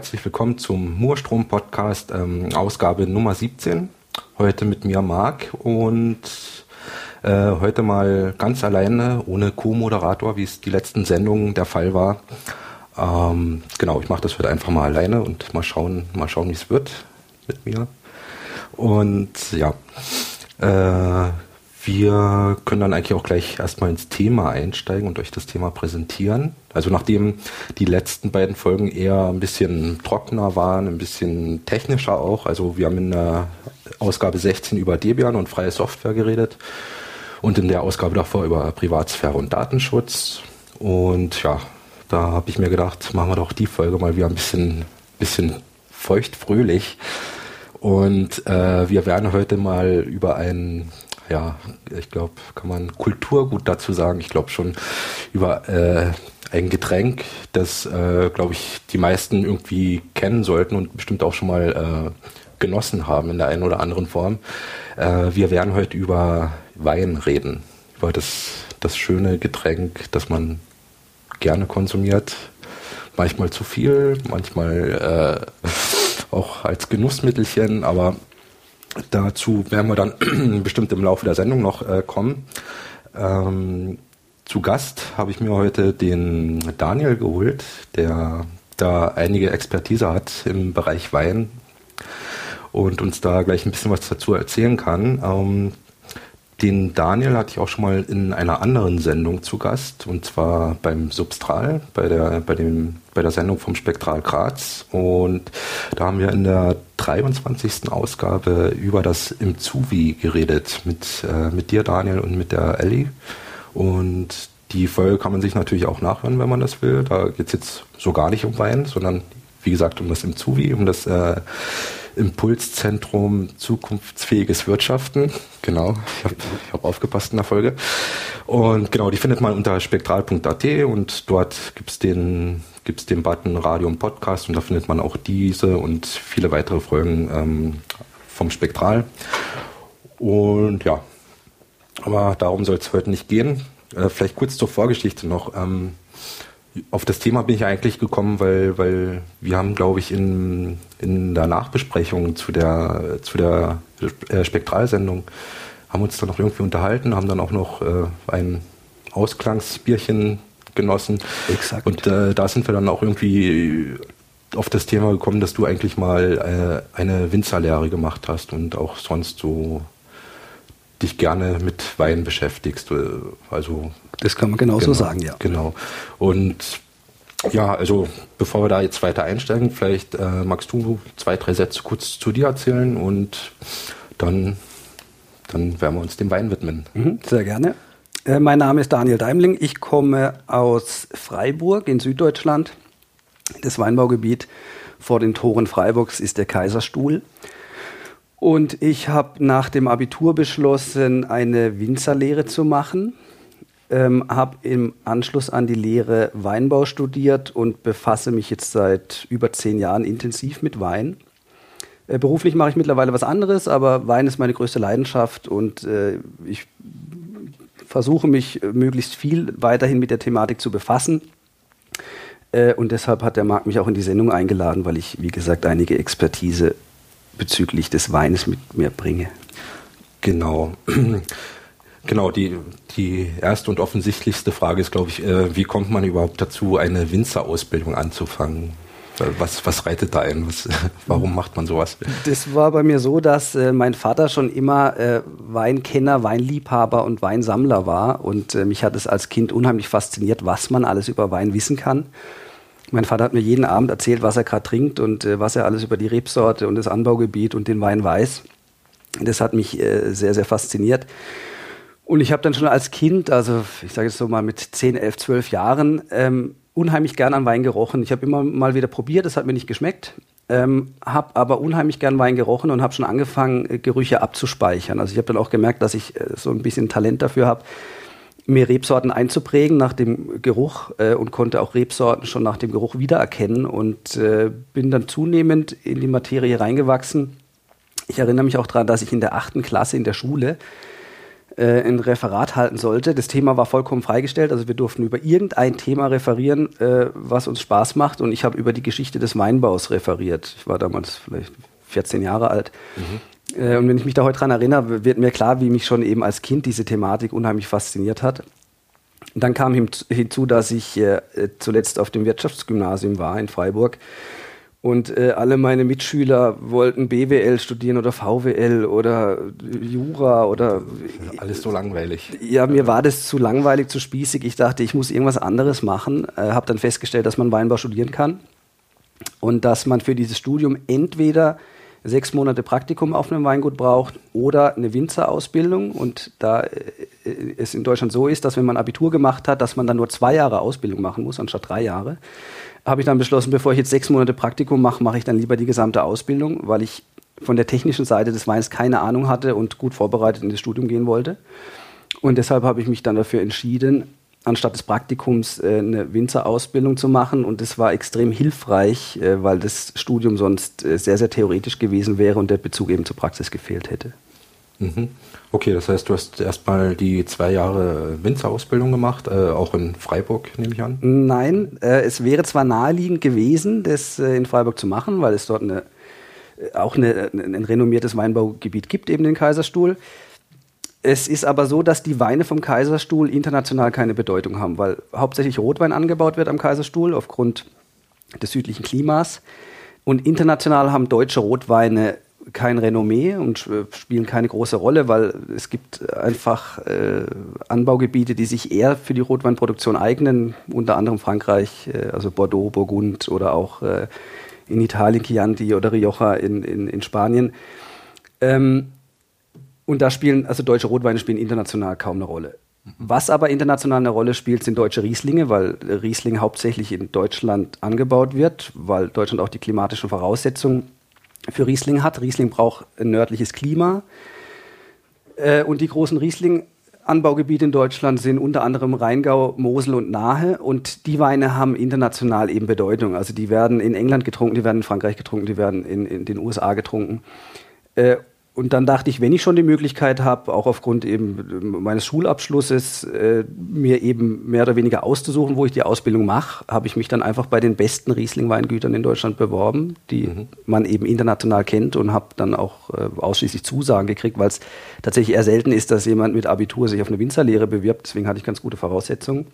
Herzlich willkommen zum Murstrom Podcast, ähm, Ausgabe Nummer 17. Heute mit mir Marc und äh, heute mal ganz alleine, ohne Co-Moderator, wie es die letzten Sendungen der Fall war. Ähm, genau, ich mache das heute einfach mal alleine und mal schauen, mal schauen, wie es wird mit mir. Und ja, äh, wir können dann eigentlich auch gleich erstmal ins Thema einsteigen und euch das Thema präsentieren. Also nachdem die letzten beiden Folgen eher ein bisschen trockener waren, ein bisschen technischer auch. Also wir haben in der Ausgabe 16 über Debian und freie Software geredet und in der Ausgabe davor über Privatsphäre und Datenschutz. Und ja, da habe ich mir gedacht, machen wir doch die Folge mal wieder ein bisschen, bisschen feucht fröhlich. Und äh, wir werden heute mal über ein ja, ich glaube, kann man Kulturgut dazu sagen. Ich glaube schon über äh, ein Getränk, das, äh, glaube ich, die meisten irgendwie kennen sollten und bestimmt auch schon mal äh, genossen haben in der einen oder anderen Form. Äh, wir werden heute über Wein reden, über das, das schöne Getränk, das man gerne konsumiert. Manchmal zu viel, manchmal äh, auch als Genussmittelchen, aber Dazu werden wir dann bestimmt im Laufe der Sendung noch äh, kommen. Ähm, zu Gast habe ich mir heute den Daniel geholt, der da einige Expertise hat im Bereich Wein und uns da gleich ein bisschen was dazu erzählen kann. Ähm, den Daniel hatte ich auch schon mal in einer anderen Sendung zu Gast, und zwar beim Substral, bei der, bei dem, bei der Sendung vom Spektral Graz. Und da haben wir in der 23. Ausgabe über das Imzuvi geredet, mit, äh, mit dir, Daniel, und mit der Ellie. Und die Folge kann man sich natürlich auch nachhören, wenn man das will. Da geht es jetzt so gar nicht um Wein, sondern wie gesagt um das Imzuvi, um das äh, Impulszentrum Zukunftsfähiges Wirtschaften. Genau, ich habe hab aufgepasst in der Folge. Und genau, die findet man unter spektral.at und dort gibt's den, gibt's den Button Radio und Podcast und da findet man auch diese und viele weitere Folgen ähm, vom Spektral. Und ja, aber darum soll es heute nicht gehen. Äh, vielleicht kurz zur Vorgeschichte noch. Ähm, auf das Thema bin ich eigentlich gekommen, weil, weil wir haben, glaube ich, in, in der Nachbesprechung zu der, zu der äh, Spektralsendung haben uns dann noch irgendwie unterhalten, haben dann auch noch äh, ein Ausklangsbierchen genossen. Exakt. Und äh, da sind wir dann auch irgendwie auf das Thema gekommen, dass du eigentlich mal äh, eine Winzerlehre gemacht hast und auch sonst so dich gerne mit Wein beschäftigst. Äh, also das kann man genauso genau, sagen, ja. Genau. Und ja, also bevor wir da jetzt weiter einsteigen, vielleicht äh, magst du zwei, drei Sätze kurz zu dir erzählen und dann, dann werden wir uns dem Wein widmen. Mhm, sehr gerne. Äh, mein Name ist Daniel Daimling. Ich komme aus Freiburg in Süddeutschland. Das Weinbaugebiet vor den Toren Freiburgs ist der Kaiserstuhl. Und ich habe nach dem Abitur beschlossen, eine Winzerlehre zu machen ähm, habe im Anschluss an die Lehre Weinbau studiert und befasse mich jetzt seit über zehn Jahren intensiv mit Wein. Äh, beruflich mache ich mittlerweile was anderes, aber Wein ist meine größte Leidenschaft und äh, ich versuche mich möglichst viel weiterhin mit der Thematik zu befassen. Äh, und deshalb hat der Marc mich auch in die Sendung eingeladen, weil ich, wie gesagt, einige Expertise bezüglich des Weines mit mir bringe. Genau. Genau, die, die erste und offensichtlichste Frage ist, glaube ich, äh, wie kommt man überhaupt dazu, eine Winzerausbildung anzufangen? Was, was reitet da ein? Was, warum macht man sowas? Das war bei mir so, dass äh, mein Vater schon immer äh, Weinkenner, Weinliebhaber und Weinsammler war. Und äh, mich hat es als Kind unheimlich fasziniert, was man alles über Wein wissen kann. Mein Vater hat mir jeden Abend erzählt, was er gerade trinkt und äh, was er alles über die Rebsorte und das Anbaugebiet und den Wein weiß. Das hat mich äh, sehr, sehr fasziniert. Und ich habe dann schon als Kind, also ich sage es so mal mit 10, 11, 12 Jahren, ähm, unheimlich gern an Wein gerochen. Ich habe immer mal wieder probiert, es hat mir nicht geschmeckt, ähm, habe aber unheimlich gern Wein gerochen und habe schon angefangen, äh, Gerüche abzuspeichern. Also ich habe dann auch gemerkt, dass ich äh, so ein bisschen Talent dafür habe, mir Rebsorten einzuprägen nach dem Geruch äh, und konnte auch Rebsorten schon nach dem Geruch wiedererkennen und äh, bin dann zunehmend in die Materie reingewachsen. Ich erinnere mich auch daran, dass ich in der achten Klasse in der Schule äh, ein Referat halten sollte. Das Thema war vollkommen freigestellt, also wir durften über irgendein Thema referieren, äh, was uns Spaß macht. Und ich habe über die Geschichte des Weinbaus referiert. Ich war damals vielleicht 14 Jahre alt. Mhm. Äh, und wenn ich mich da heute dran erinnere, wird mir klar, wie mich schon eben als Kind diese Thematik unheimlich fasziniert hat. Dann kam hinzu, dass ich äh, zuletzt auf dem Wirtschaftsgymnasium war in Freiburg und äh, alle meine Mitschüler wollten BWL studieren oder VWL oder Jura oder. Alles so langweilig. Ja, mir war das zu langweilig, zu spießig. Ich dachte, ich muss irgendwas anderes machen. Äh, habe dann festgestellt, dass man Weinbau studieren kann und dass man für dieses Studium entweder sechs Monate Praktikum auf einem Weingut braucht oder eine Winzerausbildung. Und da äh, es in Deutschland so ist, dass wenn man Abitur gemacht hat, dass man dann nur zwei Jahre Ausbildung machen muss, anstatt drei Jahre, habe ich dann beschlossen, bevor ich jetzt sechs Monate Praktikum mache, mache ich dann lieber die gesamte Ausbildung, weil ich von der technischen Seite des Weins keine Ahnung hatte und gut vorbereitet in das Studium gehen wollte. Und deshalb habe ich mich dann dafür entschieden, anstatt des Praktikums äh, eine Winzerausbildung zu machen. Und das war extrem hilfreich, äh, weil das Studium sonst äh, sehr, sehr theoretisch gewesen wäre und der Bezug eben zur Praxis gefehlt hätte. Mhm. Okay, das heißt, du hast erstmal die zwei Jahre Winzerausbildung gemacht, äh, auch in Freiburg, nehme ich an? Nein, äh, es wäre zwar naheliegend gewesen, das äh, in Freiburg zu machen, weil es dort eine, auch eine, ein renommiertes Weinbaugebiet gibt, eben den Kaiserstuhl. Es ist aber so, dass die Weine vom Kaiserstuhl international keine Bedeutung haben, weil hauptsächlich Rotwein angebaut wird am Kaiserstuhl aufgrund des südlichen Klimas. Und international haben deutsche Rotweine kein Renommee und spielen keine große Rolle, weil es gibt einfach äh, Anbaugebiete, die sich eher für die Rotweinproduktion eignen, unter anderem Frankreich, äh, also Bordeaux, Burgund oder auch äh, in Italien Chianti oder Rioja in, in, in Spanien. Ähm, und da spielen, also deutsche Rotweine spielen international kaum eine Rolle. Was aber international eine Rolle spielt, sind deutsche Rieslinge, weil Riesling hauptsächlich in Deutschland angebaut wird, weil Deutschland auch die klimatischen Voraussetzungen für Riesling hat. Riesling braucht ein nördliches Klima. Äh, und die großen Riesling-Anbaugebiete in Deutschland sind unter anderem Rheingau, Mosel und Nahe. Und die Weine haben international eben Bedeutung. Also die werden in England getrunken, die werden in Frankreich getrunken, die werden in, in den USA getrunken. Äh, und dann dachte ich, wenn ich schon die Möglichkeit habe, auch aufgrund eben meines Schulabschlusses, äh, mir eben mehr oder weniger auszusuchen, wo ich die Ausbildung mache, habe ich mich dann einfach bei den besten Riesling-Weingütern in Deutschland beworben, die mhm. man eben international kennt und habe dann auch äh, ausschließlich Zusagen gekriegt, weil es tatsächlich eher selten ist, dass jemand mit Abitur sich auf eine Winzerlehre bewirbt. Deswegen hatte ich ganz gute Voraussetzungen.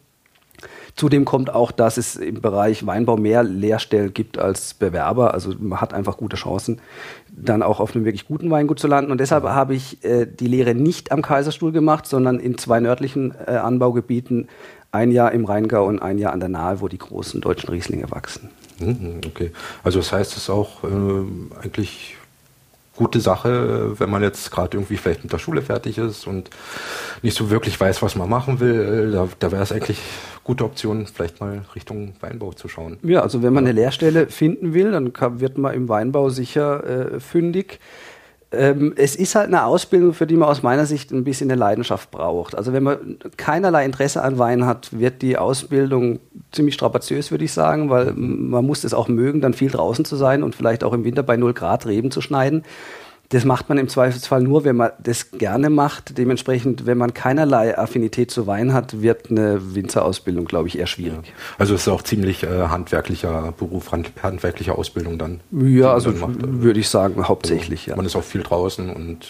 Zudem kommt auch, dass es im Bereich Weinbau mehr Lehrstellen gibt als Bewerber. Also man hat einfach gute Chancen, dann auch auf einem wirklich guten Weingut zu landen. Und deshalb habe ich äh, die Lehre nicht am Kaiserstuhl gemacht, sondern in zwei nördlichen äh, Anbaugebieten. Ein Jahr im Rheingau und ein Jahr an der Nahe, wo die großen deutschen Rieslinge wachsen. Mhm, okay, also das heißt, es ist auch äh, eigentlich gute Sache, wenn man jetzt gerade irgendwie vielleicht mit der Schule fertig ist und nicht so wirklich weiß, was man machen will. Da, da wäre es eigentlich gute Option, vielleicht mal Richtung Weinbau zu schauen. Ja, also wenn man eine Lehrstelle finden will, dann kann, wird man im Weinbau sicher äh, fündig. Ähm, es ist halt eine Ausbildung, für die man aus meiner Sicht ein bisschen eine Leidenschaft braucht. Also wenn man keinerlei Interesse an Wein hat, wird die Ausbildung ziemlich strapaziös, würde ich sagen, weil man muss es auch mögen, dann viel draußen zu sein und vielleicht auch im Winter bei 0 Grad Reben zu schneiden. Das macht man im Zweifelsfall nur, wenn man das gerne macht. Dementsprechend, wenn man keinerlei Affinität zu Wein hat, wird eine Winzerausbildung, glaube ich, eher schwierig. Also es ist auch ziemlich äh, handwerklicher Beruf, handwerkliche Ausbildung dann. Ja, also würde ich sagen, hauptsächlich. Also, ja. Man ist auch viel draußen und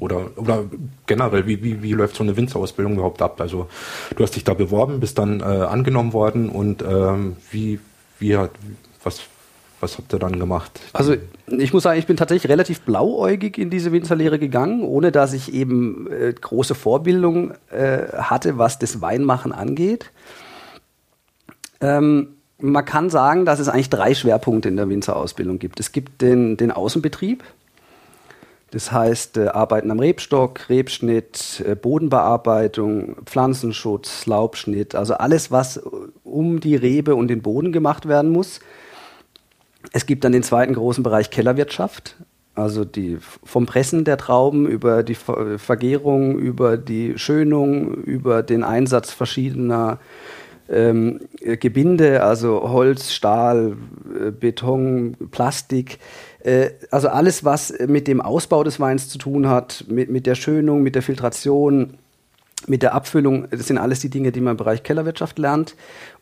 oder, oder generell, wie, wie, wie läuft so eine Winzerausbildung überhaupt ab? Also du hast dich da beworben, bist dann äh, angenommen worden und ähm, wie, wie hat, was, was habt ihr dann gemacht? Also ich muss sagen, ich bin tatsächlich relativ blauäugig in diese Winzerlehre gegangen, ohne dass ich eben äh, große Vorbildung äh, hatte, was das Weinmachen angeht. Ähm, man kann sagen, dass es eigentlich drei Schwerpunkte in der Winzerausbildung gibt. Es gibt den, den Außenbetrieb, das heißt äh, Arbeiten am Rebstock, Rebschnitt, äh, Bodenbearbeitung, Pflanzenschutz, Laubschnitt, also alles, was um die Rebe und den Boden gemacht werden muss. Es gibt dann den zweiten großen Bereich Kellerwirtschaft, also die, vom Pressen der Trauben über die Vergärung, über die Schönung, über den Einsatz verschiedener ähm, Gebinde, also Holz, Stahl, äh, Beton, Plastik, äh, also alles, was mit dem Ausbau des Weins zu tun hat, mit, mit der Schönung, mit der Filtration, mit der Abfüllung, das sind alles die Dinge, die man im Bereich Kellerwirtschaft lernt.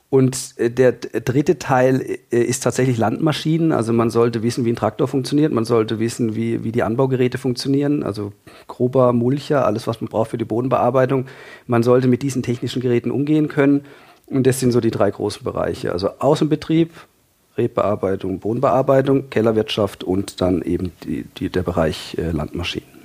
Und äh, der dritte Teil äh, ist tatsächlich Landmaschinen. Also man sollte wissen, wie ein Traktor funktioniert. Man sollte wissen, wie, wie die Anbaugeräte funktionieren. Also grober Mulcher, alles, was man braucht für die Bodenbearbeitung. Man sollte mit diesen technischen Geräten umgehen können. Und das sind so die drei großen Bereiche. Also Außenbetrieb, Rebbearbeitung, Bodenbearbeitung, Kellerwirtschaft und dann eben die, die, der Bereich äh, Landmaschinen.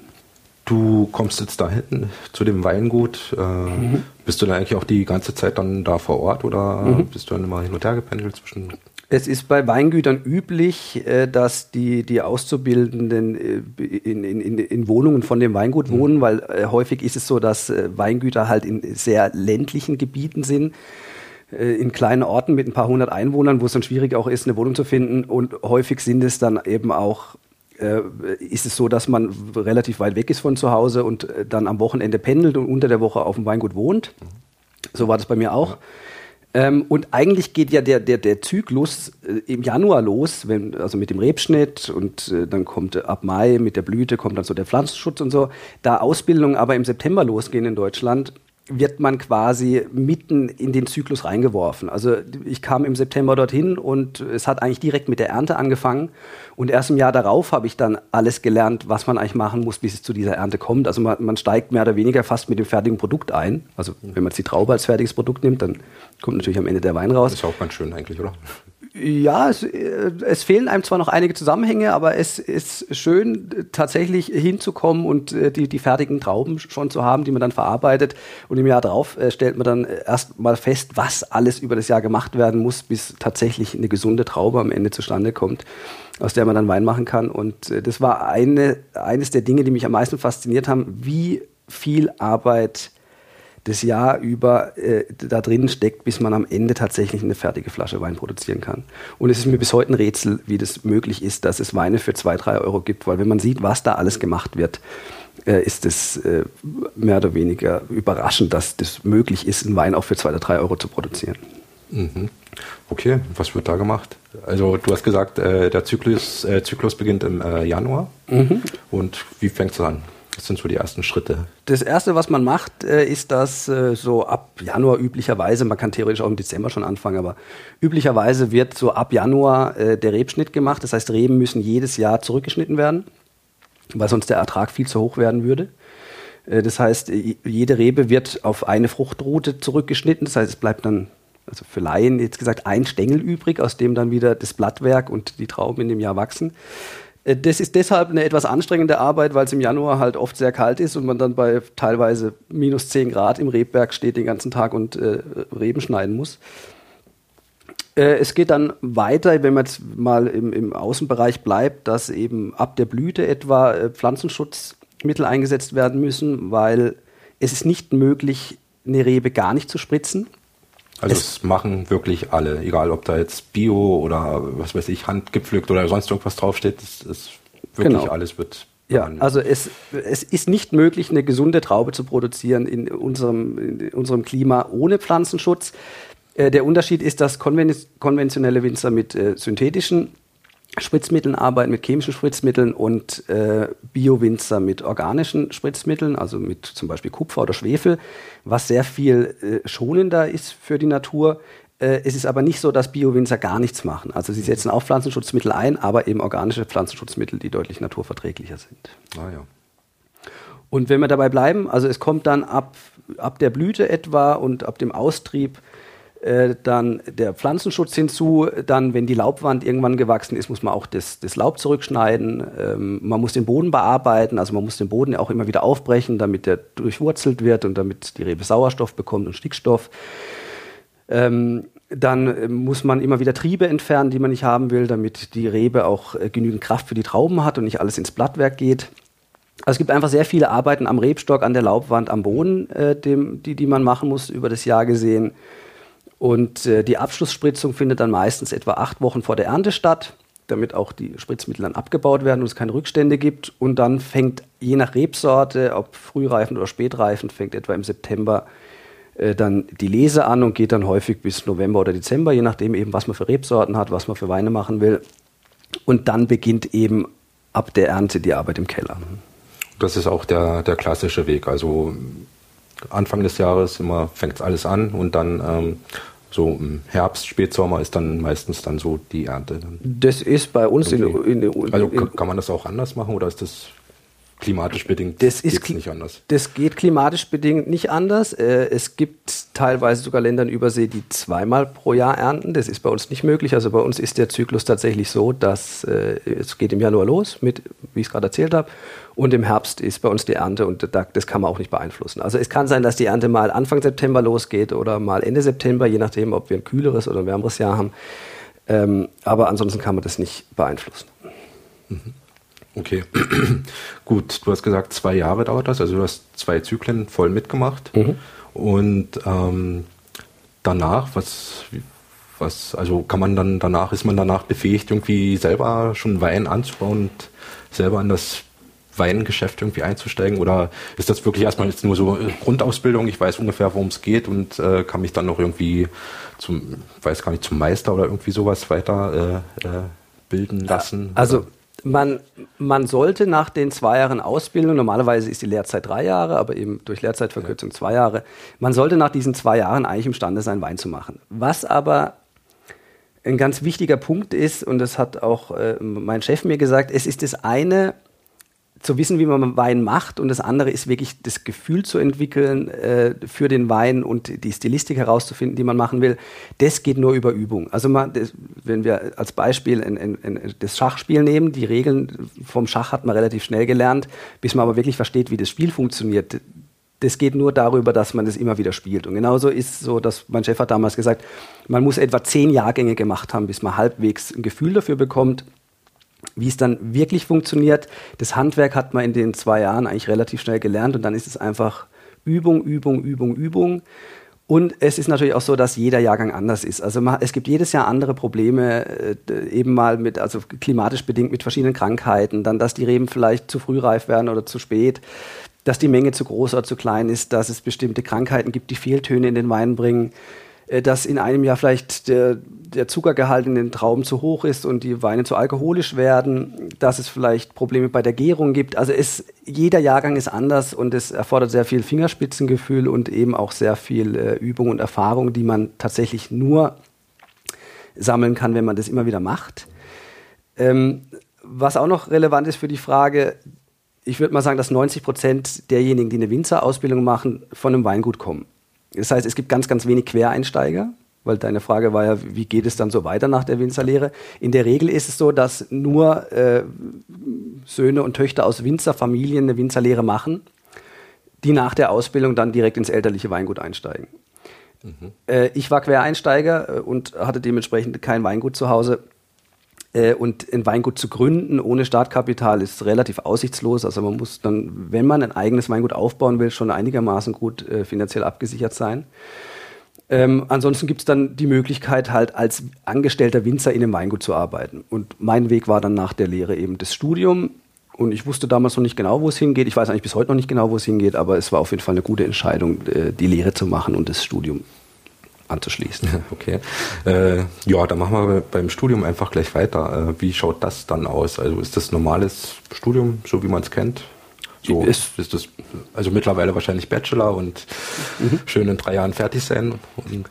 Du kommst jetzt da hinten zu dem Weingut. Äh, mhm. Bist du dann eigentlich auch die ganze Zeit dann da vor Ort oder mhm. bist du dann immer hin und her gependelt zwischen? Es ist bei Weingütern üblich, äh, dass die, die Auszubildenden äh, in, in, in Wohnungen von dem Weingut mhm. wohnen, weil äh, häufig ist es so, dass Weingüter halt in sehr ländlichen Gebieten sind in kleinen Orten mit ein paar hundert Einwohnern, wo es dann schwierig auch ist, eine Wohnung zu finden. Und häufig sind es dann eben auch äh, ist es so, dass man relativ weit weg ist von zu Hause und äh, dann am Wochenende pendelt und unter der Woche auf dem Weingut wohnt. So war das bei mir auch. Ja. Ähm, und eigentlich geht ja der, der, der Zyklus äh, im Januar los, wenn, also mit dem Rebschnitt und äh, dann kommt äh, ab Mai mit der Blüte kommt dann so der Pflanzenschutz und so. Da Ausbildungen aber im September losgehen in Deutschland, wird man quasi mitten in den Zyklus reingeworfen. Also ich kam im September dorthin und es hat eigentlich direkt mit der Ernte angefangen. Und erst im Jahr darauf habe ich dann alles gelernt, was man eigentlich machen muss, bis es zu dieser Ernte kommt. Also man, man steigt mehr oder weniger fast mit dem fertigen Produkt ein. Also wenn man jetzt die Traube als fertiges Produkt nimmt, dann kommt natürlich am Ende der Wein raus. Das ist auch ganz schön eigentlich, oder? Ja, es, äh, es, fehlen einem zwar noch einige Zusammenhänge, aber es ist schön, tatsächlich hinzukommen und äh, die, die fertigen Trauben schon zu haben, die man dann verarbeitet. Und im Jahr darauf äh, stellt man dann erst mal fest, was alles über das Jahr gemacht werden muss, bis tatsächlich eine gesunde Traube am Ende zustande kommt, aus der man dann Wein machen kann. Und das war eine, eines der Dinge, die mich am meisten fasziniert haben, wie viel Arbeit das Jahr über äh, da drin steckt, bis man am Ende tatsächlich eine fertige Flasche Wein produzieren kann. Und es ist mir bis heute ein Rätsel, wie das möglich ist, dass es Weine für zwei, drei Euro gibt, weil wenn man sieht, was da alles gemacht wird, äh, ist es äh, mehr oder weniger überraschend, dass das möglich ist, einen Wein auch für zwei oder drei Euro zu produzieren. Mhm. Okay, was wird da gemacht? Also du hast gesagt, äh, der Zyklus, äh, Zyklus beginnt im äh, Januar. Mhm. Und wie fängt es an? Was sind so die ersten Schritte? Das erste, was man macht, äh, ist, dass äh, so ab Januar üblicherweise, man kann theoretisch auch im Dezember schon anfangen, aber üblicherweise wird so ab Januar äh, der Rebschnitt gemacht. Das heißt, Reben müssen jedes Jahr zurückgeschnitten werden, weil sonst der Ertrag viel zu hoch werden würde. Das heißt, jede Rebe wird auf eine Fruchtroute zurückgeschnitten. Das heißt, es bleibt dann, also für Laien jetzt gesagt, ein Stängel übrig, aus dem dann wieder das Blattwerk und die Trauben in dem Jahr wachsen. Äh, das ist deshalb eine etwas anstrengende Arbeit, weil es im Januar halt oft sehr kalt ist und man dann bei teilweise minus 10 Grad im Rebberg steht den ganzen Tag und äh, Reben schneiden muss. Äh, es geht dann weiter, wenn man jetzt mal im, im, Außenbereich bleibt, dass eben ab der Blüte etwa äh, Pflanzenschutzmittel eingesetzt werden müssen, weil es ist nicht möglich, eine Rebe gar nicht zu spritzen. Also es, es, machen wirklich alle, egal ob da jetzt Bio oder was weiß ich, handgepflückt oder sonst irgendwas draufsteht, es ist wirklich genau. alles wird. Ja, also es, es ist nicht möglich, eine gesunde Traube zu produzieren in unserem, in unserem Klima ohne Pflanzenschutz. Äh, der Unterschied ist, dass konventionelle Winzer mit äh, synthetischen Spritzmitteln arbeiten, mit chemischen Spritzmitteln und äh, Bio-Winzer mit organischen Spritzmitteln, also mit zum Beispiel Kupfer oder Schwefel, was sehr viel äh, schonender ist für die Natur. Äh, es ist aber nicht so, dass Bio-Winzer gar nichts machen. Also sie setzen auch Pflanzenschutzmittel ein, aber eben organische Pflanzenschutzmittel, die deutlich naturverträglicher sind. Ah ja. Und wenn wir dabei bleiben, also es kommt dann ab, ab der Blüte etwa und ab dem Austrieb äh, dann der Pflanzenschutz hinzu. Dann, wenn die Laubwand irgendwann gewachsen ist, muss man auch das, das Laub zurückschneiden. Ähm, man muss den Boden bearbeiten, also man muss den Boden auch immer wieder aufbrechen, damit der durchwurzelt wird und damit die Rebe Sauerstoff bekommt und Stickstoff. Ähm, dann äh, muss man immer wieder Triebe entfernen, die man nicht haben will, damit die Rebe auch äh, genügend Kraft für die Trauben hat und nicht alles ins Blattwerk geht. Also es gibt einfach sehr viele Arbeiten am Rebstock, an der Laubwand, am Boden, äh, dem, die, die man machen muss über das Jahr gesehen. Und äh, die Abschlussspritzung findet dann meistens etwa acht Wochen vor der Ernte statt, damit auch die Spritzmittel dann abgebaut werden und es keine Rückstände gibt. Und dann fängt je nach Rebsorte, ob frühreifen oder spätreifen, fängt etwa im September äh, dann die Lese an und geht dann häufig bis November oder Dezember, je nachdem eben, was man für Rebsorten hat, was man für Weine machen will. Und dann beginnt eben ab der Ernte die Arbeit im Keller. Das ist auch der, der klassische Weg. Also Anfang des Jahres immer fängt alles an und dann ähm, so im Herbst, Spätsommer ist dann meistens dann so die Ernte. Das ist bei uns okay. in, in, in, Also kann man das auch anders machen oder ist das klimatisch bedingt das ist nicht anders. Das geht klimatisch bedingt nicht anders. Äh, es gibt teilweise sogar Länder in Übersee, die zweimal pro Jahr ernten. Das ist bei uns nicht möglich. Also bei uns ist der Zyklus tatsächlich so, dass äh, es geht im Januar los, mit, wie ich es gerade erzählt habe, und im Herbst ist bei uns die Ernte und das kann man auch nicht beeinflussen. Also es kann sein, dass die Ernte mal Anfang September losgeht oder mal Ende September, je nachdem, ob wir ein kühleres oder ein wärmeres Jahr haben. Ähm, aber ansonsten kann man das nicht beeinflussen. Mhm. Okay, gut. Du hast gesagt, zwei Jahre dauert das. Also du hast zwei Zyklen voll mitgemacht. Mhm. Und ähm, danach, was, was, also kann man dann danach, ist man danach befähigt, irgendwie selber schon Wein anzubauen und selber an das Weingeschäft irgendwie einzusteigen? Oder ist das wirklich erstmal jetzt nur so Grundausbildung? Ich weiß ungefähr, worum es geht und äh, kann mich dann noch irgendwie zum, weiß gar nicht, zum Meister oder irgendwie sowas weiter äh, äh, bilden lassen? Also oder? Man, man sollte nach den zwei Jahren Ausbildung, normalerweise ist die Lehrzeit drei Jahre, aber eben durch Lehrzeitverkürzung zwei Jahre, man sollte nach diesen zwei Jahren eigentlich imstande sein, Wein zu machen. Was aber ein ganz wichtiger Punkt ist, und das hat auch äh, mein Chef mir gesagt, es ist das eine, zu wissen, wie man Wein macht und das andere ist wirklich das Gefühl zu entwickeln äh, für den Wein und die Stilistik herauszufinden, die man machen will. Das geht nur über Übung. Also man, das, wenn wir als Beispiel ein, ein, ein, das Schachspiel nehmen, die Regeln vom Schach hat man relativ schnell gelernt, bis man aber wirklich versteht, wie das Spiel funktioniert. Das geht nur darüber, dass man das immer wieder spielt. Und genauso ist so, dass mein Chef hat damals gesagt, man muss etwa zehn Jahrgänge gemacht haben, bis man halbwegs ein Gefühl dafür bekommt wie es dann wirklich funktioniert, das Handwerk hat man in den zwei Jahren eigentlich relativ schnell gelernt und dann ist es einfach Übung, Übung, Übung, Übung. Und es ist natürlich auch so, dass jeder Jahrgang anders ist. Also man, es gibt jedes Jahr andere Probleme, äh, eben mal mit, also klimatisch bedingt mit verschiedenen Krankheiten, dann, dass die Reben vielleicht zu früh reif werden oder zu spät, dass die Menge zu groß oder zu klein ist, dass es bestimmte Krankheiten gibt, die Fehltöne in den Wein bringen. Äh, dass in einem Jahr vielleicht der, der Zuckergehalt in den Trauben zu hoch ist und die Weine zu alkoholisch werden, dass es vielleicht Probleme bei der Gärung gibt. Also es, jeder Jahrgang ist anders und es erfordert sehr viel Fingerspitzengefühl und eben auch sehr viel äh, Übung und Erfahrung, die man tatsächlich nur sammeln kann, wenn man das immer wieder macht. Ähm, was auch noch relevant ist für die Frage, ich würde mal sagen, dass 90 Prozent derjenigen, die eine Winzerausbildung machen, von einem Weingut kommen. Das heißt, es gibt ganz, ganz wenig Quereinsteiger, weil deine Frage war ja, wie geht es dann so weiter nach der Winzerlehre? In der Regel ist es so, dass nur äh, Söhne und Töchter aus Winzerfamilien eine Winzerlehre machen, die nach der Ausbildung dann direkt ins elterliche Weingut einsteigen. Mhm. Äh, ich war Quereinsteiger äh, und hatte dementsprechend kein Weingut zu Hause. Äh, und ein Weingut zu gründen ohne Startkapital ist relativ aussichtslos. Also man muss dann, wenn man ein eigenes Weingut aufbauen will, schon einigermaßen gut äh, finanziell abgesichert sein. Ähm, ansonsten gibt es dann die Möglichkeit, halt als angestellter Winzer in einem Weingut zu arbeiten. Und mein Weg war dann nach der Lehre eben das Studium. Und ich wusste damals noch nicht genau, wo es hingeht. Ich weiß eigentlich bis heute noch nicht genau, wo es hingeht, aber es war auf jeden Fall eine gute Entscheidung, äh, die Lehre zu machen und das Studium anzuschließen. Okay. Äh, ja, dann machen wir beim Studium einfach gleich weiter. Äh, wie schaut das dann aus? Also ist das normales Studium, so wie man es kennt? So ist, ist das also mittlerweile wahrscheinlich Bachelor und mhm. schön in drei Jahren fertig sein und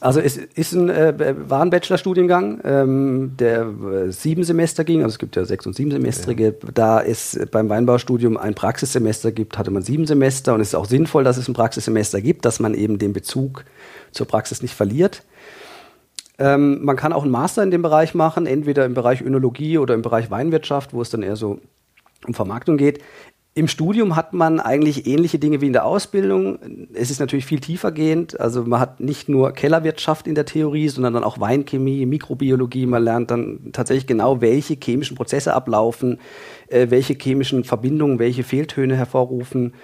also es ist ein, äh, war ein Bachelorstudiengang, ähm, der äh, sieben Semester ging, also es gibt ja sechs und sieben Semestrige. Ja. Da es beim Weinbaustudium ein Praxissemester gibt, hatte man sieben Semester und es ist auch sinnvoll, dass es ein Praxissemester gibt, dass man eben den Bezug zur Praxis nicht verliert. Ähm, man kann auch einen Master in dem Bereich machen, entweder im Bereich Önologie oder im Bereich Weinwirtschaft, wo es dann eher so um Vermarktung geht. Im Studium hat man eigentlich ähnliche Dinge wie in der Ausbildung. Es ist natürlich viel tiefergehend. Also man hat nicht nur Kellerwirtschaft in der Theorie, sondern dann auch Weinchemie, Mikrobiologie. Man lernt dann tatsächlich genau, welche chemischen Prozesse ablaufen, äh, welche chemischen Verbindungen, welche Fehltöne hervorrufen.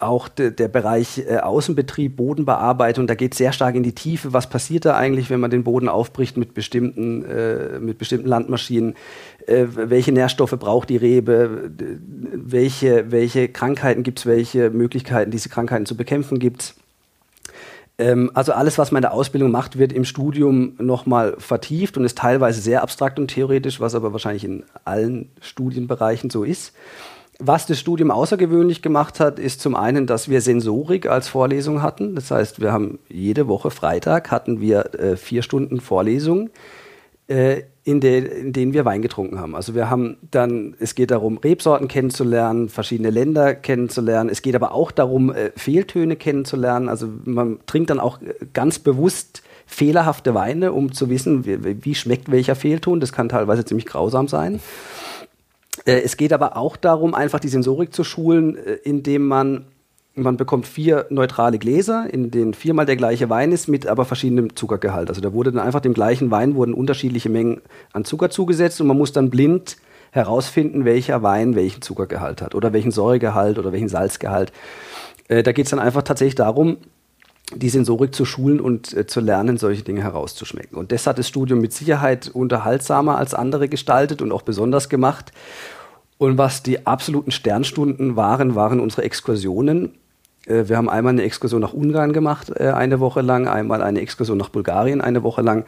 Auch de, der Bereich äh, Außenbetrieb, Bodenbearbeitung, da geht sehr stark in die Tiefe. Was passiert da eigentlich, wenn man den Boden aufbricht mit bestimmten, äh, mit bestimmten Landmaschinen? Äh, welche Nährstoffe braucht die Rebe? Welche, welche Krankheiten gibt es? Welche Möglichkeiten, diese Krankheiten zu bekämpfen gibt es? Ähm, also alles, was man in der Ausbildung macht, wird im Studium nochmal vertieft und ist teilweise sehr abstrakt und theoretisch, was aber wahrscheinlich in allen Studienbereichen so ist. Was das Studium außergewöhnlich gemacht hat, ist zum einen, dass wir Sensorik als Vorlesung hatten. Das heißt, wir haben jede Woche Freitag hatten wir äh, vier Stunden Vorlesung, äh, in, de, in, denen wir Wein getrunken haben. Also wir haben dann, es geht darum, Rebsorten kennenzulernen, verschiedene Länder kennenzulernen. Es geht aber auch darum, äh, Fehltöne kennenzulernen. Also man trinkt dann auch äh, ganz bewusst fehlerhafte Weine, um zu wissen, wie, wie schmeckt welcher Fehlton. Das kann teilweise ziemlich grausam sein. Äh, es geht aber auch darum, einfach die Sensorik zu schulen, äh, indem man man bekommt vier neutrale Gläser, in denen viermal der gleiche Wein ist, mit aber verschiedenem Zuckergehalt. Also da wurde dann einfach dem gleichen Wein wurden unterschiedliche Mengen an Zucker zugesetzt und man muss dann blind herausfinden, welcher Wein welchen Zuckergehalt hat oder welchen Säuregehalt oder welchen Salzgehalt. Äh, da geht es dann einfach tatsächlich darum, die Sensorik zu schulen und äh, zu lernen, solche Dinge herauszuschmecken. Und das hat das Studium mit Sicherheit unterhaltsamer als andere gestaltet und auch besonders gemacht. Und was die absoluten Sternstunden waren, waren unsere Exkursionen. Äh, wir haben einmal eine Exkursion nach Ungarn gemacht, äh, eine Woche lang, einmal eine Exkursion nach Bulgarien, eine Woche lang.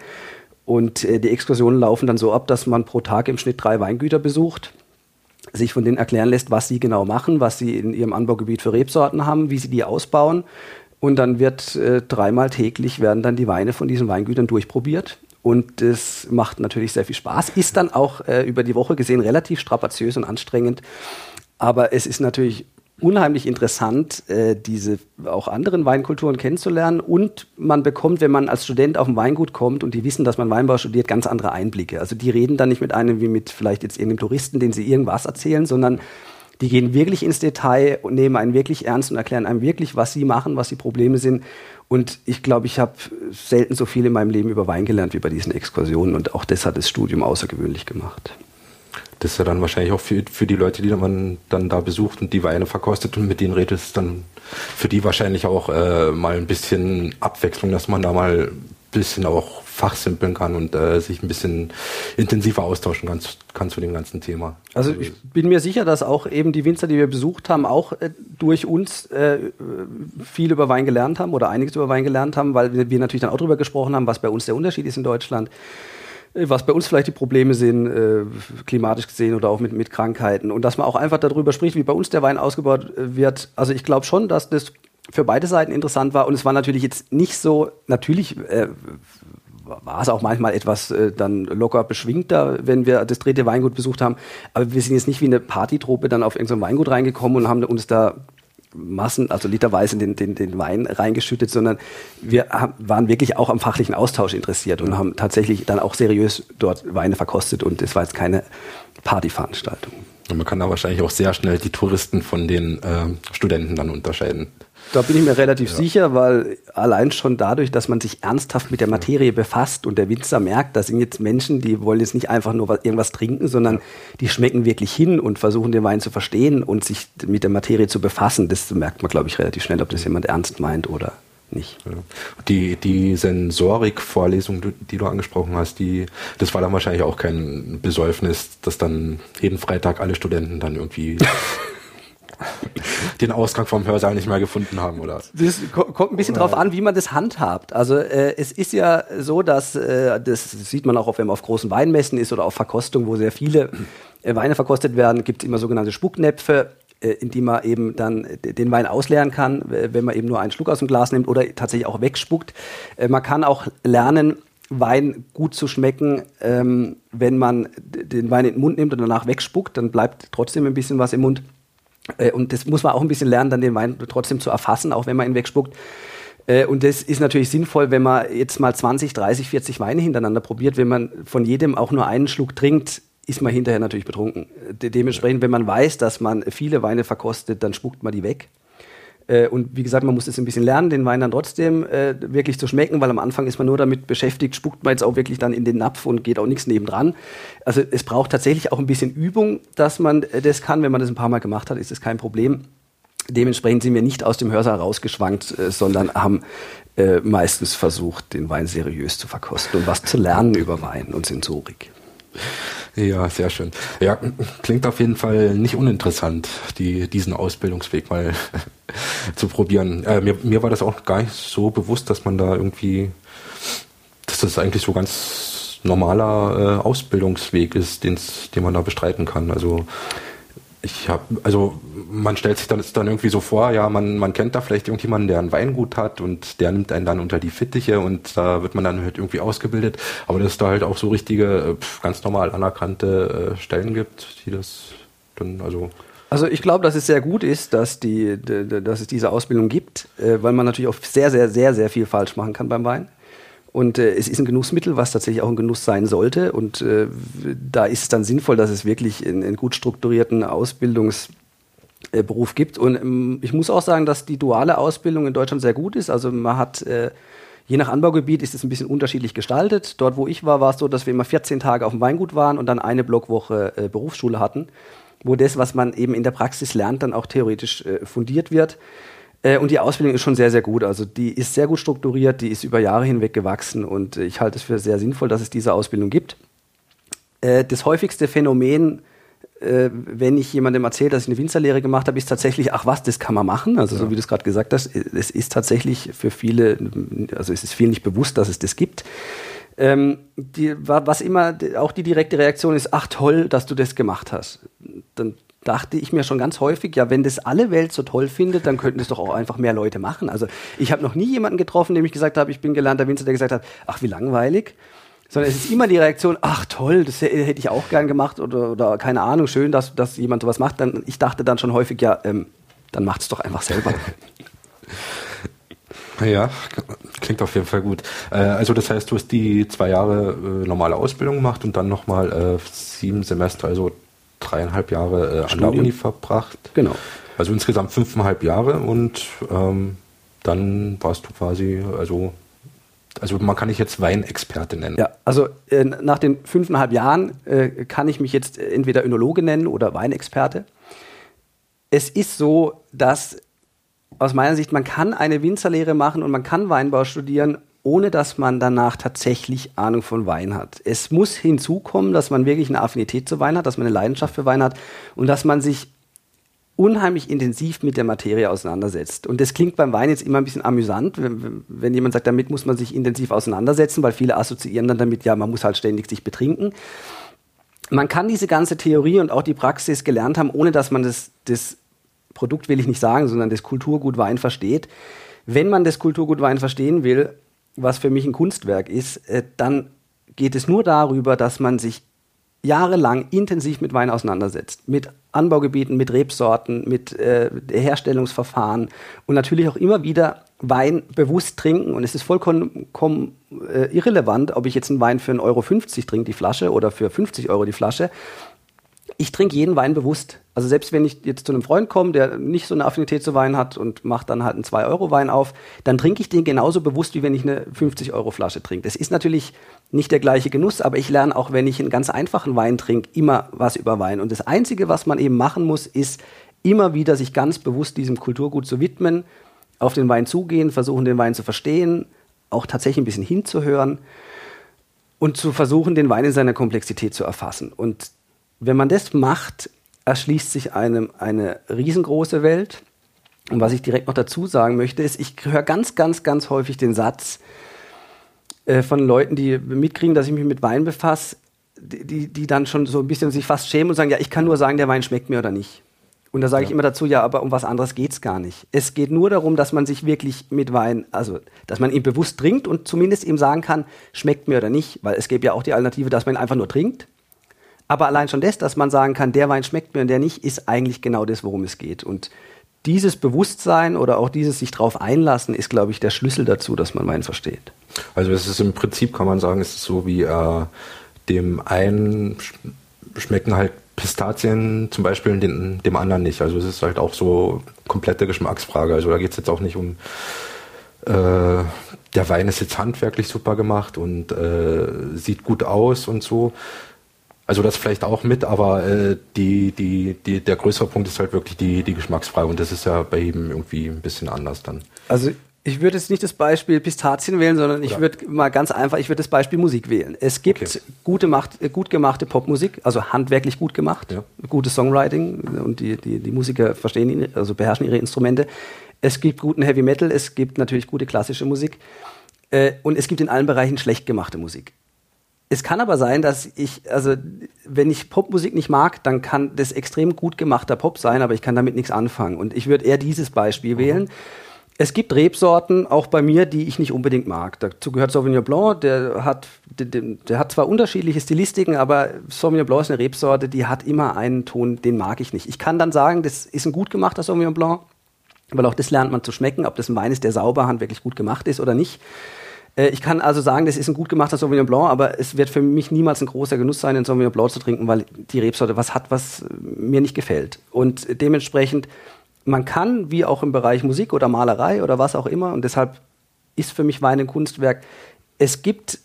Und äh, die Exkursionen laufen dann so ab, dass man pro Tag im Schnitt drei Weingüter besucht, sich von denen erklären lässt, was sie genau machen, was sie in ihrem Anbaugebiet für Rebsorten haben, wie sie die ausbauen und dann wird dreimal täglich werden dann die Weine von diesen Weingütern durchprobiert. Und das macht natürlich sehr viel Spaß. Ist dann auch äh, über die Woche gesehen relativ strapaziös und anstrengend. Aber es ist natürlich unheimlich interessant, äh, diese auch anderen Weinkulturen kennenzulernen. Und man bekommt, wenn man als Student auf ein Weingut kommt und die wissen, dass man Weinbau studiert, ganz andere Einblicke. Also die reden dann nicht mit einem wie mit vielleicht jetzt irgendeinem Touristen, den sie irgendwas erzählen, sondern die gehen wirklich ins Detail und nehmen einen wirklich ernst und erklären einem wirklich, was sie machen, was die Probleme sind. Und ich glaube, ich habe selten so viel in meinem Leben über Wein gelernt wie bei diesen Exkursionen. Und auch das hat das Studium außergewöhnlich gemacht. Das ist ja dann wahrscheinlich auch für, für die Leute, die man dann da besucht und die Weine verkostet und mit denen redet, ist dann für die wahrscheinlich auch äh, mal ein bisschen Abwechslung, dass man da mal ein bisschen auch fachsimpeln kann und äh, sich ein bisschen intensiver austauschen kann, kann zu dem ganzen Thema. Also ich bin mir sicher, dass auch eben die Winzer, die wir besucht haben, auch äh, durch uns äh, viel über Wein gelernt haben oder einiges über Wein gelernt haben, weil wir, natürlich dann auch darüber gesprochen haben, was bei uns der Unterschied ist in Deutschland äh, was bei uns vielleicht die Probleme sind, äh, klimatisch gesehen oder auch mit, mit Krankheiten. Und dass man auch einfach darüber spricht, wie bei uns der Wein ausgebaut äh, wird. Also ich glaube schon, dass das für beide Seiten interessant war. Und es war natürlich jetzt nicht so, natürlich äh, war es auch manchmal etwas äh, dann locker beschwingter, wenn wir das dritte Weingut besucht haben. Aber wir sind jetzt nicht wie eine Partytruppe dann auf irgendein Weingut reingekommen und haben uns da Massen, also literweise den, den, den Wein reingeschüttet, sondern wir haben, waren wirklich auch am fachlichen Austausch interessiert und haben tatsächlich dann auch seriös dort Weine verkostet und es war jetzt keine Partyveranstaltung. Und man kann da wahrscheinlich auch sehr schnell die Touristen von den äh, Studenten dann unterscheiden. Da bin ich mir relativ ja. sicher, weil allein schon dadurch, dass man sich ernsthaft mit der Materie befasst und der Winzer merkt, das sind jetzt Menschen, die wollen jetzt nicht einfach nur was, irgendwas trinken, sondern ja. die schmecken wirklich hin und versuchen den Wein zu verstehen und sich mit der Materie zu befassen. Das merkt man, glaube ich, relativ schnell, ob das jemand ernst meint oder nicht. Ja. Die, die Sensorik-Vorlesung, die du angesprochen hast, die, das war dann wahrscheinlich auch kein Besäufnis, dass dann jeden Freitag alle Studenten dann irgendwie den Ausgang vom Hörsaal nicht mehr gefunden haben, oder? Das kommt ein bisschen drauf an, wie man das handhabt. Also äh, es ist ja so, dass äh, das sieht man auch, wenn man auf großen Weinmessen ist oder auf Verkostungen, wo sehr viele äh, Weine verkostet werden, gibt es immer sogenannte Spucknäpfe äh, in die man eben dann den Wein ausleeren kann, wenn man eben nur einen Schluck aus dem Glas nimmt oder tatsächlich auch wegspuckt. Äh, man kann auch lernen, Wein gut zu schmecken, ähm, wenn man den Wein in den Mund nimmt und danach wegspuckt, dann bleibt trotzdem ein bisschen was im Mund. Äh, und das muss man auch ein bisschen lernen, dann den Wein trotzdem zu erfassen, auch wenn man ihn wegspuckt. Äh, und das ist natürlich sinnvoll, wenn man jetzt mal 20, 30, 40 Weine hintereinander probiert. Wenn man von jedem auch nur einen Schluck trinkt, ist man hinterher natürlich betrunken. dementsprechend, wenn man weiß, dass man viele Weine verkostet, dann spuckt man die weg. Äh, und wie gesagt, man muss es ein bisschen lernen, den Wein dann trotzdem äh, wirklich zu schmecken, weil am Anfang ist man nur damit beschäftigt, spuckt man jetzt auch wirklich dann in den Napf und geht auch nichts nebendran. Also es braucht tatsächlich auch ein bisschen Übung, dass man äh, das kann. Wenn man das ein paar Mal gemacht hat, ist das kein Problem. Dementsprechend sind wir nicht aus dem Hörsaal rausgeschwankt, äh, sondern haben äh, meistens versucht, den Wein seriös zu verkosten und was zu lernen über Wein und Sensorik. Ja, sehr schön. Ja, klingt auf jeden Fall nicht uninteressant, die, diesen Ausbildungsweg mal zu probieren. Äh, mir, mir war das auch gar nicht so bewusst, dass man da irgendwie, dass das eigentlich so ganz normaler äh, Ausbildungsweg ist, den man da bestreiten kann. Also ich habe, also man stellt sich dann, dann irgendwie so vor, ja, man, man kennt da vielleicht irgendjemanden, der ein Weingut hat und der nimmt einen dann unter die Fittiche und da wird man dann halt irgendwie ausgebildet. Aber dass es da halt auch so richtige, äh, ganz normal anerkannte äh, Stellen gibt, die das dann, also also ich glaube, dass es sehr gut ist, dass, die, dass es diese Ausbildung gibt, äh, weil man natürlich auch sehr, sehr, sehr, sehr viel falsch machen kann beim Wein. Und äh, es ist ein Genussmittel, was tatsächlich auch ein Genuss sein sollte. Und äh, da ist es dann sinnvoll, dass es wirklich einen gut strukturierten Ausbildungsberuf äh, gibt. Und ähm, ich muss auch sagen, dass die duale Ausbildung in Deutschland sehr gut ist. Also man hat äh, Je nach Anbaugebiet ist es ein bisschen unterschiedlich gestaltet. Dort, wo ich war, war es so, dass wir immer 14 Tage auf dem Weingut waren und dann eine Blockwoche äh, Berufsschule hatten, wo das, was man eben in der Praxis lernt, dann auch theoretisch äh, fundiert wird. Äh, und die Ausbildung ist schon sehr, sehr gut. Also die ist sehr gut strukturiert, die ist über Jahre hinweg gewachsen und ich halte es für sehr sinnvoll, dass es diese Ausbildung gibt. Äh, das häufigste Phänomen, äh, wenn ich jemandem erzähle, dass ich eine Winzerlehre gemacht habe, ist tatsächlich, ach was, das kann man machen. Also ja. so wie du es gerade gesagt hast, es ist tatsächlich für viele, also es ist vielen nicht bewusst, dass es das gibt. Ähm, die, was immer auch die direkte Reaktion ist, ach toll, dass du das gemacht hast. Dann dachte ich mir schon ganz häufig, ja, wenn das alle Welt so toll findet, dann könnten das doch auch einfach mehr Leute machen. Also ich habe noch nie jemanden getroffen, dem ich gesagt habe, ich bin gelernter Winzer, der gesagt hat, ach, wie langweilig. Sondern es ist immer die Reaktion, ach toll, das hätte ich auch gern gemacht oder, oder keine Ahnung, schön, dass, dass jemand sowas macht. Dann, ich dachte dann schon häufig, ja, ähm, dann macht es doch einfach selber. Ja, klingt auf jeden Fall gut. Äh, also das heißt, du hast die zwei Jahre äh, normale Ausbildung gemacht und dann nochmal äh, sieben Semester, also dreieinhalb Jahre äh, an der Uni verbracht. Genau. Also insgesamt fünfeinhalb Jahre und ähm, dann warst du quasi, also, also man kann dich jetzt Weinexperte nennen. Ja, also äh, nach den fünfeinhalb Jahren äh, kann ich mich jetzt entweder Önologe nennen oder Weinexperte. Es ist so, dass aus meiner Sicht, man kann eine Winzerlehre machen und man kann Weinbau studieren, ohne dass man danach tatsächlich Ahnung von Wein hat. Es muss hinzukommen, dass man wirklich eine Affinität zu Wein hat, dass man eine Leidenschaft für Wein hat und dass man sich unheimlich intensiv mit der Materie auseinandersetzt. Und das klingt beim Wein jetzt immer ein bisschen amüsant, wenn, wenn, jemand sagt, damit muss man sich intensiv auseinandersetzen, weil viele assoziieren dann damit, ja, man muss halt ständig sich betrinken. Man kann diese ganze Theorie und auch die Praxis gelernt haben, ohne dass man das, das Produkt will ich nicht sagen, sondern das Kulturgut Wein versteht. Wenn man das Kulturgut Wein verstehen will, was für mich ein Kunstwerk ist, äh, dann geht es nur darüber, dass man sich jahrelang intensiv mit Wein auseinandersetzt. Mit Anbaugebieten, mit Rebsorten, mit äh, Herstellungsverfahren und natürlich auch immer wieder Wein bewusst trinken. Und es ist vollkommen äh, irrelevant, ob ich jetzt einen Wein für 1,50 Euro trinke, die Flasche, oder für 50 Euro die Flasche ich trinke jeden Wein bewusst. Also selbst wenn ich jetzt zu einem Freund komme, der nicht so eine Affinität zu Wein hat und macht dann halt einen 2-Euro-Wein auf, dann trinke ich den genauso bewusst, wie wenn ich eine 50-Euro-Flasche trinke. Das ist natürlich nicht der gleiche Genuss, aber ich lerne auch, wenn ich einen ganz einfachen Wein trinke, immer was über Wein. Und das Einzige, was man eben machen muss, ist immer wieder sich ganz bewusst diesem Kulturgut zu widmen, auf den Wein zugehen, versuchen, den Wein zu verstehen, auch tatsächlich ein bisschen hinzuhören und zu versuchen, den Wein in seiner Komplexität zu erfassen. Und wenn man das macht, erschließt sich einem eine riesengroße Welt. Und was ich direkt noch dazu sagen möchte, ist, ich höre ganz, ganz, ganz häufig den Satz äh, von Leuten, die mitkriegen, dass ich mich mit Wein befasse, die, die dann schon so ein bisschen sich fast schämen und sagen, ja, ich kann nur sagen, der Wein schmeckt mir oder nicht. Und da sage ja. ich immer dazu, ja, aber um was anderes geht es gar nicht. Es geht nur darum, dass man sich wirklich mit Wein, also dass man ihn bewusst trinkt und zumindest ihm sagen kann, schmeckt mir oder nicht, weil es gäbe ja auch die Alternative, dass man ihn einfach nur trinkt aber allein schon das, dass man sagen kann, der Wein schmeckt mir und der nicht, ist eigentlich genau das, worum es geht. Und dieses Bewusstsein oder auch dieses sich drauf einlassen, ist, glaube ich, der Schlüssel dazu, dass man Wein versteht. Also es ist im Prinzip, kann man sagen, es ist so wie äh, dem einen schmecken halt Pistazien zum Beispiel und dem, dem anderen nicht. Also es ist halt auch so komplette Geschmacksfrage. Also da geht es jetzt auch nicht um äh, der Wein ist jetzt handwerklich super gemacht und äh, sieht gut aus und so, also das vielleicht auch mit, aber äh, die, die, die, der größere Punkt ist halt wirklich die, die Geschmacksfrage und das ist ja bei jedem irgendwie ein bisschen anders dann. Also Ich würde jetzt nicht das Beispiel Pistazien wählen, sondern ich würde mal ganz einfach, ich würde das Beispiel Musik wählen. Es gibt okay. gute Macht, äh, gut gemachte Popmusik, also handwerklich gut gemacht, ja. gutes Songwriting und die, die, die Musiker verstehen, also beherrschen ihre Instrumente. Es gibt guten Heavy Metal, es gibt natürlich gute klassische Musik äh, und es gibt in allen Bereichen schlecht gemachte Musik. Es kann aber sein, dass ich, also wenn ich Popmusik nicht mag, dann kann das extrem gut gemachter Pop sein, aber ich kann damit nichts anfangen. Und ich würde eher dieses Beispiel mhm. wählen. Es gibt Rebsorten, auch bei mir, die ich nicht unbedingt mag. Dazu gehört Sauvignon Blanc, der hat, der, der, hat zwar unterschiedliche Stilistiken, aber Sauvignon Blanc ist eine Rebsorte, die hat immer einen Ton, den mag ich nicht. Ich kann dann sagen, das ist ein gut gemachter Sauvignon Blanc, weil auch das lernt man zu schmecken, ob das ein Wein ist, der sauber handwerklich gut gemacht ist oder nicht. Äh, ich kann also sagen, das ist ein gut gemachter Sauvignon Blanc, aber es wird für mich niemals ein großer Genuss sein, einen Sauvignon Blanc zu trinken, weil die Rebsorte was hat, was mir nicht gefällt. Und dementsprechend, man kann, wie auch im Bereich Musik oder Malerei oder was auch immer, und deshalb ist für mich Wein ein Kunstwerk, es gibt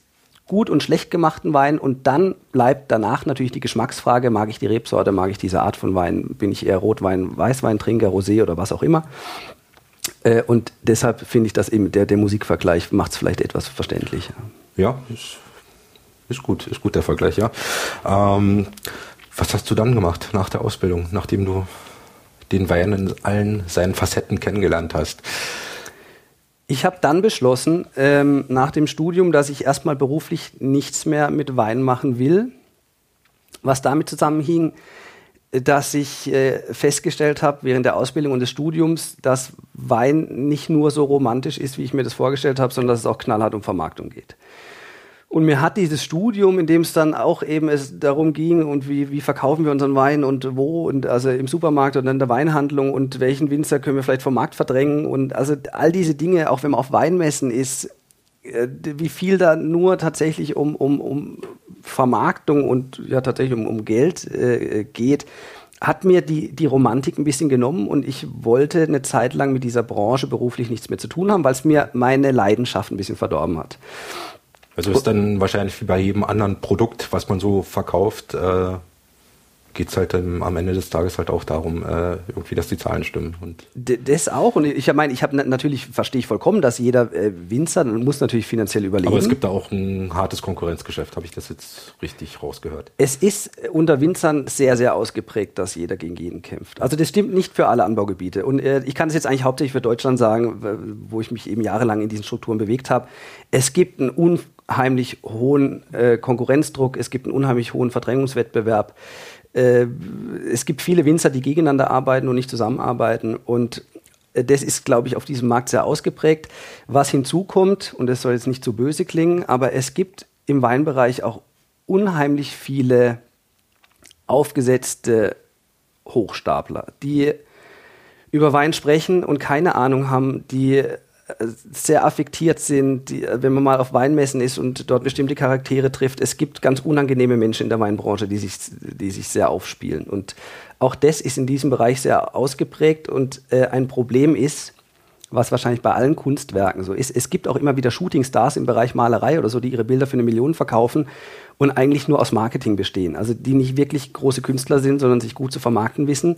gut und schlecht gemachten Wein und dann bleibt danach natürlich die Geschmacksfrage, mag ich die Rebsorte, mag ich diese Art von Wein, bin ich eher Rotwein, Weißweintrinker, Rosé oder was auch immer. Äh, und deshalb finde ich, dass eben der, der Musikvergleich macht es vielleicht etwas verständlicher. Ja, ist, ist gut, ist gut der Vergleich, ja. Ähm, was hast du dann gemacht nach der Ausbildung, nachdem du den Wein in allen seinen Facetten kennengelernt hast? Ich habe dann beschlossen, ähm, nach dem Studium, dass ich erstmal beruflich nichts mehr mit Wein machen will. Was damit zusammenhing, dass ich äh, festgestellt habe während der Ausbildung und des Studiums, dass Wein nicht nur so romantisch ist, wie ich mir das vorgestellt habe, sondern dass es auch knallhart um Vermarktung geht. Und mir hat dieses Studium, in dem es dann auch eben es darum ging, und wie, wie verkaufen wir unseren Wein und wo, und also im Supermarkt und in der Weinhandlung und welchen Winzer können wir vielleicht vom Markt verdrängen und also all diese Dinge, auch wenn man auf Weinmessen ist, wie viel da nur tatsächlich um, um, um Vermarktung und ja tatsächlich um, um Geld äh, geht, hat mir die, die Romantik ein bisschen genommen und ich wollte eine Zeit lang mit dieser Branche beruflich nichts mehr zu tun haben, weil es mir meine Leidenschaft ein bisschen verdorben hat. Also ist dann wahrscheinlich wie bei jedem anderen Produkt, was man so verkauft, äh, geht es halt ähm, am Ende des Tages halt auch darum, äh, irgendwie, dass die Zahlen stimmen. Und das auch. Und ich meine, ich habe natürlich, verstehe ich vollkommen, dass jeder äh, Winzer muss natürlich finanziell überlegen. Aber es gibt da auch ein hartes Konkurrenzgeschäft, habe ich das jetzt richtig rausgehört. Es ist unter Winzern sehr, sehr ausgeprägt, dass jeder gegen jeden kämpft. Also das stimmt nicht für alle Anbaugebiete. Und äh, ich kann es jetzt eigentlich hauptsächlich für Deutschland sagen, wo ich mich eben jahrelang in diesen Strukturen bewegt habe. Es gibt einen unheimlich hohen äh, Konkurrenzdruck, es gibt einen unheimlich hohen Verdrängungswettbewerb äh, es gibt viele Winzer, die gegeneinander arbeiten und nicht zusammenarbeiten. Und äh, das ist, glaube ich, auf diesem Markt sehr ausgeprägt. Was hinzukommt, und das soll jetzt nicht zu böse klingen, aber es gibt im Weinbereich auch unheimlich viele aufgesetzte Hochstapler, die über Wein sprechen und keine Ahnung haben, die sehr affektiert sind, die, wenn man mal auf Weinmessen ist und dort bestimmte Charaktere trifft. Es gibt ganz unangenehme Menschen in der Weinbranche, die sich, die sich sehr aufspielen. Und auch das ist in diesem Bereich sehr ausgeprägt und äh, ein Problem ist, was wahrscheinlich bei allen Kunstwerken so ist. Es gibt auch immer wieder Shootingstars im Bereich Malerei oder so, die ihre Bilder für eine Million verkaufen und eigentlich nur aus Marketing bestehen. Also die nicht wirklich große Künstler sind, sondern sich gut zu vermarkten wissen.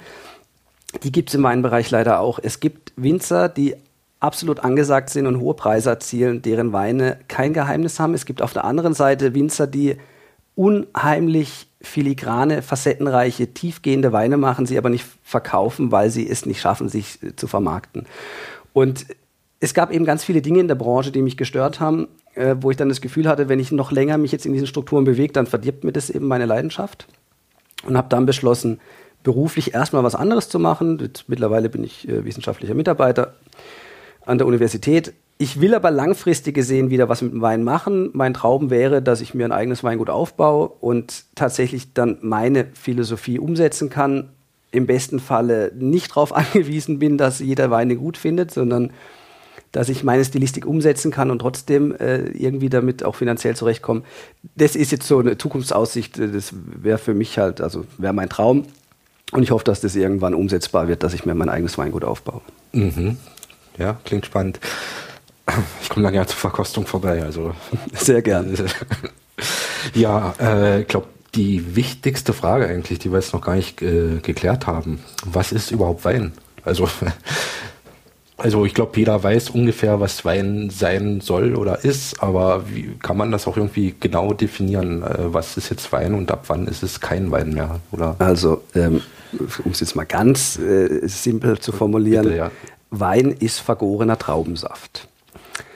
Die gibt es im Weinbereich leider auch. Es gibt Winzer, die absolut angesagt sind und hohe Preise erzielen, deren Weine kein Geheimnis haben. Es gibt auf der anderen Seite Winzer, die unheimlich filigrane, facettenreiche, tiefgehende Weine machen, sie aber nicht verkaufen, weil sie es nicht schaffen, sich äh, zu vermarkten. Und es gab eben ganz viele Dinge in der Branche, die mich gestört haben, äh, wo ich dann das Gefühl hatte, wenn ich noch länger mich jetzt in diesen Strukturen bewege, dann verdirbt mir das eben meine Leidenschaft. Und habe dann beschlossen, beruflich erstmal was anderes zu machen. Jetzt, mittlerweile bin ich äh, wissenschaftlicher Mitarbeiter an der Universität. Ich will aber langfristig gesehen wieder was mit dem Wein machen. Mein Traum wäre, dass ich mir ein eigenes Weingut aufbaue und tatsächlich dann meine Philosophie umsetzen kann. Im besten Falle nicht darauf angewiesen bin, dass jeder Weine gut findet, sondern dass ich meine Stilistik umsetzen kann und trotzdem äh, irgendwie damit auch finanziell zurechtkommen. Das ist jetzt so eine Zukunftsaussicht, das wäre für mich halt, also wäre mein Traum. Und ich hoffe, dass das irgendwann umsetzbar wird, dass ich mir mein eigenes Weingut aufbaue. Mhm. Ja, klingt spannend. Ich komme dann ja zur Verkostung vorbei, also. Sehr gern. ja, äh, ich glaube, die wichtigste Frage eigentlich, die wir jetzt noch gar nicht äh, geklärt haben. Was ist überhaupt Wein? Also, also ich glaube, jeder weiß ungefähr, was Wein sein soll oder ist, aber wie kann man das auch irgendwie genau definieren? Äh, was ist jetzt Wein und ab wann ist es kein Wein mehr? Oder? Also, ähm, um es jetzt mal ganz äh, simpel zu formulieren, Bitte, ja. Wein ist vergorener Traubensaft.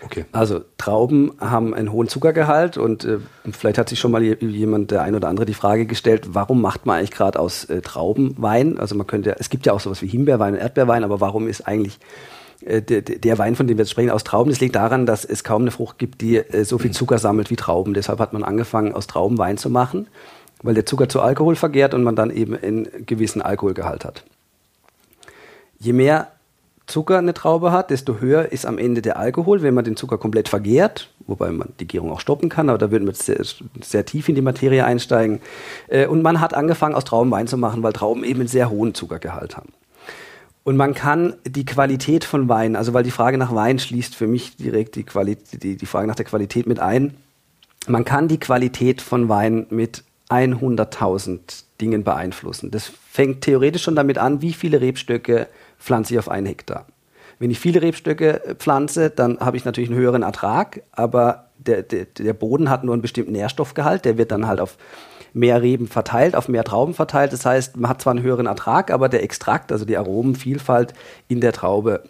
Okay. Also Trauben haben einen hohen Zuckergehalt und äh, vielleicht hat sich schon mal jemand, der ein oder andere, die Frage gestellt, warum macht man eigentlich gerade aus äh, Trauben Wein? Also man könnte, es gibt ja auch sowas wie Himbeerwein und Erdbeerwein, aber warum ist eigentlich äh, der, der, Wein, von dem wir jetzt sprechen, aus Trauben, das liegt daran, dass es kaum eine Frucht gibt, die äh, so viel Zucker sammelt wie Trauben. Deshalb hat man angefangen, aus Trauben Wein zu machen, weil der Zucker zu Alkohol vergärt und man dann eben einen gewissen Alkoholgehalt hat. Je mehr Zucker eine Traube hat, desto höher ist am Ende der Alkohol, wenn man den Zucker komplett vergärt, wobei man die Gärung auch stoppen kann, aber da würden wir sehr, sehr tief in die Materie einsteigen. Äh, und man hat angefangen, aus Trauben Wein zu machen, weil Trauben eben einen sehr hohen Zuckergehalt haben. Und man kann die Qualität von Wein, also weil die Frage nach Wein schließt für mich direkt die, Qualität, die, die Frage nach der Qualität mit ein. Man kann die Qualität von Wein mit 100.000 Dingen beeinflussen. Das fängt theoretisch schon damit an, wie viele Rebstöcke pflanze ich auf einen Hektar. Wenn ich viele Rebstöcke pflanze, dann habe ich natürlich einen höheren Ertrag, aber der, der, der Boden hat nur einen bestimmten Nährstoffgehalt, der wird dann halt auf mehr Reben verteilt, auf mehr Trauben verteilt. Das heißt, man hat zwar einen höheren Ertrag, aber der Extrakt, also die Aromenvielfalt in der Traube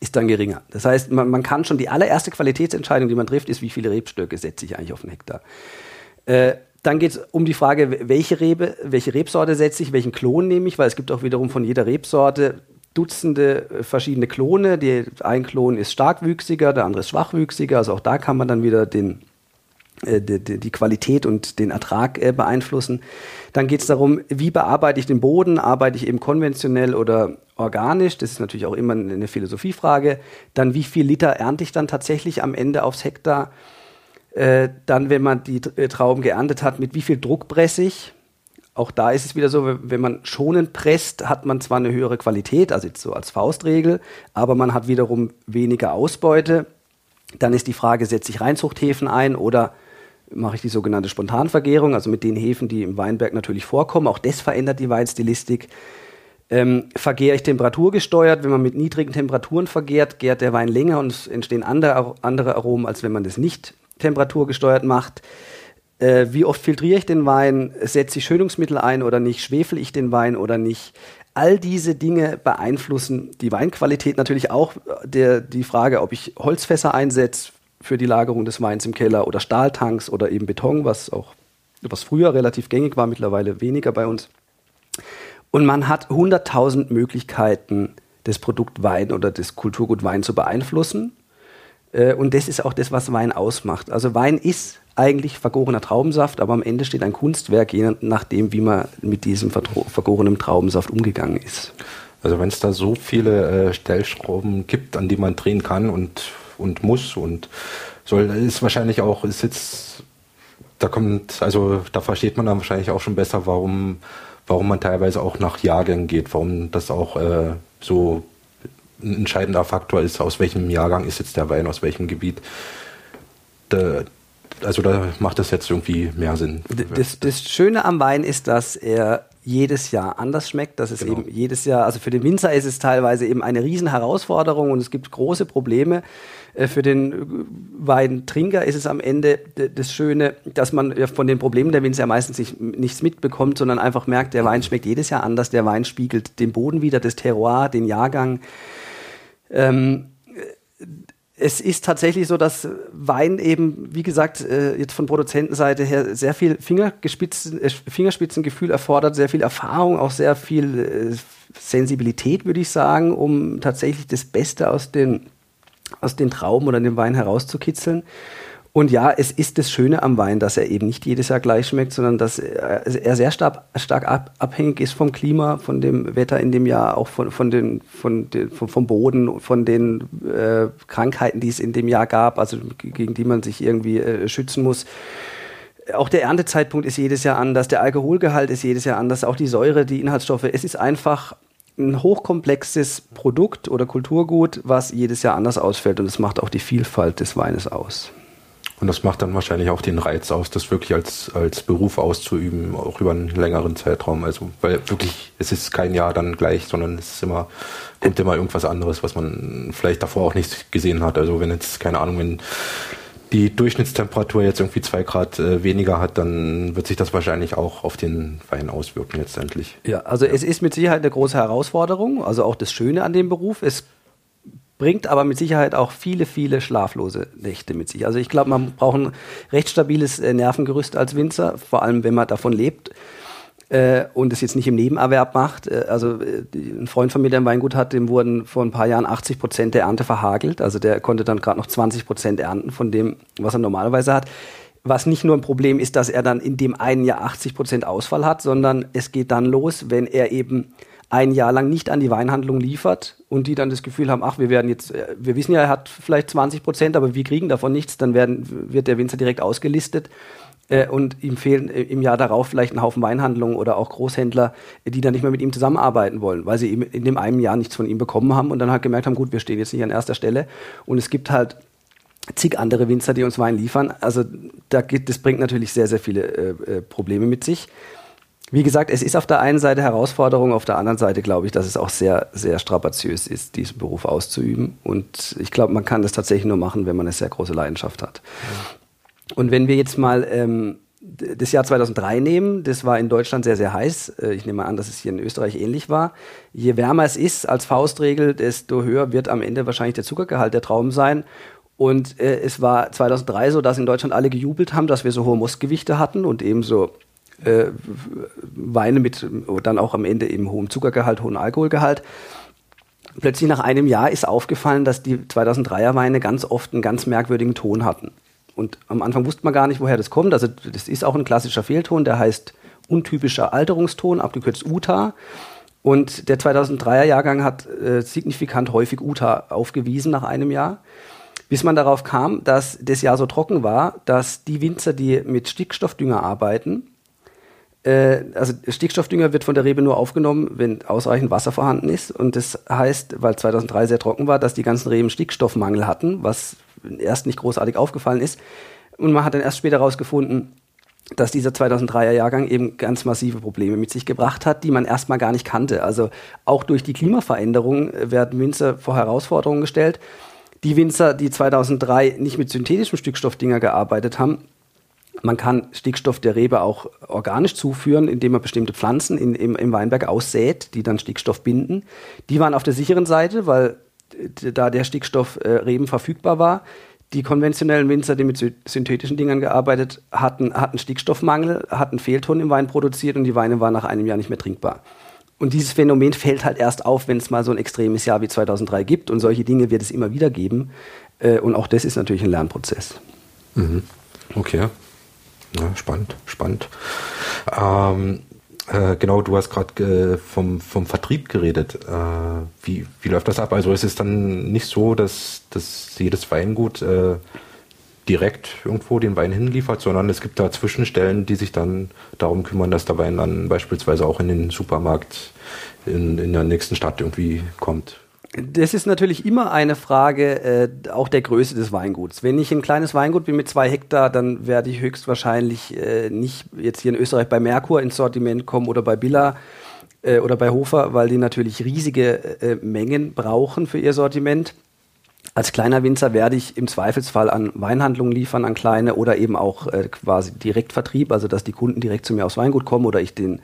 ist dann geringer. Das heißt, man, man kann schon die allererste Qualitätsentscheidung, die man trifft, ist, wie viele Rebstöcke setze ich eigentlich auf einen Hektar. Äh, dann geht es um die Frage, welche Rebe, welche Rebsorte setze ich, welchen Klon nehme ich, weil es gibt auch wiederum von jeder Rebsorte Dutzende äh, verschiedene Klone. Die, ein Klon ist starkwüchsiger, der andere ist schwachwüchsiger. Also auch da kann man dann wieder den äh, die, die, Qualität und den Ertrag äh, beeinflussen. Dann geht es darum, wie bearbeite ich den Boden? Arbeite ich eben konventionell oder organisch? Das ist natürlich auch immer eine Philosophiefrage. Dann, wie viel Liter ernte ich dann tatsächlich am Ende aufs Hektar? Äh, dann, wenn man die äh, Trauben geerntet hat, mit wie viel Druck presse ich? Auch da ist es wieder so, wenn man schonend presst, hat man zwar eine höhere Qualität, also jetzt so als Faustregel, aber man hat wiederum weniger Ausbeute. Dann ist die Frage, setze ich Reinzuchthäfen ein oder mache ich die sogenannte Spontanvergärung, also mit den Hefen, die im Weinberg natürlich vorkommen. Auch das verändert die Weinstilistik. Ähm, vergehre ich temperaturgesteuert. Wenn man mit niedrigen Temperaturen vergärt, gärt der Wein länger und es entstehen andere, andere Aromen, als wenn man das nicht temperaturgesteuert macht. Äh, wie oft filtriere ich den Wein? Setze ich Schönungsmittel ein oder nicht? Schwefel ich den Wein oder nicht? All diese Dinge beeinflussen die Weinqualität. Natürlich auch der, die Frage, ob ich Holzfässer einsetze, für die Lagerung des Weins im Keller oder Stahltanks oder eben Beton, was auch was früher relativ gängig war, mittlerweile weniger bei uns. Und man hat 100.000 Möglichkeiten, das Produkt Wein oder das Kulturgut Wein zu beeinflussen. Äh, und das ist auch das, was Wein ausmacht. Also Wein ist eigentlich vergorener Traubensaft, aber am Ende steht ein Kunstwerk, je nachdem, wie man mit diesem vergorenen Traubensaft umgegangen ist. Also wenn es da so viele äh, Stellschrauben gibt, an die man drehen kann und und muss und soll, ist wahrscheinlich auch, ist jetzt, da kommt, also da versteht man dann wahrscheinlich auch schon besser, warum, warum man teilweise auch nach Jahrgängen geht, warum das auch äh, so ein entscheidender Faktor ist, aus welchem Jahrgang ist jetzt der Wein, aus welchem Gebiet. Da, also da macht das jetzt irgendwie mehr Sinn. Das, das Schöne am Wein ist, dass er jedes Jahr anders schmeckt, dass es genau. eben jedes Jahr, also für den Winzer ist es teilweise eben eine riesen Herausforderung und es gibt große Probleme. Äh, für den äh, Weintrinker ist es am Ende das Schöne, dass man von den Problemen der Winzer meistens nicht, nichts mitbekommt, sondern einfach merkt, der Wein schmeckt jedes Jahr anders, der Wein spiegelt den Boden wieder, das Terroir, den Jahrgang. Ähm, es ist tatsächlich so, dass Wein eben, wie gesagt, äh, jetzt von Produzentenseite her sehr viel Fingerspitzen, äh, Fingerspitzengefühl erfordert, sehr viel Erfahrung, auch sehr viel äh, Sensibilität, würde ich sagen, um tatsächlich das Beste aus den, aus den Trauben oder dem Wein herauszukitzeln. Und ja, es ist das Schöne am Wein, dass er eben nicht jedes Jahr gleich schmeckt, sondern dass er sehr stark, stark abhängig ist vom Klima, von dem Wetter in dem Jahr, auch von, von den, von den, vom Boden, von den äh, Krankheiten, die es in dem Jahr gab, also gegen die man sich irgendwie äh, schützen muss. Auch der Erntezeitpunkt ist jedes Jahr anders, der Alkoholgehalt ist jedes Jahr anders, auch die Säure, die Inhaltsstoffe. Es ist einfach ein hochkomplexes Produkt oder Kulturgut, was jedes Jahr anders ausfällt und es macht auch die Vielfalt des Weines aus. Und das macht dann wahrscheinlich auch den Reiz aus, das wirklich als, als Beruf auszuüben, auch über einen längeren Zeitraum. Also, weil wirklich, es ist kein Jahr dann gleich, sondern es ist immer, kommt immer irgendwas anderes, was man vielleicht davor auch nicht gesehen hat. Also, wenn jetzt, keine Ahnung, wenn die Durchschnittstemperatur jetzt irgendwie zwei Grad äh, weniger hat, dann wird sich das wahrscheinlich auch auf den Wein auswirken letztendlich. Ja, also ja. es ist mit Sicherheit eine große Herausforderung, also auch das Schöne an dem Beruf. Es bringt aber mit Sicherheit auch viele, viele schlaflose Nächte mit sich. Also ich glaube, man braucht ein recht stabiles äh, Nervengerüst als Winzer, vor allem wenn man davon lebt äh, und es jetzt nicht im Nebenerwerb macht. Äh, also äh, ein Freund von mir, der ein Weingut hat, dem wurden vor ein paar Jahren 80 Prozent der Ernte verhagelt. Also der konnte dann gerade noch 20 Prozent ernten von dem, was er normalerweise hat. Was nicht nur ein Problem ist, dass er dann in dem einen Jahr 80 Prozent Ausfall hat, sondern es geht dann los, wenn er eben ein Jahr lang nicht an die Weinhandlung liefert und die dann das Gefühl haben, ach, wir werden jetzt, äh, wir wissen ja, er hat vielleicht 20 Prozent, aber wir kriegen davon nichts, dann werden, wird der Winzer direkt ausgelistet äh, und ihm fehlen äh, im Jahr darauf vielleicht ein Haufen Weinhandlungen oder auch Großhändler, die dann nicht mehr mit ihm zusammenarbeiten wollen, weil sie eben in dem einen Jahr nichts von ihm bekommen haben und dann halt gemerkt haben, gut, wir stehen jetzt nicht an erster Stelle und es gibt halt zig andere Winzer, die uns Wein liefern. Also da geht, das bringt natürlich sehr, sehr viele äh, Probleme mit sich. Wie gesagt, es ist auf der einen Seite Herausforderung, auf der anderen Seite glaube ich, dass es auch sehr, sehr strapaziös ist, diesen Beruf auszuüben. Und ich glaube, man kann das tatsächlich nur machen, wenn man eine sehr große Leidenschaft hat. Und wenn wir jetzt mal ähm, das Jahr 2003 nehmen, das war in Deutschland sehr, sehr heiß. Äh, ich nehme an, dass es hier in Österreich ähnlich war. Je wärmer es ist als Faustregel, desto höher wird am Ende wahrscheinlich der Zuckergehalt der Trauben sein. Und äh, es war 2003 so, dass in Deutschland alle gejubelt haben, dass wir so hohe Mostgewichte hatten und ebenso äh, Weine mit dann auch am Ende eben hohem Zuckergehalt, hohem Alkoholgehalt. Plötzlich nach einem Jahr ist aufgefallen, dass die 2003er Weine ganz oft einen ganz merkwürdigen Ton hatten. Und am Anfang wusste man gar nicht, woher das kommt. Also das ist auch ein klassischer Fehlton, der heißt untypischer Alterungston, abgekürzt UTA. Und der 2003er Jahrgang hat äh, signifikant häufig UTA aufgewiesen nach einem Jahr bis man darauf kam, dass das Jahr so trocken war, dass die Winzer, die mit Stickstoffdünger arbeiten, äh, also Stickstoffdünger wird von der Rebe nur aufgenommen, wenn ausreichend Wasser vorhanden ist. Und das heißt, weil 2003 sehr trocken war, dass die ganzen Reben Stickstoffmangel hatten, was erst nicht großartig aufgefallen ist. Und man hat dann erst später herausgefunden, dass dieser 2003er Jahrgang eben ganz massive Probleme mit sich gebracht hat, die man erstmal gar nicht kannte. Also auch durch die Klimaveränderung werden Winzer vor Herausforderungen gestellt. Die Winzer, die 2003 nicht mit synthetischem Stickstoffdinger gearbeitet haben, man kann Stickstoff der Rebe auch organisch zuführen, indem man bestimmte Pflanzen in, im, im Weinberg aussät, die dann Stickstoff binden. Die waren auf der sicheren Seite, weil da der Stickstoff äh, Reben verfügbar war. Die konventionellen Winzer, die mit synthetischen Dingern gearbeitet hatten, hatten Stickstoffmangel, hatten Fehlton im Wein produziert und die Weine waren nach einem Jahr nicht mehr trinkbar. Und dieses Phänomen fällt halt erst auf, wenn es mal so ein extremes Jahr wie 2003 gibt. Und solche Dinge wird es immer wieder geben. Äh, und auch das ist natürlich ein Lernprozess. Mhm. Okay. Ja, spannend, spannend. Ähm, äh, genau, du hast gerade äh, vom, vom Vertrieb geredet. Äh, wie, wie läuft das ab? Also ist es dann nicht so, dass, dass jedes Weingut äh, direkt irgendwo den Wein hinliefert, sondern es gibt da Zwischenstellen, die sich dann darum kümmern, dass der Wein dann beispielsweise auch in den Supermarkt in, in der nächsten Stadt irgendwie kommt. Das ist natürlich immer eine Frage äh, auch der Größe des Weinguts. Wenn ich ein kleines Weingut bin mit zwei Hektar, dann werde ich höchstwahrscheinlich äh, nicht jetzt hier in Österreich bei Merkur ins Sortiment kommen oder bei Billa äh, oder bei Hofer, weil die natürlich riesige äh, Mengen brauchen für ihr Sortiment. Als kleiner Winzer werde ich im Zweifelsfall an Weinhandlungen liefern, an kleine oder eben auch äh, quasi Direktvertrieb, also dass die Kunden direkt zu mir aufs Weingut kommen oder ich den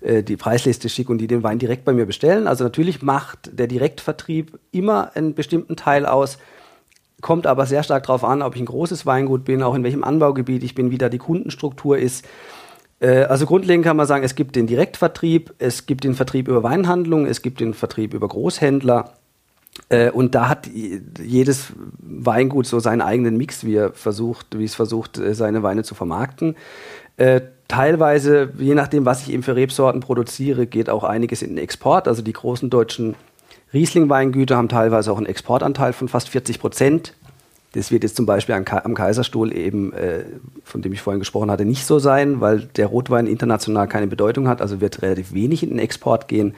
äh, die Preisliste schicke und die den Wein direkt bei mir bestellen. Also natürlich macht der Direktvertrieb immer einen bestimmten Teil aus, kommt aber sehr stark darauf an, ob ich ein großes Weingut bin, auch in welchem Anbaugebiet ich bin, wie da die Kundenstruktur ist. Äh, also grundlegend kann man sagen, es gibt den Direktvertrieb, es gibt den Vertrieb über Weinhandlungen, es gibt den Vertrieb über Großhändler. Äh, und da hat jedes Weingut so seinen eigenen Mix, wie er versucht, wie es versucht, seine Weine zu vermarkten. Teilweise, je nachdem, was ich eben für Rebsorten produziere, geht auch einiges in den Export. Also die großen deutschen Riesling-Weingüter haben teilweise auch einen Exportanteil von fast 40 Prozent. Das wird jetzt zum Beispiel am Kaiserstuhl eben, äh, von dem ich vorhin gesprochen hatte, nicht so sein, weil der Rotwein international keine Bedeutung hat, also wird relativ wenig in den Export gehen.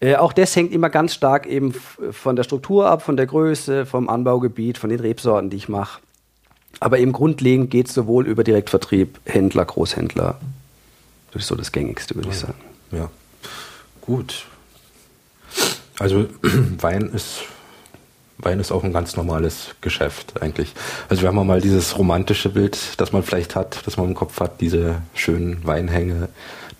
Äh, auch das hängt immer ganz stark eben von der Struktur ab, von der Größe, vom Anbaugebiet, von den Rebsorten, die ich mache. Aber eben grundlegend geht es sowohl über Direktvertrieb, Händler, Großhändler. Das ist so das Gängigste, würde ich sagen. Ja, gut. Also Wein ist Wein ist auch ein ganz normales Geschäft eigentlich. Also wir haben mal dieses romantische Bild, das man vielleicht hat, das man im Kopf hat, diese schönen Weinhänge,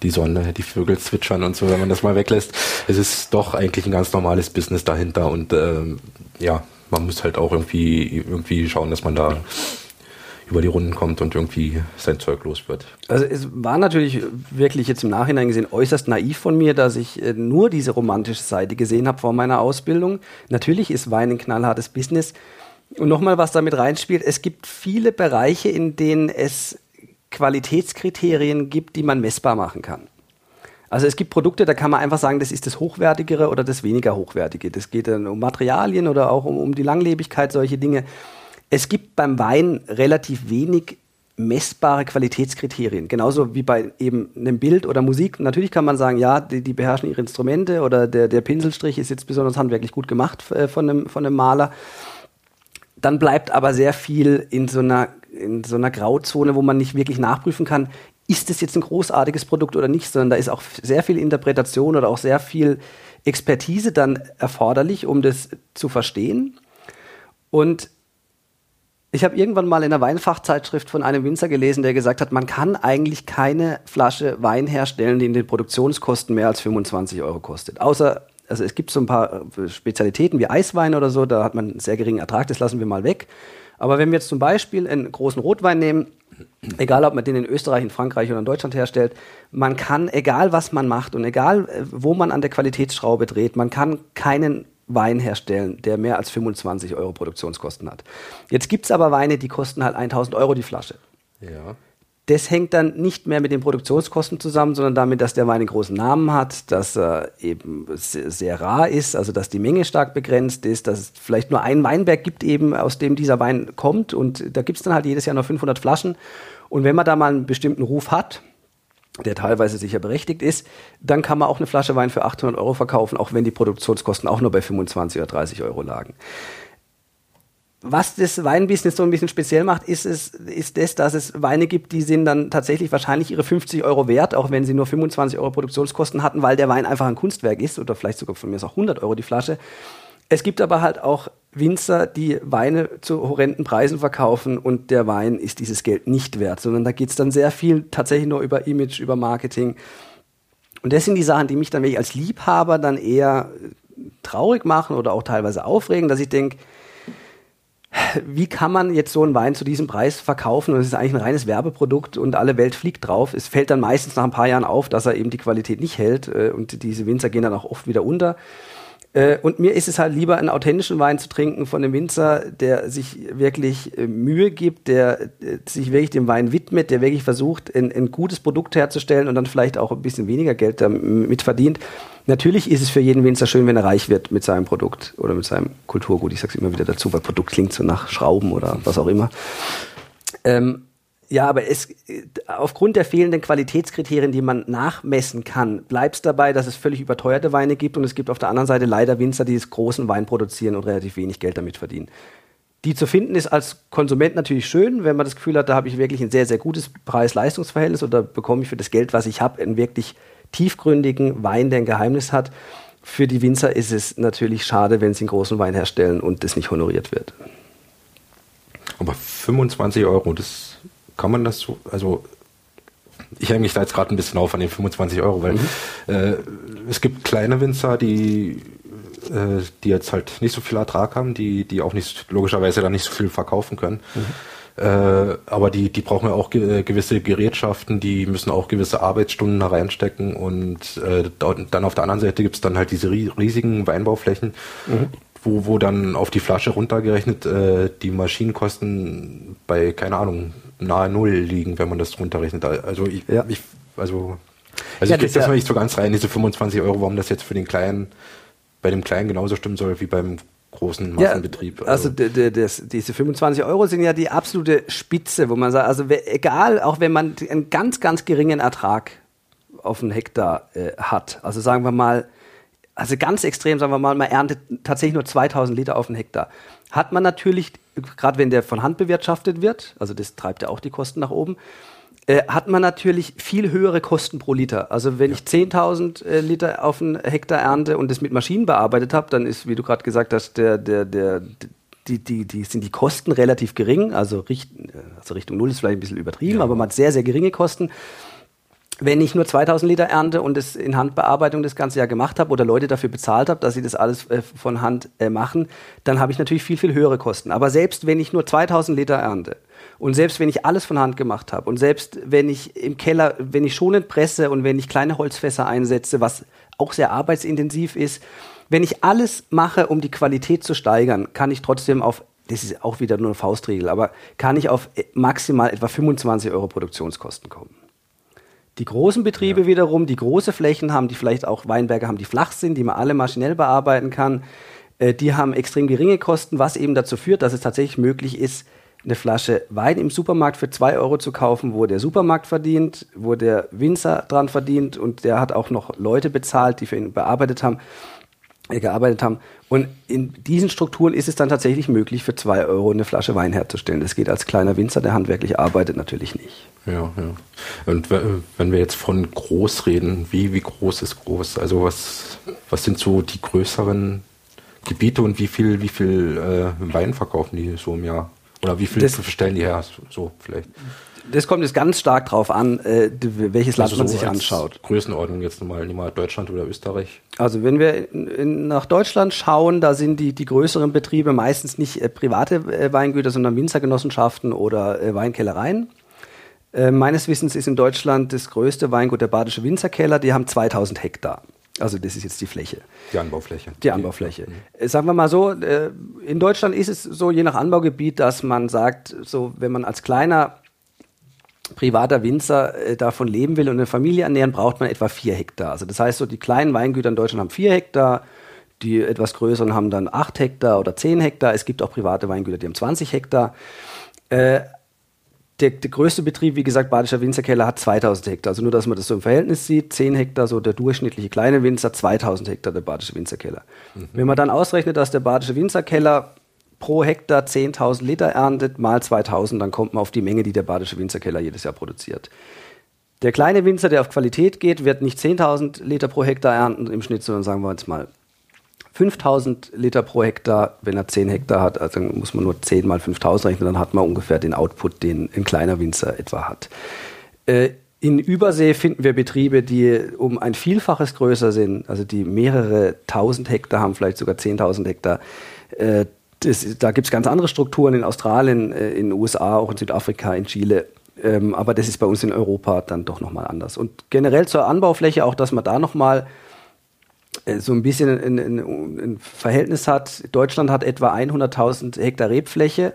die Sonne, die Vögel zwitschern und so, wenn man das mal weglässt. Es ist doch eigentlich ein ganz normales Business dahinter und ähm, ja, man muss halt auch irgendwie irgendwie schauen, dass man da über die Runden kommt und irgendwie sein Zeug los wird. Also es war natürlich wirklich jetzt im Nachhinein gesehen äußerst naiv von mir, dass ich äh, nur diese romantische Seite gesehen habe vor meiner Ausbildung. Natürlich ist Wein ein knallhartes Business. Und nochmal, was damit reinspielt, es gibt viele Bereiche, in denen es Qualitätskriterien gibt, die man messbar machen kann. Also es gibt Produkte, da kann man einfach sagen, das ist das Hochwertigere oder das weniger Hochwertige. Das geht dann um Materialien oder auch um, um die Langlebigkeit, solche Dinge. Es gibt beim Wein relativ wenig messbare Qualitätskriterien. Genauso wie bei eben einem Bild oder Musik. Natürlich kann man sagen, ja, die, die beherrschen ihre Instrumente oder der, der, Pinselstrich ist jetzt besonders handwerklich gut gemacht äh, von, einem, von einem Maler. Dann bleibt aber sehr viel in so einer, in so einer Grauzone, wo man nicht wirklich nachprüfen kann, ist es jetzt ein großartiges Produkt oder nicht, sondern da ist auch sehr viel Interpretation oder auch sehr viel Expertise dann erforderlich, um das zu verstehen. Und ich habe irgendwann mal in einer Weinfachzeitschrift von einem Winzer gelesen, der gesagt hat, man kann eigentlich keine Flasche Wein herstellen, die in den Produktionskosten mehr als 25 Euro kostet. Außer, also es gibt so ein paar äh, Spezialitäten wie Eiswein oder so, da hat man einen sehr geringen Ertrag, das lassen wir mal weg. Aber wenn wir jetzt zum Beispiel einen großen Rotwein nehmen, egal ob man den in Österreich, in Frankreich oder in Deutschland herstellt, man kann, egal was man macht und egal äh, wo man an der Qualitätsschraube dreht, man kann keinen Wein herstellen, der mehr als 25 Euro Produktionskosten hat. Jetzt gibt es aber Weine, die kosten halt 1000 Euro die Flasche. Ja. Das hängt dann nicht mehr mit den Produktionskosten zusammen, sondern damit, dass der Wein einen großen Namen hat, dass er eben sehr, sehr rar ist, also dass die Menge stark begrenzt ist, dass es vielleicht nur einen Weinberg gibt, eben aus dem dieser Wein kommt und da gibt es dann halt jedes Jahr noch 500 Flaschen. Und wenn man da mal einen bestimmten Ruf hat, der teilweise sicher berechtigt ist, dann kann man auch eine Flasche Wein für 800 Euro verkaufen, auch wenn die Produktionskosten auch nur bei 25 oder 30 Euro lagen. Was das Weinbusiness so ein bisschen speziell macht, ist, es, ist das, dass es Weine gibt, die sind dann tatsächlich wahrscheinlich ihre 50 Euro wert, auch wenn sie nur 25 Euro Produktionskosten hatten, weil der Wein einfach ein Kunstwerk ist oder vielleicht sogar von mir ist auch 100 Euro die Flasche. Es gibt aber halt auch Winzer, die Weine zu horrenden Preisen verkaufen und der Wein ist dieses Geld nicht wert, sondern da geht es dann sehr viel tatsächlich nur über Image, über Marketing. Und das sind die Sachen, die mich dann wirklich als Liebhaber dann eher traurig machen oder auch teilweise aufregen, dass ich denke, wie kann man jetzt so einen Wein zu diesem Preis verkaufen? Und es ist eigentlich ein reines Werbeprodukt und alle Welt fliegt drauf. Es fällt dann meistens nach ein paar Jahren auf, dass er eben die Qualität nicht hält äh, und diese Winzer gehen dann auch oft wieder unter. Äh, und mir ist es halt lieber, einen authentischen Wein zu trinken von einem Winzer, der sich wirklich äh, Mühe gibt, der äh, sich wirklich dem Wein widmet, der wirklich versucht, ein, ein, gutes Produkt herzustellen und dann vielleicht auch ein bisschen weniger Geld damit verdient. Natürlich ist es für jeden Winzer schön, wenn er reich wird mit seinem Produkt oder mit seinem Kulturgut. Ich sage es immer wieder dazu, weil Produkt klingt so nach Schrauben oder was auch immer. Ähm, ja, aber es, aufgrund der fehlenden Qualitätskriterien, die man nachmessen kann, bleibt es dabei, dass es völlig überteuerte Weine gibt und es gibt auf der anderen Seite leider Winzer, die großen Wein produzieren und relativ wenig Geld damit verdienen. Die zu finden ist als Konsument natürlich schön, wenn man das Gefühl hat, da habe ich wirklich ein sehr, sehr gutes Preis-Leistungs-Verhältnis oder bekomme ich für das Geld, was ich habe, einen wirklich tiefgründigen Wein, der ein Geheimnis hat. Für die Winzer ist es natürlich schade, wenn sie einen großen Wein herstellen und das nicht honoriert wird. Aber 25 Euro, das kann man das so, also ich hänge mich da jetzt gerade ein bisschen auf an den 25 Euro, weil mhm. äh, es gibt kleine Winzer, die äh, die jetzt halt nicht so viel Ertrag haben, die, die auch nicht logischerweise dann nicht so viel verkaufen können. Mhm. Äh, aber die, die brauchen ja auch ge gewisse Gerätschaften, die müssen auch gewisse Arbeitsstunden da reinstecken und äh, dann auf der anderen Seite gibt es dann halt diese riesigen Weinbauflächen, mhm. Wo, wo dann auf die Flasche runtergerechnet äh, die Maschinenkosten bei, keine Ahnung, nahe Null liegen, wenn man das runterrechnet. Also ich, ja. ich also, also ja, ich kriege das ja nicht so ganz rein, diese 25 Euro, warum das jetzt für den Kleinen, bei dem Kleinen genauso stimmen soll wie beim großen Massenbetrieb. Ja, also, also das, diese 25 Euro sind ja die absolute Spitze, wo man sagt, also egal, auch wenn man einen ganz, ganz geringen Ertrag auf einen Hektar äh, hat, also sagen wir mal, also ganz extrem, sagen wir mal, man erntet tatsächlich nur 2000 Liter auf einen Hektar, hat man natürlich gerade wenn der von Hand bewirtschaftet wird, also das treibt ja auch die Kosten nach oben, äh, hat man natürlich viel höhere Kosten pro Liter. Also wenn ja. ich 10.000 äh, Liter auf einen Hektar ernte und das mit Maschinen bearbeitet habe, dann ist, wie du gerade gesagt hast, der, der, der, die, die, die sind die Kosten relativ gering. Also, richt, also Richtung Null ist vielleicht ein bisschen übertrieben, ja. aber man hat sehr, sehr geringe Kosten wenn ich nur 2000 Liter ernte und das in Handbearbeitung das ganze Jahr gemacht habe oder Leute dafür bezahlt habe, dass sie das alles äh, von Hand äh, machen, dann habe ich natürlich viel, viel höhere Kosten. Aber selbst wenn ich nur 2000 Liter ernte und selbst wenn ich alles von Hand gemacht habe und selbst wenn ich im Keller, wenn ich schonend presse und wenn ich kleine Holzfässer einsetze, was auch sehr arbeitsintensiv ist, wenn ich alles mache, um die Qualität zu steigern, kann ich trotzdem auf das ist auch wieder nur eine Faustregel, aber kann ich auf äh, maximal etwa 25 Euro Produktionskosten kommen. Die großen Betriebe ja. wiederum, die große Flächen haben, die vielleicht auch Weinberge haben, die flach sind, die man alle maschinell bearbeiten kann, äh, die haben extrem geringe Kosten, was eben dazu führt, dass es tatsächlich möglich ist, eine Flasche Wein im Supermarkt für 2 Euro zu kaufen, wo der Supermarkt verdient, wo der Winzer dran verdient und der hat auch noch Leute bezahlt, die für ihn bearbeitet haben gearbeitet haben. Und in diesen Strukturen ist es dann tatsächlich möglich, für zwei Euro eine Flasche Wein herzustellen. Das geht als kleiner Winzer, der handwerklich arbeitet, natürlich nicht. Ja, ja. Und wenn wir jetzt von groß reden, wie, wie groß ist groß? Also was, was sind so die größeren Gebiete und wie viel, wie viel äh, Wein verkaufen die so im Jahr? Oder wie viel das, stellen die her? So vielleicht das kommt jetzt ganz stark drauf an, äh, welches Land also man so sich anschaut. Größenordnung jetzt nochmal, nehmen wir Deutschland oder Österreich. Also wenn wir in, in, nach Deutschland schauen, da sind die, die größeren Betriebe meistens nicht äh, private äh, Weingüter, sondern Winzergenossenschaften oder äh, Weinkellereien. Äh, meines Wissens ist in Deutschland das größte Weingut der Badische Winzerkeller, die haben 2000 Hektar. Also das ist jetzt die Fläche. Die Anbaufläche. Die Anbaufläche. Mhm. Sagen wir mal so, in Deutschland ist es so, je nach Anbaugebiet, dass man sagt, so wenn man als kleiner privater Winzer äh, davon leben will und eine Familie ernähren, braucht man etwa vier Hektar. Also das heißt, so die kleinen Weingüter in Deutschland haben vier Hektar, die etwas größeren haben dann acht Hektar oder zehn Hektar. Es gibt auch private Weingüter, die haben 20 Hektar. Äh, der, der, größte Betrieb, wie gesagt, Badischer Winzerkeller, hat 2000 Hektar. Also nur, dass man das so im Verhältnis sieht. 10 Hektar, so der durchschnittliche kleine Winzer, 2000 Hektar der Badische Winzerkeller. Mhm. Wenn man dann ausrechnet, dass der Badische Winzerkeller pro Hektar 10.000 Liter erntet, mal 2.000, dann kommt man auf die Menge, die der Badische Winzerkeller jedes Jahr produziert. Der kleine Winzer, der auf Qualität geht, wird nicht 10.000 Liter pro Hektar ernten im Schnitt, sondern sagen wir jetzt mal 5.000 Liter pro Hektar. Wenn er 10 Hektar hat, also muss man nur 10 mal 5.000 rechnen, dann hat man ungefähr den Output, den ein kleiner Winzer etwa hat. Äh, in Übersee finden wir Betriebe, die um ein Vielfaches größer sind, also die mehrere tausend Hektar haben, vielleicht sogar 10.000 Hektar. Äh, das, da gibt es ganz andere Strukturen in Australien, äh, in den USA, auch in Südafrika, in Chile. Ähm, aber das ist bei uns in Europa dann doch nochmal anders. Und generell zur Anbaufläche, auch dass man da nochmal äh, so ein bisschen ein, ein, ein, Verhältnis hat. Deutschland hat etwa 100.000 Hektar Rebfläche.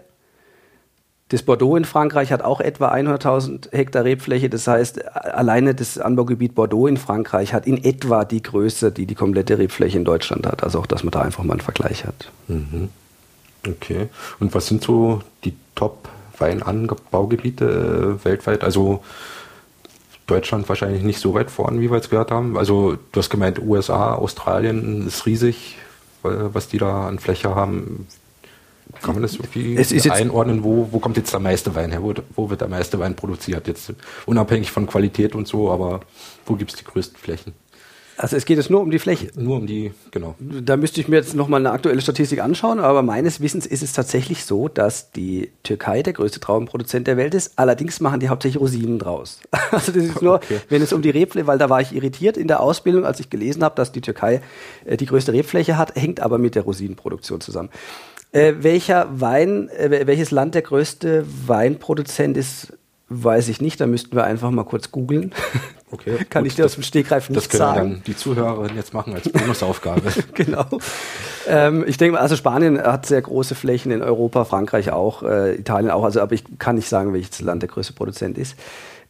Das Bordeaux in Frankreich hat auch etwa 100.000 Hektar Rebfläche. Das heißt, alleine das Anbaugebiet Bordeaux in Frankreich hat in etwa die Größe, die die komplette Rebfläche in Deutschland hat. Also auch, dass man da einfach mal einen Vergleich hat. Mhm. Okay. Und was sind so die Top-Weinanbaugebiete äh, weltweit? Also Deutschland wahrscheinlich nicht so weit vorn, wie wir es gehört haben. Also du hast gemeint, USA, Australien ist riesig, was die da an Fläche haben. Kann man das irgendwie einordnen? Wo, wo kommt jetzt der meiste Wein her? Wo, wo wird der meiste Wein produziert? Jetzt unabhängig von Qualität und so, aber wo gibt es die größten Flächen? Also es geht jetzt nur um die Fläche. Nur um die, genau. Da müsste ich mir jetzt nochmal eine aktuelle Statistik anschauen, aber meines Wissens ist es tatsächlich so, dass die Türkei der größte Traubenproduzent der Welt ist. Allerdings machen die hauptsächlich Rosinen draus. Also das ist nur, okay. wenn es um die Rebfläche, weil da war ich irritiert in der Ausbildung, als ich gelesen habe, dass die Türkei äh, die größte Rebfläche hat, hängt aber mit der Rosinenproduktion zusammen. Äh, welcher Wein, äh, welches Land der größte Weinproduzent ist, weiß ich nicht. Da müssten wir einfach mal kurz googeln. Okay. Kann gut, ich dir aus dem Stegreif nicht sagen. Das können dann die Zuhörerinnen jetzt machen als Bonusaufgabe. genau. Ähm, ich denke, also Spanien hat sehr große Flächen in Europa, Frankreich auch, äh, Italien auch. Also, aber ich kann nicht sagen, welches Land der größte Produzent ist.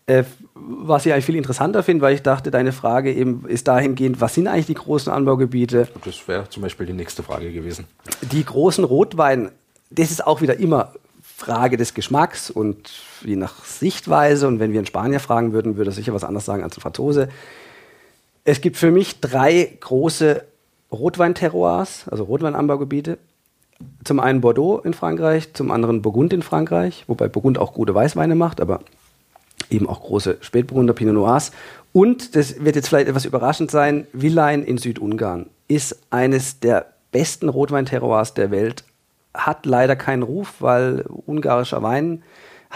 Äh, was ich eigentlich viel interessanter finde, weil ich dachte, deine Frage eben ist dahingehend, was sind eigentlich die großen Anbaugebiete? Das wäre zum Beispiel die nächste Frage gewesen. Die großen Rotwein, das ist auch wieder immer Frage des Geschmacks und je nach Sichtweise. Und wenn wir einen Spanier fragen würden, würde er sicher was anderes sagen als ein Franzose. Es gibt für mich drei große Rotweinterroirs, also Rotweinanbaugebiete. zum einen Bordeaux in Frankreich, zum anderen Burgund in Frankreich, wobei Burgund auch gute Weißweine macht, aber eben auch große Spätburgunder Pinot Noirs. Und, das wird jetzt vielleicht etwas überraschend sein, Villain in Südungarn ist eines der besten Rotweinterroirs der Welt, hat leider keinen Ruf, weil ungarischer Wein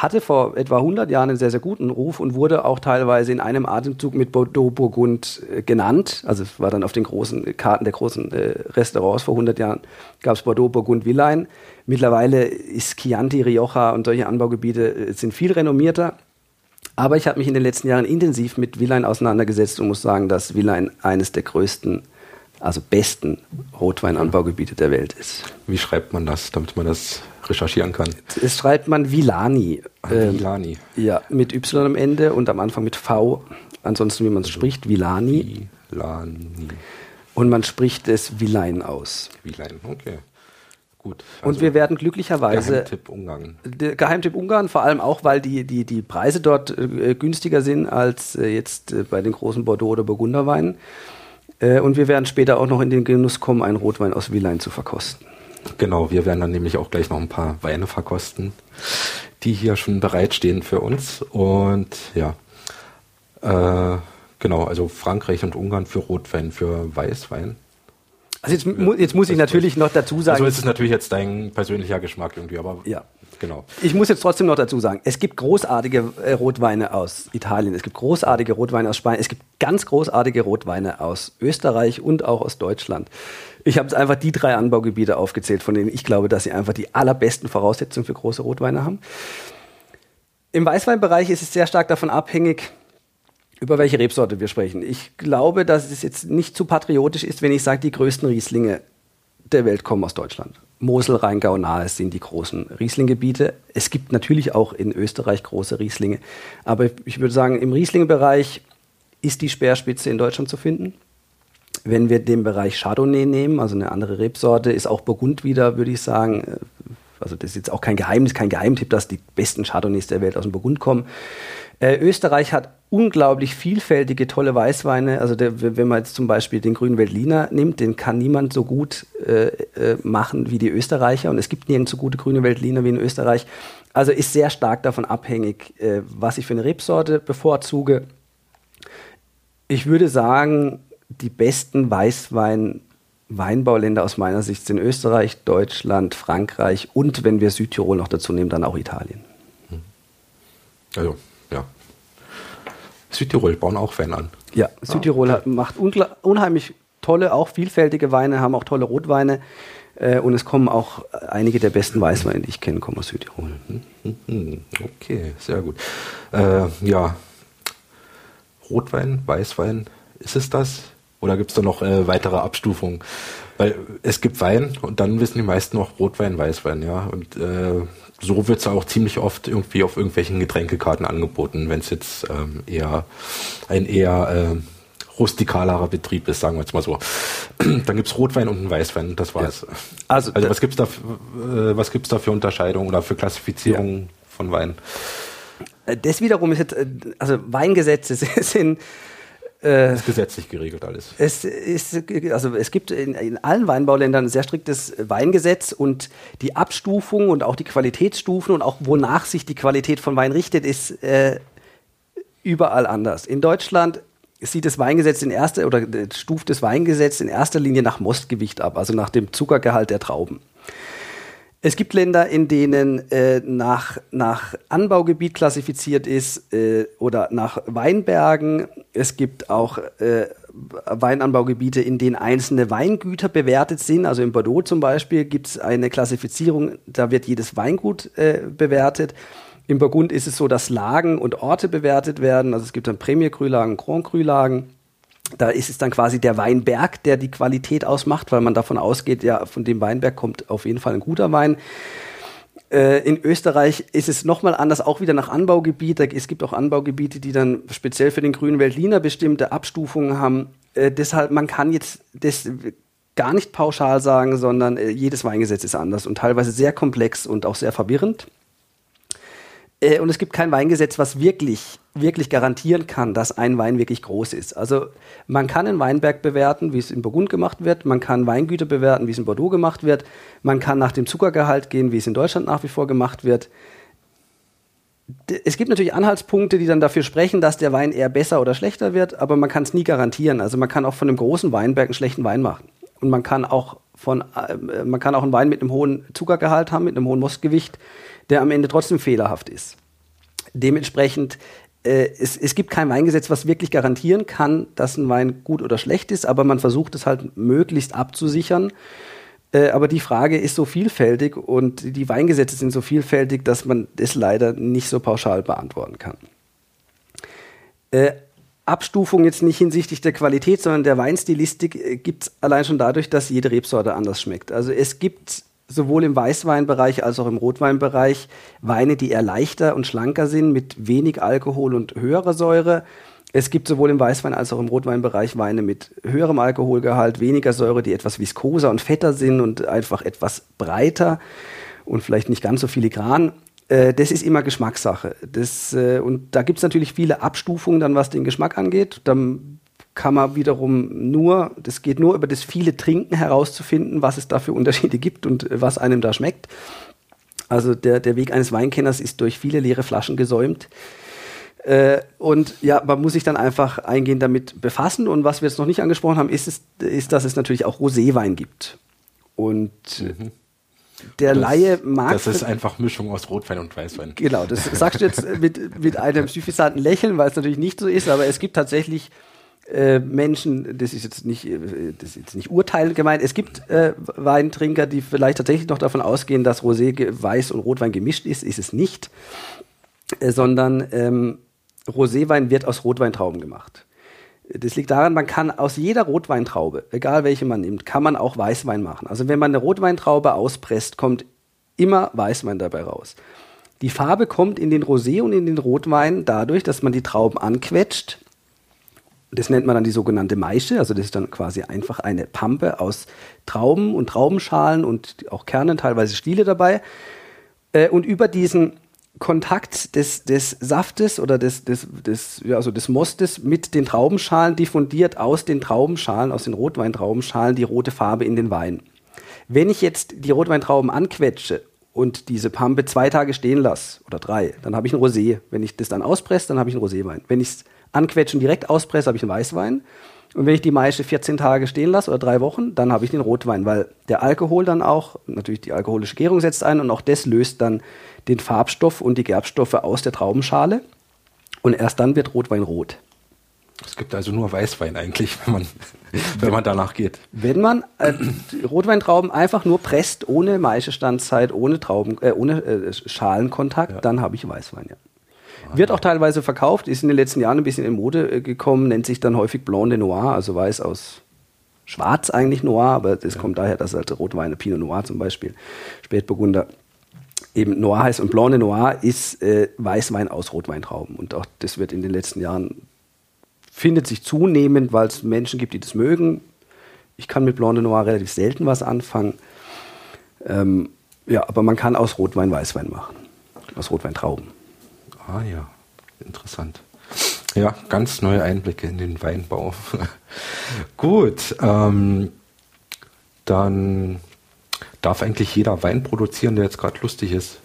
hatte vor etwa 100 Jahren einen sehr, sehr guten Ruf und wurde auch teilweise in einem Atemzug mit Bordeaux Burgund äh, genannt. Also es war dann auf den großen Karten der großen äh, Restaurants vor 100 Jahren gab es Bordeaux Burgund Villain. Mittlerweile ist Chianti, Rioja und solche Anbaugebiete äh, sind viel renommierter. Aber ich habe mich in den letzten Jahren intensiv mit Villain auseinandergesetzt und muss sagen, dass Villain eines der größten also besten Rotweinanbaugebiete der Welt ist. Wie schreibt man das, damit man das recherchieren kann? Es schreibt man Villani. Ah, Villani. Ähm, ja, mit Y am Ende und am Anfang mit V. Ansonsten, wie man es also spricht, Villani. Villani. Und man spricht es Villain aus. Villain, okay. Gut. Also und wir werden glücklicherweise. Geheimtipp Ungarn. Geheimtipp Ungarn, vor allem auch, weil die, die, die Preise dort äh, günstiger sind als äh, jetzt äh, bei den großen Bordeaux- oder Burgunderweinen. Äh, und wir werden später auch noch in den Genuss kommen, einen Rotwein aus Wielein zu verkosten. Genau, wir werden dann nämlich auch gleich noch ein paar Weine verkosten, die hier schon bereitstehen für uns. Und ja, äh, genau, also Frankreich und Ungarn für Rotwein, für Weißwein. Also jetzt, mu jetzt muss ich natürlich noch dazu sagen. Also ist es natürlich jetzt dein persönlicher Geschmack irgendwie, aber ja. Genau. Ich muss jetzt trotzdem noch dazu sagen, es gibt großartige äh, Rotweine aus Italien, es gibt großartige Rotweine aus Spanien, es gibt ganz großartige Rotweine aus Österreich und auch aus Deutschland. Ich habe jetzt einfach die drei Anbaugebiete aufgezählt, von denen ich glaube, dass sie einfach die allerbesten Voraussetzungen für große Rotweine haben. Im Weißweinbereich ist es sehr stark davon abhängig, über welche Rebsorte wir sprechen. Ich glaube, dass es jetzt nicht zu patriotisch ist, wenn ich sage, die größten Rieslinge der Welt kommen aus Deutschland. Mosel, Rheingau, Nahe sind die großen Rieslinggebiete. Es gibt natürlich auch in Österreich große Rieslinge. Aber ich würde sagen, im Riesling-Bereich ist die Speerspitze in Deutschland zu finden. Wenn wir den Bereich Chardonnay nehmen, also eine andere Rebsorte, ist auch Burgund wieder, würde ich sagen, äh, also das ist jetzt auch kein Geheimnis, kein Geheimtipp, dass die besten Chardonnays der Welt aus dem Burgund kommen. Äh, Österreich hat unglaublich vielfältige, tolle Weißweine. Also der, wenn man jetzt zum Beispiel den grünen Veltliner nimmt, den kann niemand so gut äh, äh, machen wie die Österreicher. Und es gibt nirgends so gute grüne Veltliner wie in Österreich. Also ist sehr stark davon abhängig, äh, was ich für eine Rebsorte bevorzuge. Ich würde sagen, die besten Weißwein Weinbauländer aus meiner Sicht sind Österreich, Deutschland, Frankreich und wenn wir Südtirol noch dazu nehmen, dann auch Italien. Also Südtirol bauen auch Wein an. Ja, Südtirol ah, macht unheimlich tolle, auch vielfältige Weine, haben auch tolle Rotweine. Äh, und es kommen auch einige der besten Weißweine, die ich kenne, kommen aus Südtirol. Mhm. Okay, sehr gut. Äh, ja, Rotwein, Weißwein, ist es das? Oder gibt es da noch äh, weitere Abstufungen? Weil es gibt Wein und dann wissen die meisten noch Rotwein, Weißwein, ja. Und äh, so wird es auch ziemlich oft irgendwie auf irgendwelchen Getränkekarten angeboten, wenn es jetzt ähm, eher ein eher äh, rustikalerer Betrieb ist, sagen wir jetzt mal so. Dann gibt's Rotwein und einen Weißwein, das war's. Ja. Also, also was gibt's da, äh, was gibt's da für Unterscheidungen oder für Klassifizierungen ja. von Wein? Äh, das wiederum ist jetzt, äh, also Weingesetze sind äh, ist gesetzlich geregelt alles. Es, ist, also es gibt in, in, allen Weinbauländern ein sehr striktes Weingesetz und die Abstufung und auch die Qualitätsstufen und auch wonach sich die Qualität von Wein richtet, ist äh, überall anders. In Deutschland sieht das Weingesetz in erster oder stuft das Weingesetz in erster Linie nach Mostgewicht ab, also nach dem Zuckergehalt der Trauben. Es gibt Länder, in denen äh, nach, nach Anbaugebiet klassifiziert ist äh, oder nach Weinbergen. Es gibt auch äh, Weinanbaugebiete, in denen einzelne Weingüter bewertet sind. Also in Bordeaux zum Beispiel gibt es eine Klassifizierung, da wird jedes Weingut äh, bewertet. Im Burgund ist es so, dass Lagen und Orte bewertet werden. Also es gibt dann Premier Cru-Lagen, Grand Cru-Lagen da ist es dann quasi der Weinberg, der die Qualität ausmacht, weil man davon ausgeht, ja, von dem Weinberg kommt auf jeden Fall ein guter Wein. Äh, in Österreich ist es nochmal anders, auch wieder nach Anbaugebiet. Es gibt auch Anbaugebiete, die dann speziell für den grünen Veltliner bestimmte Abstufungen haben. Äh, deshalb, man kann jetzt das gar nicht pauschal sagen, sondern äh, jedes Weingesetz ist anders und teilweise sehr komplex und auch sehr verwirrend. Äh, und es gibt kein Weingesetz, was wirklich, wirklich garantieren kann, dass ein Wein wirklich groß ist. Also man kann einen Weinberg bewerten, wie es in Burgund gemacht wird. Man kann Weingüter bewerten, wie es in Bordeaux gemacht wird. Man kann nach dem Zuckergehalt gehen, wie es in Deutschland nach wie vor gemacht wird. Es gibt natürlich Anhaltspunkte, die dann dafür sprechen, dass der Wein eher besser oder schlechter wird, aber man kann es nie garantieren. Also man kann auch von einem großen Weinberg einen schlechten Wein machen. Und man kann auch von, äh, man kann auch einen Wein mit einem hohen Zuckergehalt haben, mit einem hohen Mostgewicht der am Ende trotzdem fehlerhaft ist. Dementsprechend, äh, es, es gibt kein Weingesetz, was wirklich garantieren kann, dass ein Wein gut oder schlecht ist, aber man versucht es halt möglichst abzusichern. Äh, aber die Frage ist so vielfältig und die Weingesetze sind so vielfältig, dass man es leider nicht so pauschal beantworten kann. Äh, Abstufung jetzt nicht hinsichtlich der Qualität, sondern der Weinstilistik äh, gibt es allein schon dadurch, dass jede Rebsorte anders schmeckt. Also es gibt sowohl im Weißweinbereich als auch im Rotweinbereich Weine, die eher leichter und schlanker sind, mit wenig Alkohol und höherer Säure. Es gibt sowohl im Weißwein als auch im Rotweinbereich Weine mit höherem Alkoholgehalt, weniger Säure, die etwas viskoser und fetter sind und einfach etwas breiter und vielleicht nicht ganz so filigran. Äh, das ist immer Geschmackssache. Das, äh, und da gibt es natürlich viele Abstufungen dann, was den Geschmack angeht. Dann kann man wiederum nur, das geht nur über das viele Trinken herauszufinden, was es da für Unterschiede gibt und was einem da schmeckt. Also der, der Weg eines Weinkenners ist durch viele leere Flaschen gesäumt. Äh, und ja, man muss sich dann einfach eingehend damit befassen. Und was wir jetzt noch nicht angesprochen haben, ist, es, ist dass es natürlich auch Roséwein gibt. Und mhm. der das, Laie mag. Das ist einfach Mischung aus Rotwein und Weißwein. Genau, das sagst du jetzt mit, mit einem suffisanten Lächeln, weil es natürlich nicht so ist, aber es gibt tatsächlich äh, Menschen, das ist jetzt nicht, äh, das ist jetzt nicht urteilend gemeint, es gibt äh, Weintrinker, die vielleicht tatsächlich noch davon ausgehen, dass Rosé, Weiß und Rotwein gemischt ist, ist es nicht, äh, sondern ähm, Roséwein wird aus Rotweintrauben gemacht. Das liegt daran, man kann aus jeder Rotweintraube, egal welche man nimmt, kann man auch Weißwein machen. Also wenn man eine Rotweintraube auspresst, kommt immer Weißwein dabei raus. Die Farbe kommt in den Rosé und in den Rotwein dadurch, dass man die Trauben anquetscht das nennt man dann die sogenannte Maische, also das ist dann quasi einfach eine Pampe aus Trauben und Traubenschalen und auch Kernen, teilweise Stiele dabei. Äh, und über diesen Kontakt des, des Saftes oder des, des, des, ja, also des Mostes mit den Traubenschalen diffundiert aus den Traubenschalen, aus den Rotweintraubenschalen die rote Farbe in den Wein. Wenn ich jetzt die Rotweintrauben anquetsche und diese Pampe zwei Tage stehen lasse oder drei, dann habe ich ein Rosé. Wenn ich das dann auspresse, dann habe ich ein Roséwein. Wenn ich es anquetschen, direkt auspresse, habe ich einen Weißwein. Und wenn ich die Maische 14 Tage stehen lasse oder drei Wochen, dann habe ich den Rotwein, weil der Alkohol dann auch, natürlich die alkoholische Gärung setzt ein und auch das löst dann den Farbstoff und die Gerbstoffe aus der Traubenschale. Und erst dann wird Rotwein rot. Es gibt also nur Weißwein eigentlich, wenn man, wenn man danach geht. Wenn man äh, Rotweintrauben einfach nur presst, ohne Maischestandzeit, ohne Trauben, äh, ohne äh, Schalenkontakt, ja. dann habe ich Weißwein, ja. Wird auch teilweise verkauft, ist in den letzten Jahren ein bisschen in Mode äh, gekommen, nennt sich dann häufig Blanc de Noir, also weiß aus Schwarz eigentlich Noir, aber das ja. kommt daher, dass halt Rotweine, Pinot Noir zum Beispiel, Spätburgunder, eben Noir heißt. Und Blanc de Noir ist äh, Weißwein aus Rotweintrauben. Und auch das wird in den letzten Jahren, findet sich zunehmend, weil es Menschen gibt, die das mögen. Ich kann mit Blanc de Noir relativ selten was anfangen. Ähm, ja, aber man kann aus Rotwein Weißwein machen. Aus Rotweintrauben. Ah ja, interessant. Ja, ganz neue Einblicke in den Weinbau. Gut, ähm, dann darf eigentlich jeder Wein produzieren, der jetzt gerade lustig ist.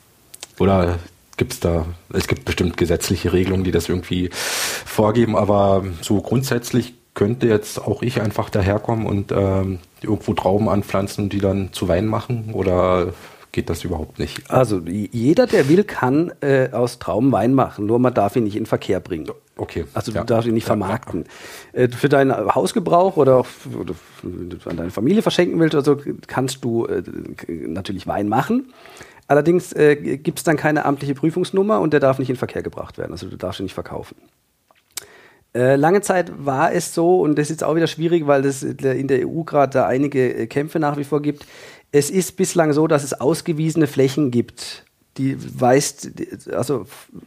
Oder gibt es da, es gibt bestimmt gesetzliche Regelungen, die das irgendwie vorgeben, aber so grundsätzlich könnte jetzt auch ich einfach daherkommen und ähm, irgendwo Trauben anpflanzen und die dann zu Wein machen? Oder geht das überhaupt nicht. Also jeder, der will, kann äh, aus Trauben Wein machen, nur man darf ihn nicht in Verkehr bringen. Okay. Also du ja. darfst ihn nicht vermarkten. Ja. Äh, für deinen Hausgebrauch oder, auch, oder an deine Familie verschenken willst oder so, kannst du äh, natürlich Wein machen. Allerdings äh, gibt es dann keine amtliche Prüfungsnummer und der darf nicht in Verkehr gebracht werden. Also du darfst ihn nicht verkaufen. Äh, lange Zeit war es so, und das ist jetzt auch wieder schwierig, weil es in der EU gerade da einige äh, Kämpfe nach wie vor gibt. Es ist bislang so, dass es ausgewiesene Flächen gibt. Die weist, also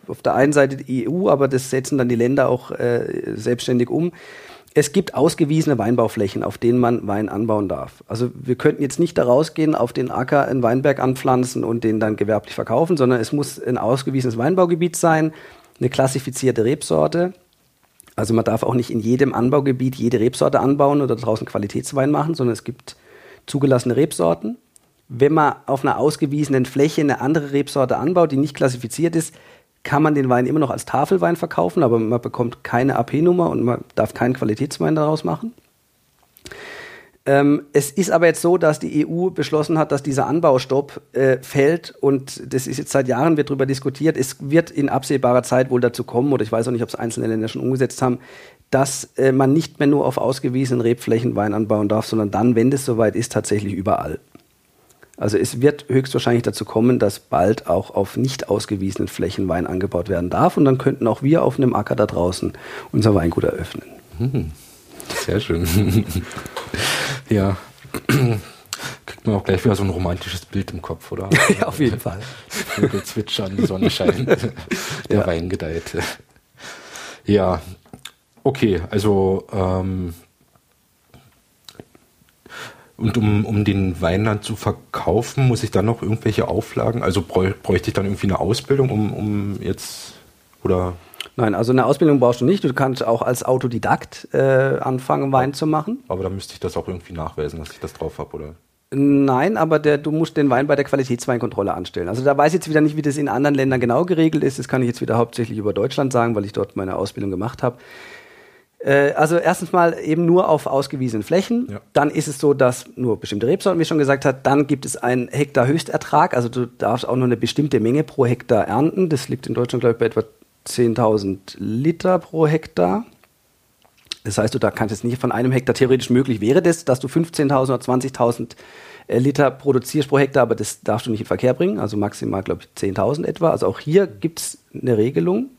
auf der einen Seite die EU, aber das setzen dann die Länder auch äh, selbstständig um. es gibt ausgewiesene Weinbauflächen, auf denen man Wein anbauen darf. Also wir könnten jetzt nicht da rausgehen, auf den Acker einen Weinberg anpflanzen und den dann gewerblich verkaufen, sondern es muss ein ausgewiesenes Weinbaugebiet sein, eine klassifizierte Rebsorte. Also man darf auch nicht in jedem Anbaugebiet jede Rebsorte anbauen oder draußen Qualitätswein machen, sondern es gibt zugelassene Rebsorten. Wenn man auf einer ausgewiesenen Fläche eine andere Rebsorte anbaut, die nicht klassifiziert ist, kann man den Wein immer noch als Tafelwein verkaufen, aber man bekommt keine AP-Nummer und man darf keinen Qualitätswein daraus machen. Ähm, es ist aber jetzt so, dass die EU beschlossen hat, dass dieser Anbaustopp äh, fällt und das ist jetzt seit Jahren wird darüber diskutiert. Es wird in absehbarer Zeit wohl dazu kommen, oder ich weiß auch nicht, ob es einzelne Länder schon umgesetzt haben, dass äh, man nicht mehr nur auf ausgewiesenen Rebflächen Wein anbauen darf, sondern dann, wenn das soweit ist, tatsächlich überall. Also es wird höchstwahrscheinlich dazu kommen, dass bald auch auf nicht ausgewiesenen Flächen Wein angebaut werden darf und dann könnten auch wir auf einem Acker da draußen unser Weingut eröffnen. Hm, sehr schön. ja. Kriegt man auch gleich wieder so ein romantisches Bild im Kopf, oder? ja, auf jeden Fall. Vögel zwitschern, die Sonne scheint, der ja. Wein gedeiht. Ja, okay, also ähm, und um, um den Wein dann zu verkaufen, muss ich dann noch irgendwelche Auflagen? Also bräuchte ich dann irgendwie eine Ausbildung, um, um jetzt oder? Nein, also eine Ausbildung brauchst du nicht. Du kannst auch als Autodidakt äh, anfangen, Wein zu machen. Aber dann müsste ich das auch irgendwie nachweisen, dass ich das drauf habe, oder? Nein, aber der, du musst den Wein bei der Qualitätsweinkontrolle anstellen. Also da weiß ich jetzt wieder nicht, wie das in anderen Ländern genau geregelt ist. Das kann ich jetzt wieder hauptsächlich über Deutschland sagen, weil ich dort meine Ausbildung gemacht habe. Äh, also erstens mal eben nur auf ausgewiesenen Flächen. Ja. Dann ist es so, dass nur bestimmte Rebsorten, wie schon gesagt hat, dann gibt es einen Hektar Höchstertrag. Also du darfst auch nur eine bestimmte Menge pro Hektar ernten. Das liegt in Deutschland, glaube ich, bei etwa 10.000 Liter pro Hektar. Das heißt, du da kannst jetzt nicht von einem Hektar theoretisch möglich wäre das, dass du 15.000 oder 20.000 äh, Liter produzierst pro Hektar, aber das darfst du nicht in Verkehr bringen. Also maximal, glaube ich, 10.000 etwa. Also auch hier gibt es eine Regelung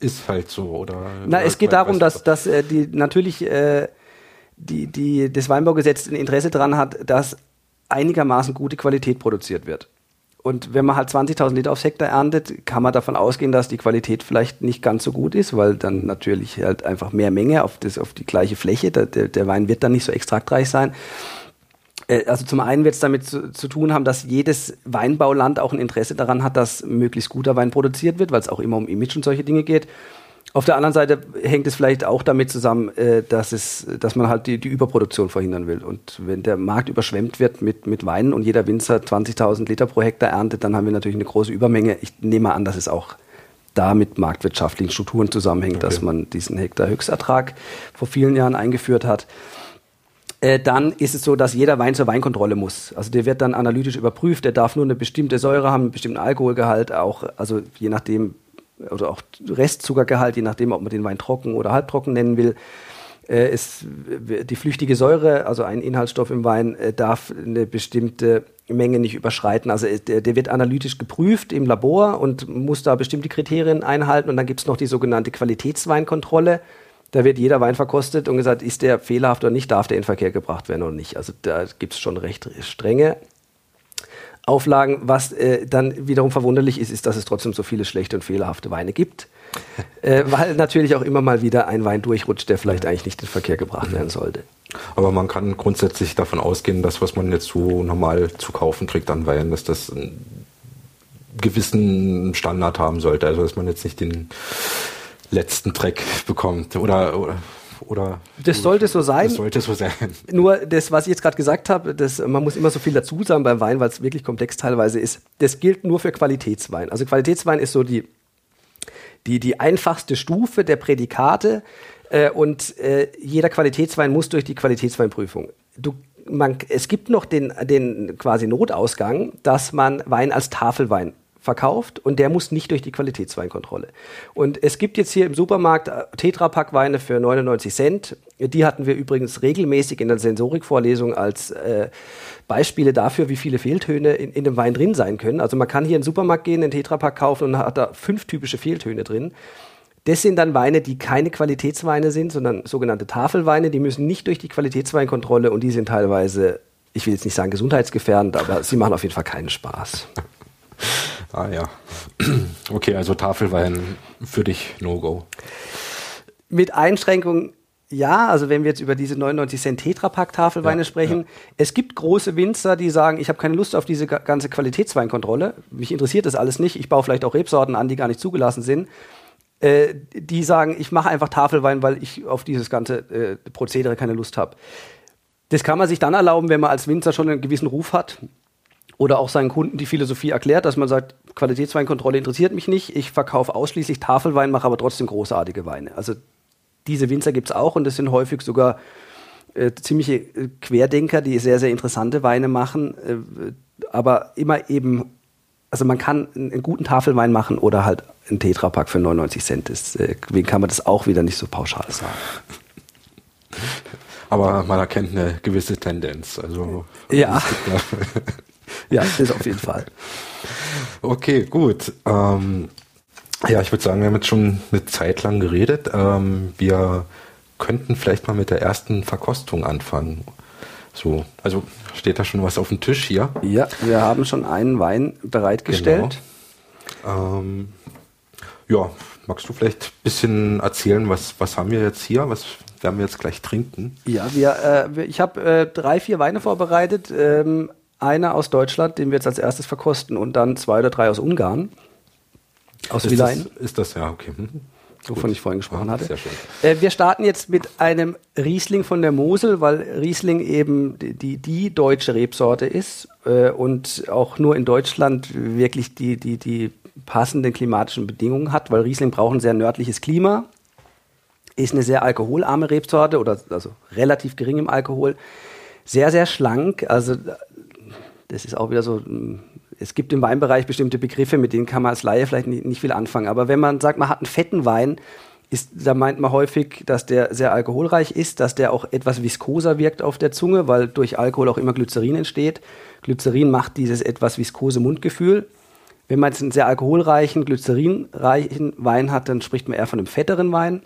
ist halt so, oder? Na, es geht darum, dass, dass äh, die natürlich äh, die, die, das Weinbaugesetz ein Interesse daran hat, dass einigermaßen gute Qualität produziert wird. Und wenn man halt 20.000 Liter aufs Hektar erntet, kann man davon ausgehen, dass die Qualität vielleicht nicht ganz so gut ist, weil dann natürlich halt einfach mehr Menge auf, das, auf die gleiche Fläche, der, der Wein wird dann nicht so extraktreich sein. Äh, also zum einen wird es damit zu, zu, tun haben, dass jedes Weinbauland auch ein Interesse daran hat, dass möglichst guter Wein produziert wird, weil es auch immer um Image und solche Dinge geht. Auf der anderen Seite hängt es vielleicht auch damit zusammen, äh, dass, es, dass man halt die, die Überproduktion verhindern will. Und wenn der Markt überschwemmt wird mit, mit Weinen und jeder Winzer 20.000 Liter pro Hektar erntet, dann haben wir natürlich eine große Übermenge. Ich nehme an, dass es auch da mit marktwirtschaftlichen Strukturen zusammenhängt, okay. dass man diesen Hektar Höchstertrag vor vielen Jahren eingeführt hat. Äh, dann ist es so, dass jeder Wein zur Weinkontrolle muss. Also der wird dann analytisch überprüft, der darf nur eine bestimmte Säure haben, einen bestimmten Alkoholgehalt, auch, also je nachdem, oder auch Restzuckergehalt, je nachdem, ob man den Wein trocken oder halbtrocken nennen will. Äh, es, die flüchtige Säure, also ein Inhaltsstoff im Wein, äh, darf eine bestimmte Menge nicht überschreiten. Also der, der, wird analytisch geprüft im Labor und muss da bestimmte Kriterien einhalten. Und dann gibt es noch die sogenannte Qualitätsweinkontrolle. Da wird jeder Wein verkostet und gesagt, ist der fehlerhaft oder nicht, darf der in Verkehr gebracht werden oder nicht. Also da gibt es schon recht strenge Auflagen. Was äh, dann wiederum verwunderlich ist, ist, dass es trotzdem so viele schlechte und fehlerhafte Weine gibt. äh, weil natürlich auch immer mal wieder ein Wein durchrutscht, der vielleicht eigentlich nicht in Verkehr gebracht werden sollte. Aber man kann grundsätzlich davon ausgehen, dass was man jetzt so normal zu kaufen kriegt an Wein, dass das einen gewissen Standard haben sollte. Also dass man jetzt nicht den letzten Dreck bekommt oder, oder oder das sollte so sein. Das sollte so sein. Nur das, was ich jetzt gerade gesagt habe, das, man muss immer so viel dazu sagen beim Wein, weil es wirklich komplex teilweise ist. Das gilt nur für Qualitätswein. Also Qualitätswein ist so die, die, die einfachste Stufe der Prädikate äh, und äh, jeder Qualitätswein muss durch die Qualitätsweinprüfung. Du, man, es gibt noch den, den quasi Notausgang, dass man Wein als Tafelwein verkauft und der muss nicht durch die Qualitätsweinkontrolle. Und es gibt jetzt hier im Supermarkt äh, Tetrapack-Weine für 99 Cent. Die hatten wir übrigens regelmäßig in der Sensorikvorlesung als äh, Beispiele dafür, wie viele Fehltöne in, in dem Wein drin sein können. Also man kann hier in den Supermarkt gehen, einen Tetrapack kaufen und hat da fünf typische Fehltöne drin. Das sind dann Weine, die keine Qualitätsweine sind, sondern sogenannte Tafelweine. Die müssen nicht durch die Qualitätsweinkontrolle und die sind teilweise, ich will jetzt nicht sagen gesundheitsgefährdend, aber sie machen auf jeden Fall keinen Spaß. Ah ja. Okay, also Tafelwein für dich No-Go. Mit Einschränkung Ja, also wenn wir jetzt über diese 99 Cent Tetrapack Tafelweine Ja, sprechen, ja. es gibt große Winzer, die sagen, ich habe keine Lust auf diese ga- ganze Qualitätsweinkontrolle. Mich interessiert das alles nicht. Ich baue vielleicht auch Rebsorten an, die gar nicht zugelassen sind. Äh, die sagen, ich mache einfach Tafelwein, weil ich auf dieses ganze äh, Prozedere keine Lust habe. Das kann man sich dann erlauben, wenn man als Winzer schon einen gewissen Ruf hat oder auch seinen Kunden die Philosophie erklärt, dass man sagt, Qualitätsweinkontrolle interessiert mich nicht, ich verkaufe ausschließlich Tafelwein, mache aber trotzdem großartige Weine. Also diese Winzer gibt es auch und das sind häufig sogar äh, ziemliche äh, Querdenker, die sehr, sehr interessante Weine machen, äh, aber immer eben, also man kann einen, einen guten Tafelwein machen oder halt einen Tetrapack für 99 Cent. Deswegen kann man das auch wieder nicht so pauschal sagen. Aber man erkennt eine gewisse Tendenz. Also Ja. ja- das auf jeden Fall. Okay, gut. Ähm, ja, ich würde sagen, wir haben jetzt schon eine Zeit lang geredet. Ähm, wir könnten vielleicht mal mit der ersten Verkostung anfangen. So, also steht da schon was auf dem Tisch hier. Ja, wir haben schon einen Wein bereitgestellt. Genau. Ähm, ja, magst du vielleicht ein bisschen erzählen, was, was haben wir jetzt hier? Was werden wir jetzt gleich trinken? Ja, wir, äh, ich habe äh, drei, vier Weine vorbereitet. Ähm, einer aus Deutschland, den wir jetzt als erstes verkosten, und dann zwei oder drei aus Ungarn. Aus Ist Villain, das, ist das ja, okay. Hm. wovon ich vorhin gesprochen Ah, hatte. sehr schön. Äh, wir starten jetzt mit einem Riesling von der Mosel, weil Riesling eben die, die, die deutsche Rebsorte ist äh, und auch nur in Deutschland wirklich die, die, die passenden klimatischen Bedingungen hat, weil Riesling braucht ein sehr nördliches Klima, ist eine sehr alkoholarme Rebsorte oder also relativ gering im Alkohol, sehr, sehr schlank, also das ist auch wieder so, mh, es gibt im Weinbereich bestimmte Begriffe, mit denen kann man als Laie vielleicht nicht, nicht viel anfangen. Aber wenn man sagt, man hat einen fetten Wein, ist, da meint man häufig, dass der sehr alkoholreich ist, dass der auch etwas viskoser wirkt auf der Zunge, weil durch Alkohol auch immer Glycerin entsteht. Glycerin macht dieses etwas viskose Mundgefühl. Wenn man jetzt einen sehr alkoholreichen, glycerinreichen Wein hat, dann spricht man eher von einem fetteren Wein.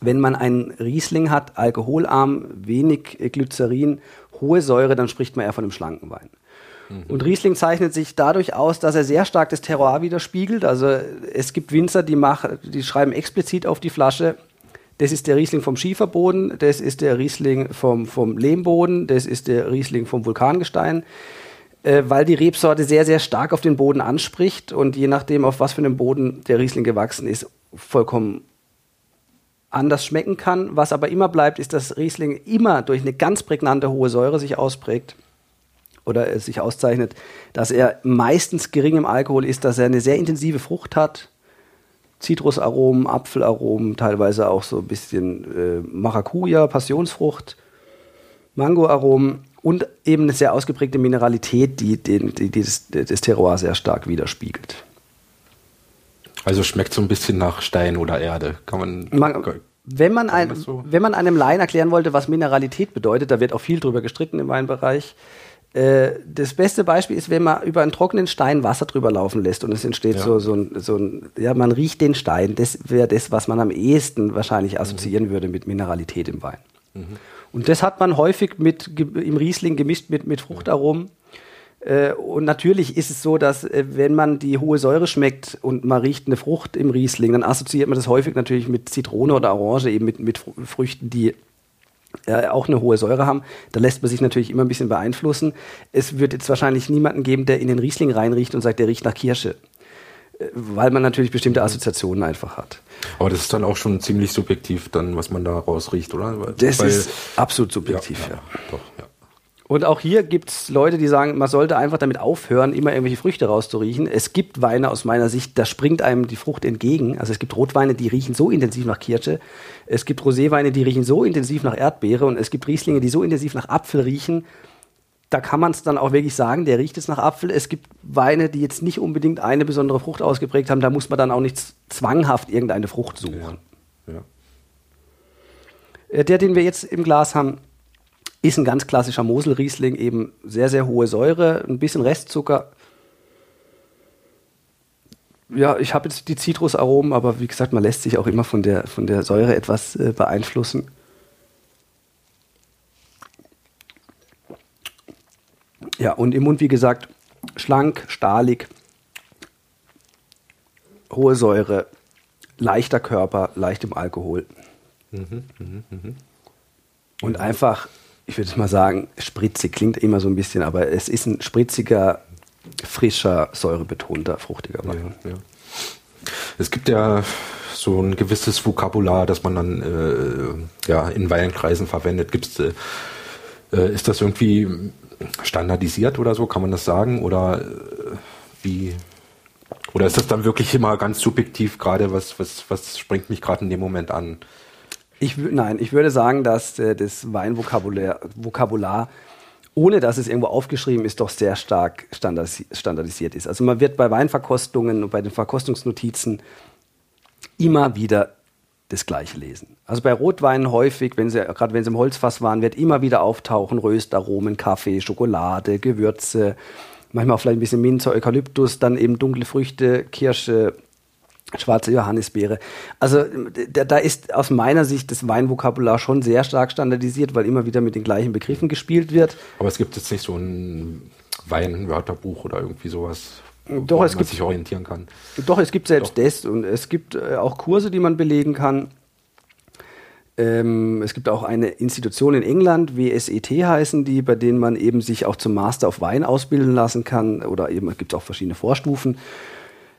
Wenn man einen Riesling hat, alkoholarm, wenig Glycerin, hohe Säure, dann spricht man eher von einem schlanken Wein. Und Riesling zeichnet sich dadurch aus, dass er sehr stark das Terroir widerspiegelt. Also es gibt Winzer, die, machen, die schreiben explizit auf die Flasche, das ist der Riesling vom Schieferboden, das ist der Riesling vom, vom Lehmboden, das ist der Riesling vom Vulkangestein, äh, weil die Rebsorte sehr, sehr stark auf den Boden anspricht und je nachdem, auf was für einem Boden der Riesling gewachsen ist, vollkommen anders schmecken kann. Was aber immer bleibt, ist, dass Riesling immer durch eine ganz prägnante hohe Säure sich ausprägt oder es sich auszeichnet, dass er meistens gering im Alkohol ist, dass er eine sehr intensive Frucht hat. Zitrusaromen, Apfelaromen, teilweise auch so ein bisschen äh, Maracuja, Passionsfrucht, Mangoaromen und eben eine sehr ausgeprägte Mineralität, die, den, die, die das, das Terroir sehr stark widerspiegelt. Also schmeckt so ein bisschen nach Stein oder Erde. Kann man. Man, wenn, man ein, so? wenn man einem Laien erklären wollte, was Mineralität bedeutet, da wird auch viel drüber gestritten im Weinbereich. Äh, das beste Beispiel ist, wenn man über einen trockenen Stein Wasser drüber laufen lässt und es entsteht Ja. so, so, ein, so ein, ja, man riecht den Stein. Das wäre das, was man am ehesten wahrscheinlich assoziieren würde mit Mineralität im Wein. Und das hat man häufig mit, im Riesling gemischt mit, mit Fruchtaromen. Äh, Und natürlich ist es so, dass äh, wenn man die hohe Säure schmeckt und man riecht eine Frucht im Riesling, dann assoziiert man das häufig natürlich mit Zitrone oder Orange, eben mit, mit Fr- Früchten, die äh, auch eine hohe Säure haben. Da lässt man sich natürlich immer ein bisschen beeinflussen. Es wird jetzt wahrscheinlich niemanden geben, der in den Riesling reinriecht und sagt, der riecht nach Kirsche. Äh, Weil man natürlich bestimmte Assoziationen einfach hat. Aber das ist dann auch schon ziemlich subjektiv, dann, was man da rausriecht, oder? Das Weil- ist absolut subjektiv, ja. ja, Doch, ja. Und auch hier gibt es Leute, die sagen, man sollte einfach damit aufhören, immer irgendwelche Früchte rauszuriechen. Es gibt Weine aus meiner Sicht, da springt einem die Frucht entgegen. Also es gibt Rotweine, die riechen so intensiv nach Kirsche. Es gibt Roséweine, die riechen so intensiv nach Erdbeere. Und es gibt Rieslinge, die so intensiv nach Apfel riechen. Da kann man es dann auch wirklich sagen, der riecht jetzt nach Apfel. Es gibt Weine, die jetzt nicht unbedingt eine besondere Frucht ausgeprägt haben. Da muss man dann auch nicht zwanghaft irgendeine Frucht suchen. ja. Äh, Der, den wir jetzt im Glas haben, ist ein ganz klassischer Mosel-Riesling, eben sehr, sehr hohe Säure, ein bisschen Restzucker. Ja, ich habe jetzt die Zitrusaromen, aber wie gesagt, man lässt sich auch immer von der, von der Säure etwas äh, beeinflussen. Ja, und im Mund, wie gesagt, schlank, stahlig, hohe Säure, leichter Körper, leicht im Alkohol. Mhm, mh, mh. Und einfach, ich würde mal sagen, spritzig klingt immer so ein bisschen, aber es ist ein spritziger, frischer, säurebetonter, fruchtiger Wein. Ja, ja. Es gibt ja so ein gewisses Vokabular, das man dann äh, ja, in Weinkreisen verwendet. Gibt's, äh, äh, ist das irgendwie standardisiert oder so? Kann man das sagen? Oder äh, wie? Oder ist das dann wirklich immer ganz subjektiv gerade? Was, was, was springt mich gerade in dem Moment an? Ich, nein, ich würde sagen, dass äh, das Weinvokabular Vokabular, ohne dass es irgendwo aufgeschrieben ist, doch sehr stark standardisiert ist. Also man wird bei Weinverkostungen und bei den Verkostungsnotizen immer wieder das Gleiche lesen. Also bei Rotweinen häufig, wenn sie, gerade wenn sie im Holzfass waren, wird immer wieder auftauchen Röstaromen, Kaffee, Schokolade, Gewürze, manchmal auch vielleicht ein bisschen Minze, Eukalyptus, dann eben dunkle Früchte, Kirsche, schwarze Johannisbeere. Also da, da ist aus meiner Sicht das Weinvokabular schon sehr stark standardisiert, weil immer wieder mit den gleichen Begriffen gespielt wird. Aber es gibt jetzt nicht so ein Weinwörterbuch oder irgendwie sowas, doch, es man gibt, sich orientieren kann. Doch, es gibt selbst Doch. das und es gibt äh, auch Kurse, die man belegen kann. Ähm, es gibt auch eine Institution in England, WSET heißen die, bei denen man eben sich auch zum Master of Wein ausbilden lassen kann oder eben gibt es auch verschiedene Vorstufen.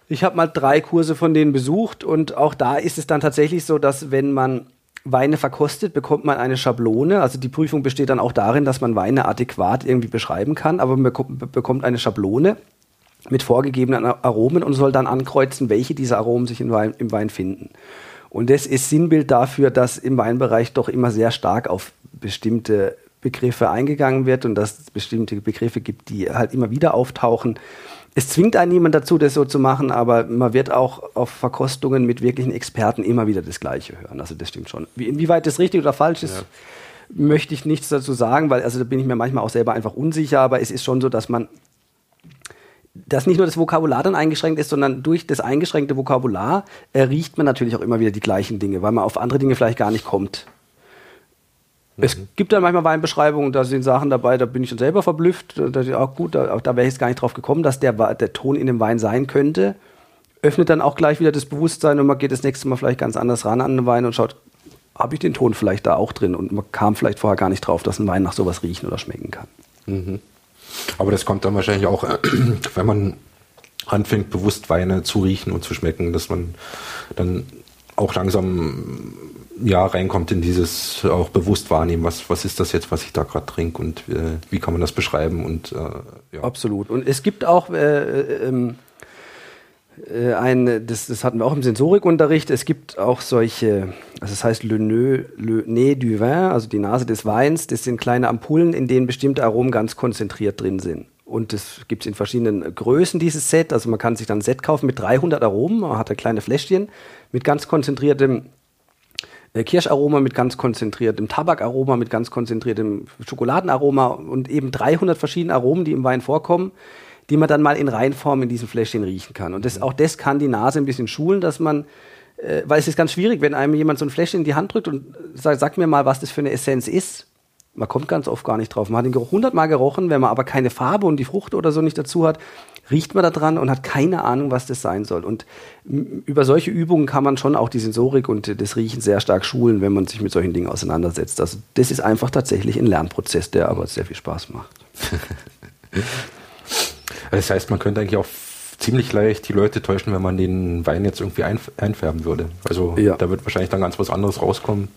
Ich habe mal drei Kurse von denen besucht und auch da ist es dann tatsächlich so, dass wenn man Weine verkostet, bekommt man eine Schablone. Also die Prüfung besteht dann auch darin, dass man Weine adäquat irgendwie beschreiben kann, aber man bekommt eine Schablone mit vorgegebenen Aromen und soll dann ankreuzen, welche dieser Aromen sich im Wein, im Wein finden. Und das ist Sinnbild dafür, dass im Weinbereich doch immer sehr stark auf bestimmte Begriffe eingegangen wird und dass es bestimmte Begriffe gibt, die halt immer wieder auftauchen. Es zwingt einen niemand dazu, das so zu machen, aber man wird auch auf Verkostungen mit wirklichen Experten immer wieder das Gleiche hören. Also das stimmt schon. Inwieweit das richtig oder falsch ist, ja. möchte ich nichts dazu sagen, weil also da bin ich mir manchmal auch selber einfach unsicher, aber es ist schon so, dass man dass nicht nur das Vokabular dann eingeschränkt ist, sondern durch das eingeschränkte Vokabular äh, riecht man natürlich auch immer wieder die gleichen Dinge, weil man auf andere Dinge vielleicht gar nicht kommt. Mhm. Es gibt dann manchmal Weinbeschreibungen, da sind Sachen dabei, da bin ich schon selber verblüfft. Da ist auch gut, da, da wäre ich jetzt gar nicht drauf gekommen, dass der, der Ton in dem Wein sein könnte. Öffnet dann auch gleich wieder das Bewusstsein und man geht das nächste Mal vielleicht ganz anders ran an den Wein und schaut, habe ich den Ton vielleicht da auch drin? Und man kam vielleicht vorher gar nicht drauf, dass ein Wein nach sowas riechen oder schmecken kann. Mhm. Aber das kommt dann wahrscheinlich auch, wenn man anfängt, bewusst Weine zu riechen und zu schmecken, dass man dann auch langsam ja reinkommt in dieses auch bewusst wahrnehmen, was, was ist das jetzt, was ich da gerade trinke und äh, wie kann man das beschreiben und äh, ja. Absolut. Und es gibt auch äh, äh ähm, äh, ein, das, das hatten wir auch im Sensorikunterricht, es gibt auch solche, also das heißt Le Nez, Le Nez du Vin, also die Nase des Weins, das sind kleine Ampullen, in denen bestimmte Aromen ganz konzentriert drin sind. Und das gibt es in verschiedenen Größen, dieses Set. Also man kann sich dann ein Set kaufen mit 300 Aromen, man hat ein kleine Fläschchen mit ganz konzentriertem Kirscharoma, mit ganz konzentriertem Tabakaroma, mit ganz konzentriertem Schokoladenaroma und eben 300 verschiedene Aromen, die im Wein vorkommen die man dann mal in Reinform in diesem Fläschchen riechen kann. Und das, auch das kann die Nase ein bisschen schulen, dass man, äh, weil es ist ganz schwierig, wenn einem jemand so ein Fläschchen in die Hand drückt und sagt, sag mir mal, was das für eine Essenz ist. Man kommt ganz oft gar nicht drauf. Man hat den Geruch hundertmal gerochen, wenn man aber keine Farbe und die Frucht oder so nicht dazu hat, riecht man da dran und hat keine Ahnung, was das sein soll. Und über solche Übungen kann man schon auch die Sensorik und das Riechen sehr stark schulen, wenn man sich mit solchen Dingen auseinandersetzt. Also das ist einfach tatsächlich ein Lernprozess, der aber sehr viel Spaß macht. Das heißt, man könnte eigentlich auch ziemlich leicht die Leute täuschen, wenn man den Wein jetzt irgendwie einfärben würde. Also ja. da wird wahrscheinlich dann ganz was anderes rauskommen,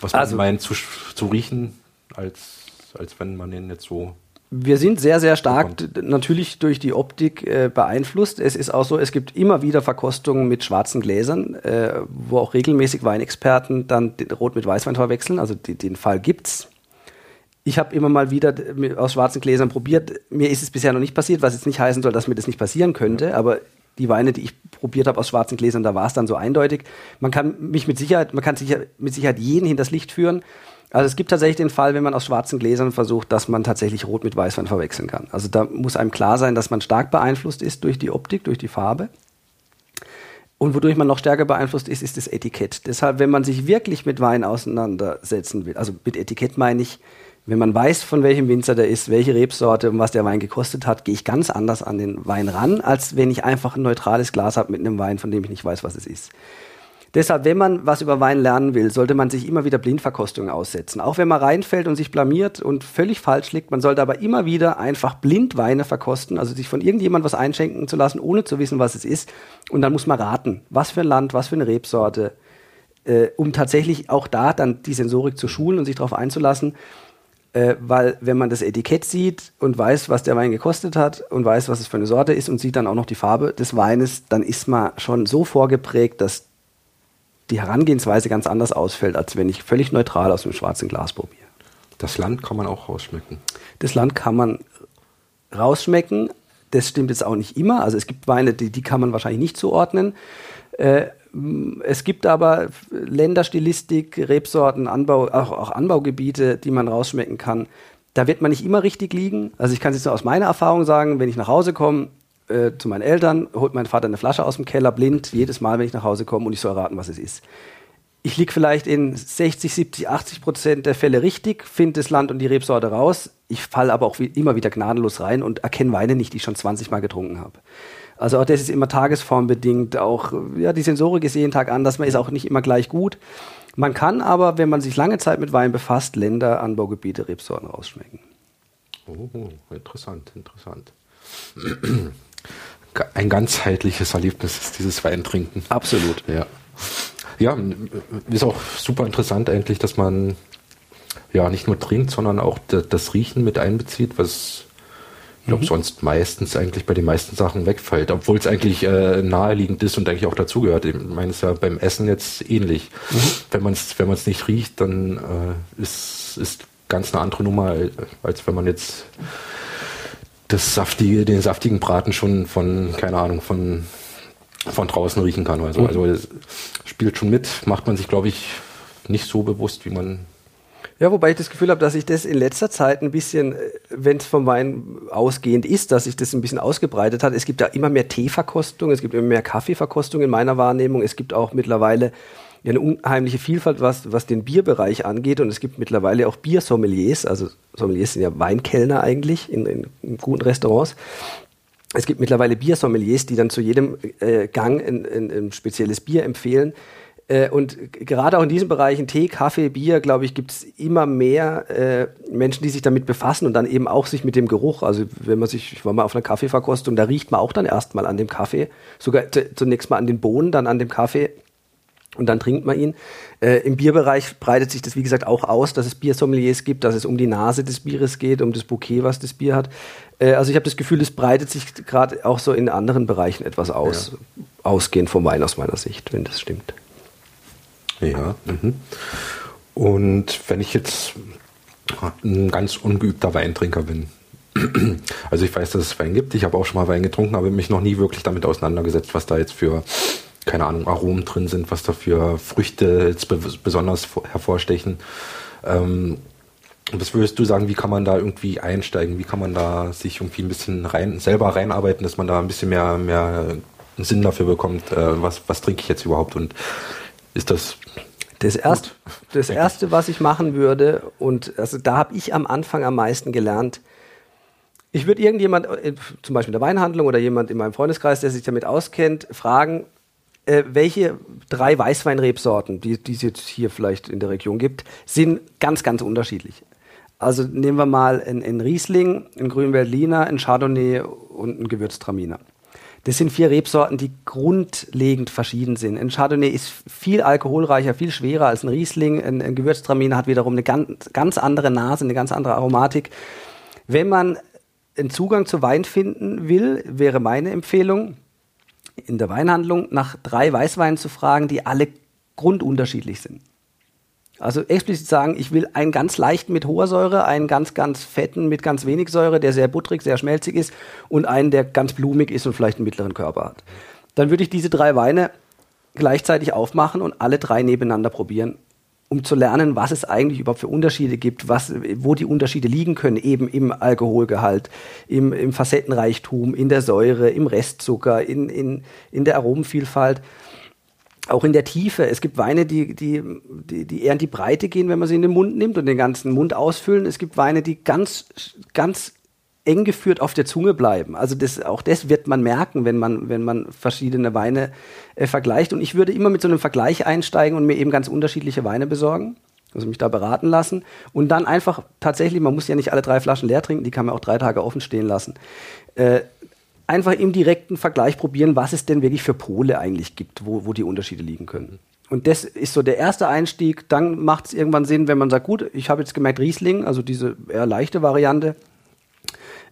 was man also, meint zu, zu riechen, als, als wenn man den jetzt so wir sind sehr, sehr stark natürlich durch die Optik äh, beeinflusst. Es ist auch so, es gibt immer wieder Verkostungen mit schwarzen Gläsern, äh, wo auch regelmäßig Weinexperten dann Rot mit Weißwein verwechseln. Also die, den Fall gibt's ich habe immer mal wieder aus schwarzen Gläsern probiert. Mir ist es bisher noch nicht passiert, was jetzt nicht heißen soll, dass mir das nicht passieren könnte. Ja. Aber die Weine, die ich probiert habe aus schwarzen Gläsern, da war es dann so eindeutig. Man kann mich mit Sicherheit, man kann sicher, mit Sicherheit jeden hinters Licht führen. Also es gibt tatsächlich den Fall, wenn man aus schwarzen Gläsern versucht, dass man tatsächlich Rot mit Weißwein verwechseln kann. Also da muss einem klar sein, dass man stark beeinflusst ist durch die Optik, durch die Farbe. Und wodurch man noch stärker beeinflusst ist, ist das Etikett. Deshalb, wenn man sich wirklich mit Wein auseinandersetzen will, also mit Etikett meine ich, wenn man weiß, von welchem Winzer der ist, welche Rebsorte und was der Wein gekostet hat, gehe ich ganz anders an den Wein ran, als wenn ich einfach ein neutrales Glas habe mit einem Wein, von dem ich nicht weiß, was es ist. Deshalb, wenn man was über Wein lernen will, sollte man sich immer wieder Blindverkostungen aussetzen. Auch wenn man reinfällt und sich blamiert und völlig falsch liegt, man sollte aber immer wieder einfach blind Weine verkosten, also sich von irgendjemand was einschenken zu lassen, ohne zu wissen, was es ist. Und dann muss man raten, was für ein Land, was für eine Rebsorte, äh, um tatsächlich auch da dann die Sensorik zu schulen und sich darauf einzulassen. Äh, weil wenn man das Etikett sieht und weiß, was der Wein gekostet hat und weiß, was es für eine Sorte ist und sieht dann auch noch die Farbe des Weines, dann ist man schon so vorgeprägt, dass die Herangehensweise ganz anders ausfällt, als wenn ich völlig neutral aus dem schwarzen Glas probiere. Das Land kann man auch rausschmecken. Das Land kann man rausschmecken. Das stimmt jetzt auch nicht immer. Also es gibt Weine, die, die kann man wahrscheinlich nicht zuordnen. Äh, es gibt aber Länderstilistik, Rebsorten, Anbau, auch, auch, Anbaugebiete, die man rausschmecken kann. Da wird man nicht immer richtig liegen. Also ich kann es jetzt nur aus meiner Erfahrung sagen, wenn ich nach Hause komme, äh, zu meinen Eltern, holt mein Vater eine Flasche aus dem Keller, blind, jedes Mal, wenn ich nach Hause komme und ich soll raten, was es ist. Ich liege vielleicht in 60, 70, 80 Prozent der Fälle richtig, finde das Land und die Rebsorte raus. Ich falle aber auch wie, immer wieder gnadenlos rein und erkenne Weine nicht, die ich schon 20 Mal getrunken habe. Also auch das ist immer tagesformbedingt, auch ja, die Sensorik ist jeden Tag anders, man ist auch nicht immer gleich gut. Man kann aber, wenn man sich lange Zeit mit Wein befasst, Länder, Anbaugebiete, Rebsorten rausschmecken. Oh, interessant, interessant ein ganzheitliches Erlebnis ist dieses Weintrinken. Absolut. Ja. Ja, ist auch super interessant eigentlich, dass man ja nicht nur trinkt, sondern auch das Riechen mit einbezieht, was ich glaube mhm. sonst meistens eigentlich bei den meisten Sachen wegfällt, obwohl es eigentlich äh, naheliegend ist und eigentlich auch dazugehört. Ich meine, es ist ja beim Essen jetzt ähnlich. Mhm. Wenn man es wenn man's nicht riecht, dann äh, ist ist ganz eine andere Nummer, als wenn man jetzt das saftige, den saftigen Braten schon von, keine Ahnung, von, von draußen riechen kann. Also, mhm. also es spielt schon mit, macht man sich, glaube ich, nicht so bewusst, wie man. Ja, wobei ich das Gefühl habe, dass sich das in letzter Zeit ein bisschen, äh, wenn es vom Wein ausgehend ist, dass sich das ein bisschen ausgebreitet hat. Es gibt da immer mehr Teeverkostung, es gibt immer mehr Kaffeeverkostung in meiner Wahrnehmung. Es gibt auch mittlerweile ja eine unheimliche Vielfalt, was, was den Bierbereich angeht. Und es gibt mittlerweile auch Biersommeliers, also Sommeliers sind ja Weinkellner eigentlich in, in, in guten Restaurants. Es gibt mittlerweile Biersommeliers, die dann zu jedem äh, Gang ein, ein, ein, spezielles Bier empfehlen. Äh, und gerade auch in diesen Bereichen Tee, Kaffee, Bier, glaube ich, gibt es immer mehr äh, Menschen, die sich damit befassen und dann eben auch sich mit dem Geruch, also wenn man sich, ich war mal auf einer Kaffeeverkostung, da riecht man auch dann erstmal an dem Kaffee, sogar zunächst mal an den Bohnen, dann an dem Kaffee und dann trinkt man ihn. Äh, Im Bierbereich breitet sich das, wie gesagt, auch aus, dass es Biersommeliers gibt, dass es um die Nase des Bieres geht, um das Bouquet, was das Bier hat. Äh, also ich habe das Gefühl, es breitet sich gerade auch so in anderen Bereichen etwas aus, ja. ausgehend vom Wein aus meiner Sicht, wenn das stimmt. Ja. Mhm. Und wenn ich jetzt ein ganz ungeübter Weintrinker bin, also ich weiß, dass es Wein gibt, ich habe auch schon mal Wein getrunken, aber mich noch nie wirklich damit auseinandergesetzt, was da jetzt für keine Ahnung, Aromen drin sind, was da für Früchte jetzt besonders hervorstechen. Ähm, was würdest du sagen, wie kann man da irgendwie einsteigen? Wie kann man da sich irgendwie ein bisschen rein, selber reinarbeiten, dass man da ein bisschen mehr, mehr Sinn dafür bekommt, äh, was, was trinke ich jetzt überhaupt und ist das das, erst, das erste, was ich machen würde, und also da habe ich am Anfang am meisten gelernt, ich würde irgendjemand, äh, zum Beispiel in der Weinhandlung oder jemand in meinem Freundeskreis, der sich damit auskennt, fragen, äh, welche drei Weißweinrebsorten, die, es jetzt hier vielleicht in der Region gibt, sind ganz, ganz unterschiedlich. Also nehmen wir mal einen, Riesling, einen Grünweltliner, einen Chardonnay und einen Gewürztraminer. Das sind vier Rebsorten, die grundlegend verschieden sind. Ein Chardonnay ist viel alkoholreicher, viel schwerer als ein Riesling. Ein, ein Gewürztraminer hat wiederum eine ganz, ganz andere Nase, eine ganz andere Aromatik. Wenn man einen Zugang zu Wein finden will, wäre meine Empfehlung, in der Weinhandlung nach drei Weißweinen zu fragen, die alle grundunterschiedlich sind. Also explizit sagen, ich will einen ganz leichten mit hoher Säure, einen ganz, ganz fetten mit ganz wenig Säure, der sehr butterig, sehr schmelzig ist und einen, der ganz blumig ist und vielleicht einen mittleren Körper hat. Dann würde ich diese drei Weine gleichzeitig aufmachen und alle drei nebeneinander probieren um zu lernen, was es eigentlich überhaupt für Unterschiede gibt, was, wo die Unterschiede liegen können, eben im Alkoholgehalt, im, im Facettenreichtum, in der Säure, im Restzucker, in, in, in der Aromenvielfalt auch in der Tiefe. Es gibt Weine, die, die, die, die eher in die Breite gehen, wenn man sie in den Mund nimmt und den ganzen Mund ausfüllen. Es gibt Weine, die ganz, ganz eng geführt auf der Zunge bleiben. Also das, auch das wird man merken, wenn man, wenn man verschiedene Weine äh, vergleicht. Und ich würde immer mit so einem Vergleich einsteigen und mir eben ganz unterschiedliche Weine besorgen. Also mich da beraten lassen und dann einfach tatsächlich, man muss ja nicht alle drei Flaschen leer trinken, die kann man auch drei Tage offen stehen lassen. Äh, einfach im direkten Vergleich probieren, was es denn wirklich für Pole eigentlich gibt, wo, wo die Unterschiede liegen können. Und das ist so der erste Einstieg. Dann macht es irgendwann Sinn, wenn man sagt, gut, ich habe jetzt gemerkt, Riesling, also diese eher leichte Variante,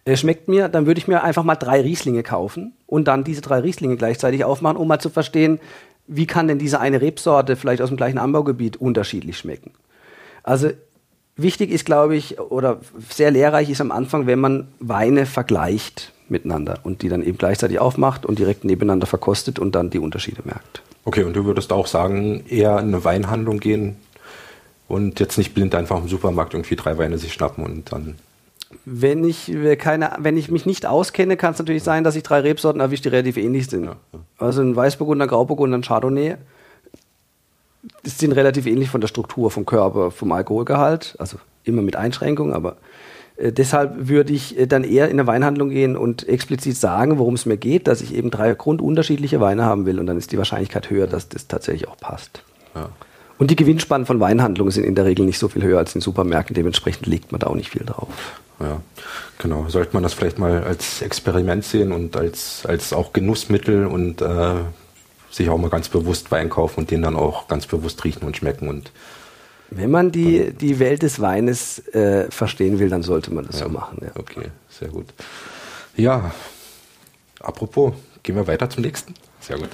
äh, schmeckt mir, dann würde ich mir einfach mal drei Rieslinge kaufen und dann diese drei Rieslinge gleichzeitig aufmachen, um mal zu verstehen, wie kann denn diese eine Rebsorte vielleicht aus dem gleichen Anbaugebiet unterschiedlich schmecken. Also wichtig ist, glaube ich, oder sehr lehrreich ist am Anfang, wenn man Weine vergleicht miteinander und die dann eben gleichzeitig aufmacht und direkt nebeneinander verkostet und dann die Unterschiede merkt. Okay, und du würdest auch sagen, eher in eine Weinhandlung gehen und jetzt nicht blind einfach im Supermarkt irgendwie drei Weine sich schnappen und dann. Wenn ich, keine, wenn ich mich nicht auskenne, kann es natürlich sein, dass ich drei Rebsorten erwische, die relativ ähnlich sind. Ja, ja. Also ein Weißburgunder, Grauburgunder, ein Chardonnay. Die sind relativ ähnlich von der Struktur, vom Körper, vom Alkoholgehalt. Also immer mit Einschränkungen, aber äh, deshalb würde ich äh, dann eher in eine Weinhandlung gehen und explizit sagen, worum es mir geht, dass ich eben drei grundunterschiedliche Weine haben will und dann ist die Wahrscheinlichkeit höher, dass das tatsächlich auch passt. Ja. Und die Gewinnspannen von Weinhandlungen sind in der Regel nicht so viel höher als in Supermärkten, dementsprechend legt man da auch nicht viel drauf. Ja, genau. Sollte man das vielleicht mal als Experiment sehen und als, als auch Genussmittel und äh, sich auch mal ganz bewusst Wein kaufen und den dann auch ganz bewusst riechen und schmecken und wenn man die, die Welt des Weines äh, verstehen will, dann sollte man das ja, so machen. Ja. Okay, sehr gut. Ja, apropos, gehen wir weiter zum nächsten. Sehr gut.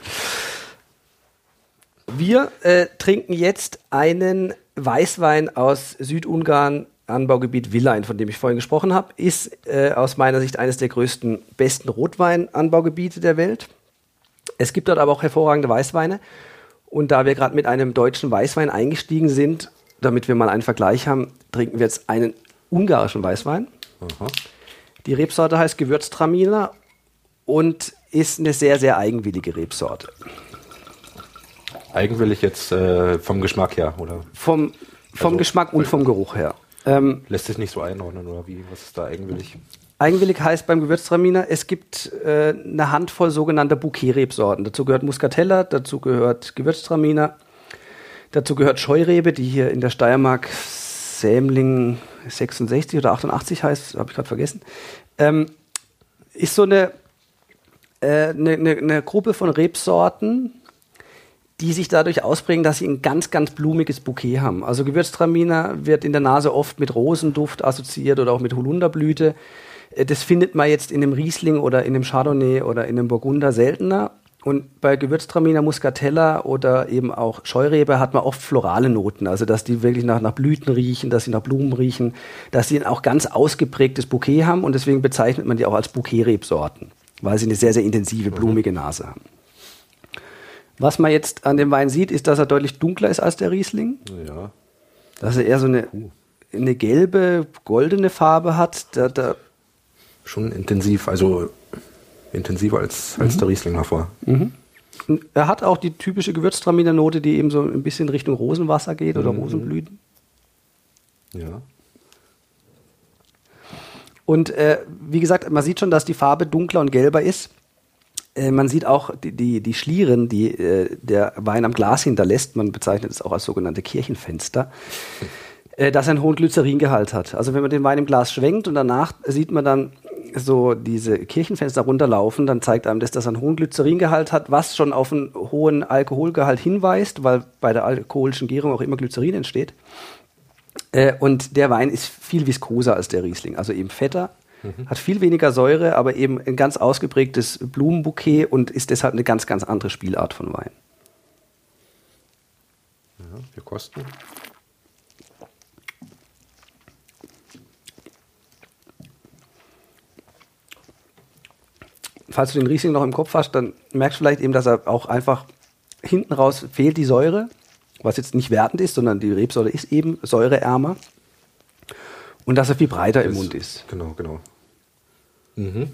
Wir äh, trinken jetzt einen Weißwein aus Südungarn, Anbaugebiet Villain, von dem ich vorhin gesprochen habe, ist äh, aus meiner Sicht eines der größten, besten Rotweinanbaugebiete der Welt. Es gibt dort aber auch hervorragende Weißweine. Und da wir gerade mit einem deutschen Weißwein eingestiegen sind, damit wir mal einen Vergleich haben, trinken wir jetzt einen ungarischen Weißwein. Aha. Die Rebsorte heißt Gewürztraminer und ist eine sehr, sehr eigenwillige Rebsorte. Eigenwillig jetzt äh, vom Geschmack her, oder? Vom, vom also, Geschmack und vom Geruch her. Ähm, lässt sich nicht so einordnen, oder wie? Was ist da eigenwillig? Eigenwillig heißt beim Gewürztraminer, es gibt äh, eine Handvoll sogenannter Bouquet-Rebsorten. Dazu gehört Muscatella, dazu gehört Gewürztraminer, Dazu gehört Scheurebe, die hier in der Steiermark Sämling 66 oder 88 heißt, habe ich gerade vergessen. Ähm, ist so eine, äh, eine, eine, Gruppe von Rebsorten, die sich dadurch ausbringen, dass sie ein ganz, ganz blumiges Bouquet haben. Also Gewürztraminer wird in der Nase oft mit Rosenduft assoziiert oder auch mit Holunderblüte. Äh, das findet man jetzt in einem Riesling oder in einem Chardonnay oder in einem Burgunder seltener. Und bei Gewürztraminer muscatella oder eben auch Scheurebe hat man oft florale Noten, also dass die wirklich nach, nach Blüten riechen, dass sie nach Blumen riechen, dass sie ein auch ganz ausgeprägtes Bouquet haben und deswegen bezeichnet man die auch als Bouquet-Rebsorten, weil sie eine sehr, sehr intensive, blumige Nase haben. Was man jetzt an dem Wein sieht, ist, dass er deutlich dunkler ist als der Riesling. Ja. Dass er eher so eine, eine gelbe, goldene Farbe hat. Da, da Schon intensiv, also intensiver als, als mhm. der Riesling hervor. Mhm. Er hat auch die typische Gewürztraminer-Note, die eben so ein bisschen Richtung Rosenwasser geht oder mhm. Rosenblüten. Ja. Und äh, wie gesagt, man sieht schon, dass die Farbe dunkler und gelber ist. Äh, man sieht auch die, die, die Schlieren, die äh, der Wein am Glas hinterlässt. Man bezeichnet es auch als sogenannte Kirchenfenster. Äh, dass er einen hohen Glyceringehalt hat. Also wenn man den Wein im Glas schwenkt und danach sieht man dann so diese Kirchenfenster runterlaufen, dann zeigt einem das, dass er einen hohen Glyceringehalt hat, was schon auf einen hohen Alkoholgehalt hinweist, weil bei der alkoholischen Gärung auch immer Glycerin entsteht. Äh, und der Wein ist viel viskoser als der Riesling, also eben fetter, mhm. hat viel weniger Säure, aber eben ein ganz ausgeprägtes Blumenbouquet und ist deshalb eine ganz, ganz andere Spielart von Wein. Ja, wir kosten. falls du den Riesling noch im Kopf hast, dann merkst du vielleicht eben, dass er auch einfach hinten raus fehlt die Säure, was jetzt nicht wertend ist, sondern die Rebsäure ist eben säureärmer und dass er viel breiter das, im Mund ist. Genau, genau. Mhm.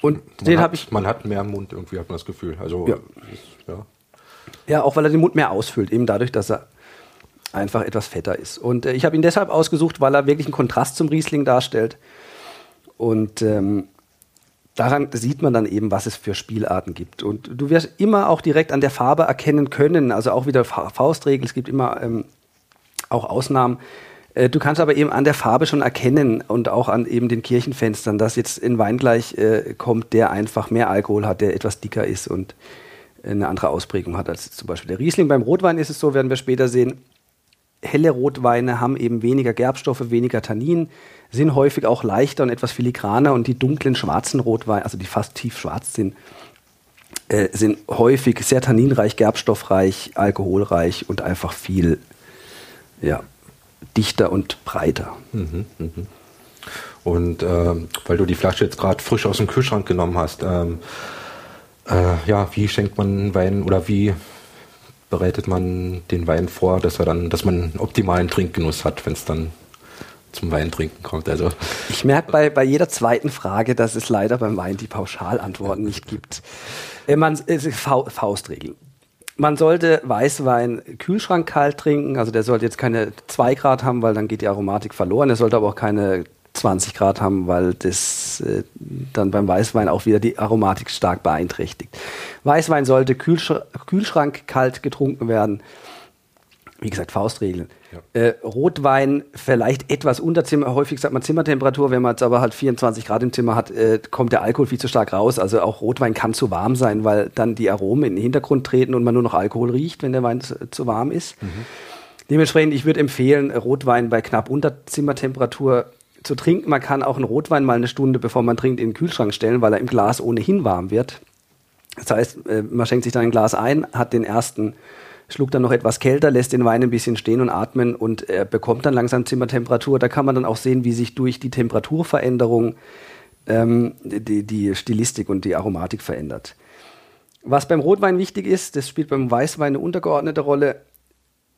Und man den habe ich. Man hat mehr im Mund, irgendwie hat man das Gefühl. Also, ja. ja. Ja, auch weil er den Mund mehr ausfüllt, eben dadurch, dass er einfach etwas fetter ist. Und äh, ich habe ihn deshalb ausgesucht, weil er wirklich einen Kontrast zum Riesling darstellt. Und ähm, daran sieht man dann eben, was es für Spielarten gibt. Und du wirst immer auch direkt an der Farbe erkennen können, also auch wieder Faustregel, es gibt immer ähm, auch Ausnahmen. Äh, du kannst aber eben an der Farbe schon erkennen und auch an eben den Kirchenfenstern, dass jetzt ein Wein gleich äh, kommt, der einfach mehr Alkohol hat, der etwas dicker ist und eine andere Ausprägung hat als zum Beispiel der Riesling. Beim Rotwein ist es so, werden wir später sehen, helle Rotweine haben eben weniger Gerbstoffe, weniger Tannin, sind häufig auch leichter und etwas filigraner und die dunklen schwarzen Rotweine, also die fast tief schwarz sind, äh, sind häufig sehr tanninreich, gerbstoffreich, alkoholreich und einfach viel ja, dichter und breiter. Mhm, mh. Und äh, weil du die Flasche jetzt gerade frisch aus dem Kühlschrank genommen hast, ähm, äh, ja, wie schenkt man Wein oder wie bereitet man den Wein vor, dass er dann, dass man einen optimalen Trinkgenuss hat, wenn es dann zum Weintrinken kommt. Also ich merke bei, bei jeder zweiten Frage, dass es leider beim Wein die Pauschalantworten nicht gibt. Man, Faustregel. Man sollte Weißwein kühlschrankkalt trinken, also der sollte jetzt keine 2 Grad haben, weil dann geht die Aromatik verloren. Er sollte aber auch keine 20 Grad haben, weil das äh, dann beim Weißwein auch wieder die Aromatik stark beeinträchtigt. Weißwein sollte Kühlsch Kühlschrank kalt getrunken werden. Wie gesagt, Faustregeln. Ja. Äh, Rotwein vielleicht etwas unter Zimmer, häufig sagt man Zimmertemperatur, wenn man jetzt aber halt 24 Grad im Zimmer hat, äh, kommt der Alkohol viel zu stark raus. Also auch Rotwein kann zu warm sein, weil dann die Aromen in den Hintergrund treten und man nur noch Alkohol riecht, wenn der Wein zu, zu warm ist. Mhm. Dementsprechend, ich würde empfehlen, Rotwein bei knapp unter Zimmertemperatur zu trinken. Man kann auch einen Rotwein mal eine Stunde, bevor man trinkt, in den Kühlschrank stellen, weil er im Glas ohnehin warm wird. Das heißt, äh, man schenkt sich dann ein Glas ein, hat den ersten Schluck dann noch etwas kälter, lässt den Wein ein bisschen stehen und atmen und er bekommt dann langsam Zimmertemperatur. Da kann man dann auch sehen, wie sich durch die Temperaturveränderung ähm, die, die Stilistik und die Aromatik verändert. Was beim Rotwein wichtig ist, das spielt beim Weißwein eine untergeordnete Rolle,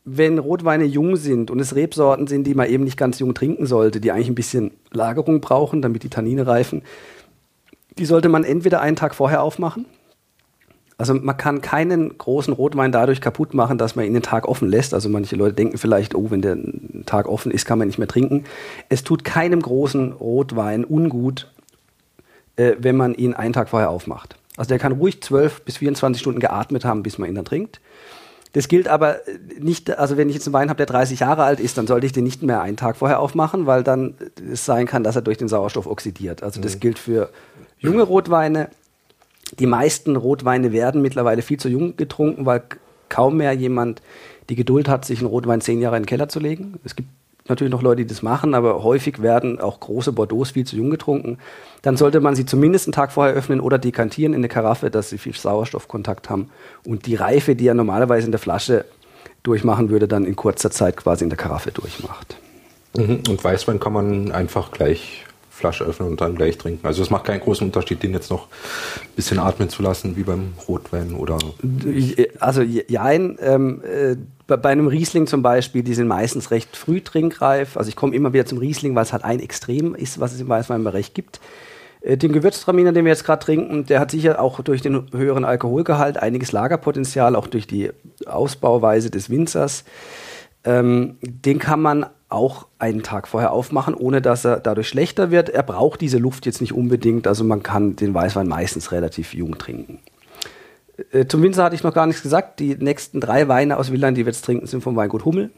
wenn Rotweine jung sind und es Rebsorten sind, die man eben nicht ganz jung trinken sollte, die eigentlich ein bisschen Lagerung brauchen, damit die Tannine reifen, die sollte man entweder einen Tag vorher aufmachen. Also man kann keinen großen Rotwein dadurch kaputt machen, dass man ihn den Tag offen lässt. Also manche Leute denken vielleicht, oh, wenn der Tag offen ist, kann man nicht mehr trinken. Es tut keinem großen Rotwein ungut, äh, wenn man ihn einen Tag vorher aufmacht. Also der kann ruhig 12 bis 24 Stunden geatmet haben, bis man ihn dann trinkt. Das gilt aber nicht, also wenn ich jetzt einen Wein habe, der 30 Jahre alt ist, dann sollte ich den nicht mehr einen Tag vorher aufmachen, weil dann es sein kann, dass er durch den Sauerstoff oxidiert. Also das mhm. gilt für junge Rotweine. Die meisten Rotweine werden mittlerweile viel zu jung getrunken, weil kaum mehr jemand die Geduld hat, sich einen Rotwein zehn Jahre in den Keller zu legen. Es gibt natürlich noch Leute, die das machen, aber häufig werden auch große Bordeaux viel zu jung getrunken. Dann sollte man sie zumindest einen Tag vorher öffnen oder dekantieren in eine Karaffe, dass sie viel Sauerstoffkontakt haben. Und die Reife, die ja normalerweise in der Flasche durchmachen würde, dann in kurzer Zeit quasi in der Karaffe durchmacht. Mhm. Und Weißwein kann man einfach gleich Flasche öffnen und dann gleich trinken. Also es macht keinen großen Unterschied, den jetzt noch ein bisschen atmen zu lassen, wie beim Rotwein oder. Also jein, ähm, äh, bei einem Riesling zum Beispiel, die sind meistens recht früh trinkreif. Also ich komme immer wieder zum Riesling, weil es halt ein Extrem ist, was es im Weißweinbereich gibt. Äh, den Gewürztraminer, den wir jetzt gerade trinken, der hat sicher auch durch den höheren Alkoholgehalt einiges Lagerpotenzial, auch durch die Ausbauweise des Winzers. Ähm, den kann man auch einen Tag vorher aufmachen, ohne dass er dadurch schlechter wird. Er braucht diese Luft jetzt nicht unbedingt, also man kann den Weißwein meistens relativ jung trinken. Äh, zum Winzer hatte ich noch gar nichts gesagt. Die nächsten drei Weine aus Wildlein, die wir jetzt trinken, sind vom Weingut Hummel.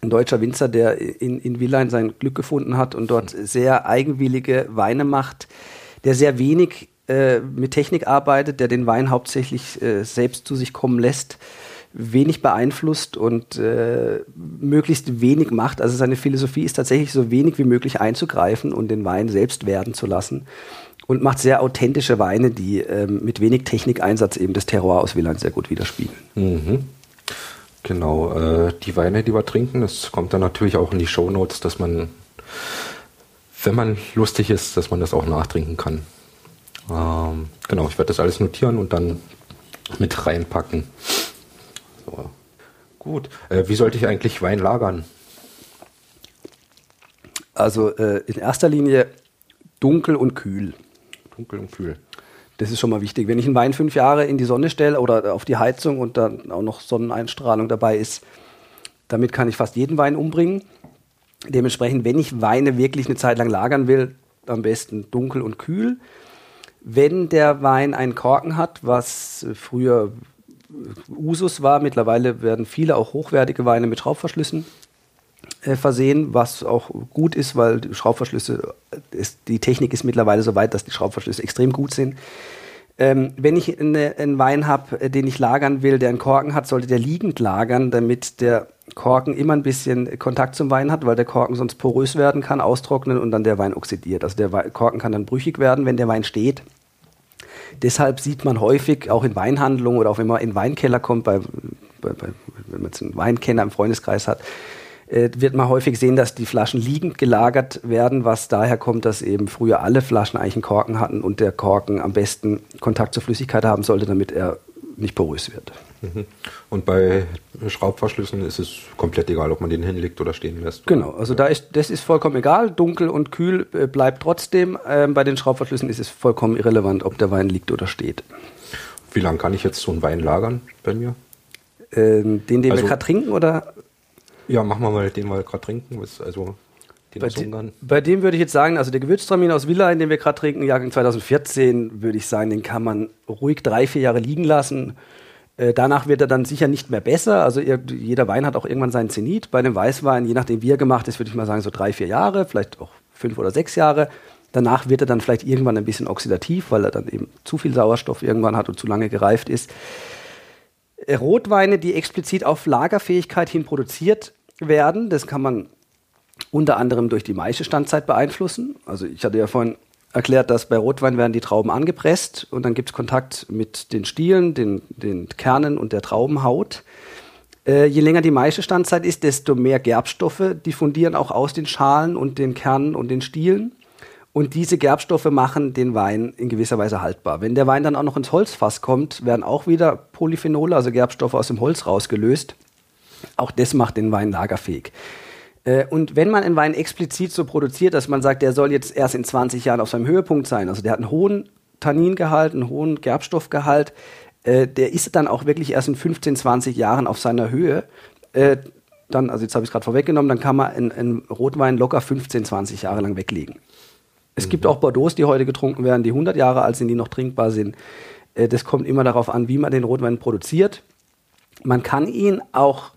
Ein deutscher Winzer, der in, in Wildlein sein Glück gefunden hat und dort sehr eigenwillige Weine macht, der sehr wenig äh, mit Technik arbeitet, der den Wein hauptsächlich äh, selbst zu sich kommen lässt wenig beeinflusst und äh, möglichst wenig macht. Also seine Philosophie ist tatsächlich so wenig wie möglich einzugreifen und den Wein selbst werden zu lassen und macht sehr authentische Weine, die ähm, mit wenig Technikeinsatz eben das Terroir aus Wieland sehr gut widerspiegeln. Mhm. Genau, äh, die Weine, die wir trinken, das kommt dann natürlich auch in die Show Notes, dass man, wenn man lustig ist, dass man das auch nachtrinken kann. Ähm, genau, ich werde das alles notieren und dann mit reinpacken. So. Gut. Äh, wie sollte ich eigentlich Wein lagern? Also äh, in erster Linie dunkel und kühl. Dunkel und kühl. Das ist schon mal wichtig. Wenn ich einen Wein fünf Jahre in die Sonne stelle oder auf die Heizung und dann auch noch Sonneneinstrahlung dabei ist, Damit kann ich fast jeden Wein umbringen. Dementsprechend, wenn ich Weine wirklich eine Zeit lang lagern will, am besten dunkel und kühl. Wenn der Wein einen Korken hat, was früher Usus war, mittlerweile werden viele auch hochwertige Weine mit Schraubverschlüssen äh, versehen, was auch gut ist, weil die Schraubverschlüsse, ist, die Technik ist mittlerweile so weit, dass die Schraubverschlüsse extrem gut sind. Ähm, wenn ich eine, einen Wein habe, äh, den ich lagern will, der einen Korken hat, sollte der liegend lagern, damit der Korken immer ein bisschen Kontakt zum Wein hat, weil der Korken sonst porös werden kann, austrocknen und dann der Wein oxidiert. Also der Korken kann dann brüchig werden, wenn der Wein steht. Deshalb sieht man häufig auch in Weinhandlungen oder auch wenn man in Weinkeller kommt, bei, bei, bei, wenn man jetzt einen Weinkenner im Freundeskreis hat, äh, wird man häufig sehen, dass die Flaschen liegend gelagert werden, was daher kommt, dass eben früher alle Flaschen eigentlich einen Korken hatten und der Korken am besten Kontakt zur Flüssigkeit haben sollte, damit er nicht porös wird. Und bei Schraubverschlüssen ist es komplett egal, ob man den hinlegt oder stehen lässt. Genau, also da ist, das ist vollkommen egal. Dunkel und kühl äh, bleibt trotzdem. Ähm, bei den Schraubverschlüssen ist es vollkommen irrelevant, ob der Wein liegt oder steht. Wie lange kann ich jetzt so einen Wein lagern bei mir? Ähm, den, den also, wir gerade trinken oder ja, machen wir mal den mal gerade trinken. Also bei, de, bei, dem würde ich jetzt sagen, also der Gewürztraminer aus Villa, den wir gerade trinken, Jahrgang 2014, würde ich sagen, den kann man ruhig drei, vier Jahre liegen lassen. Äh, danach wird er dann sicher nicht mehr besser. Also jeder Wein hat auch irgendwann seinen Zenit. Bei dem Weißwein, je nachdem wie er gemacht ist, würde ich mal sagen, so drei, vier Jahre, vielleicht auch fünf oder sechs Jahre. Danach wird er dann vielleicht irgendwann ein bisschen oxidativ, weil er dann eben zu viel Sauerstoff irgendwann hat und zu lange gereift ist. Äh, Rotweine, die explizit auf Lagerfähigkeit hin produziert werden, das kann man unter anderem durch die Maischestandzeit beeinflussen. Also ich hatte ja vorhin erklärt, dass bei Rotwein werden die Trauben angepresst und dann gibt es Kontakt mit den Stielen, den, den Kernen und der Traubenhaut. Äh, je länger die Maischestandzeit ist, desto mehr Gerbstoffe diffundieren auch aus den Schalen und den Kernen und den Stielen. Und diese Gerbstoffe machen den Wein in gewisser Weise haltbar. Wenn der Wein dann auch noch ins Holzfass kommt, werden auch wieder Polyphenole, also Gerbstoffe aus dem Holz rausgelöst. Auch das macht den Wein lagerfähig. Äh, und wenn man einen Wein explizit so produziert, dass man sagt, der soll jetzt erst in 20 Jahren auf seinem Höhepunkt sein, also der hat einen hohen Tanningehalt, einen hohen Gerbstoffgehalt, äh, der ist dann auch wirklich erst in 15, 20 Jahren auf seiner Höhe, äh, dann, also jetzt habe ich es gerade vorweggenommen, dann kann man einen Rotwein locker 15, 20 Jahre lang weglegen. Es mhm. gibt auch Bordeaux, die heute getrunken werden, die 100 Jahre alt sind, die noch trinkbar sind. Äh, das kommt immer darauf an, wie man den Rotwein produziert. Man kann ihn auch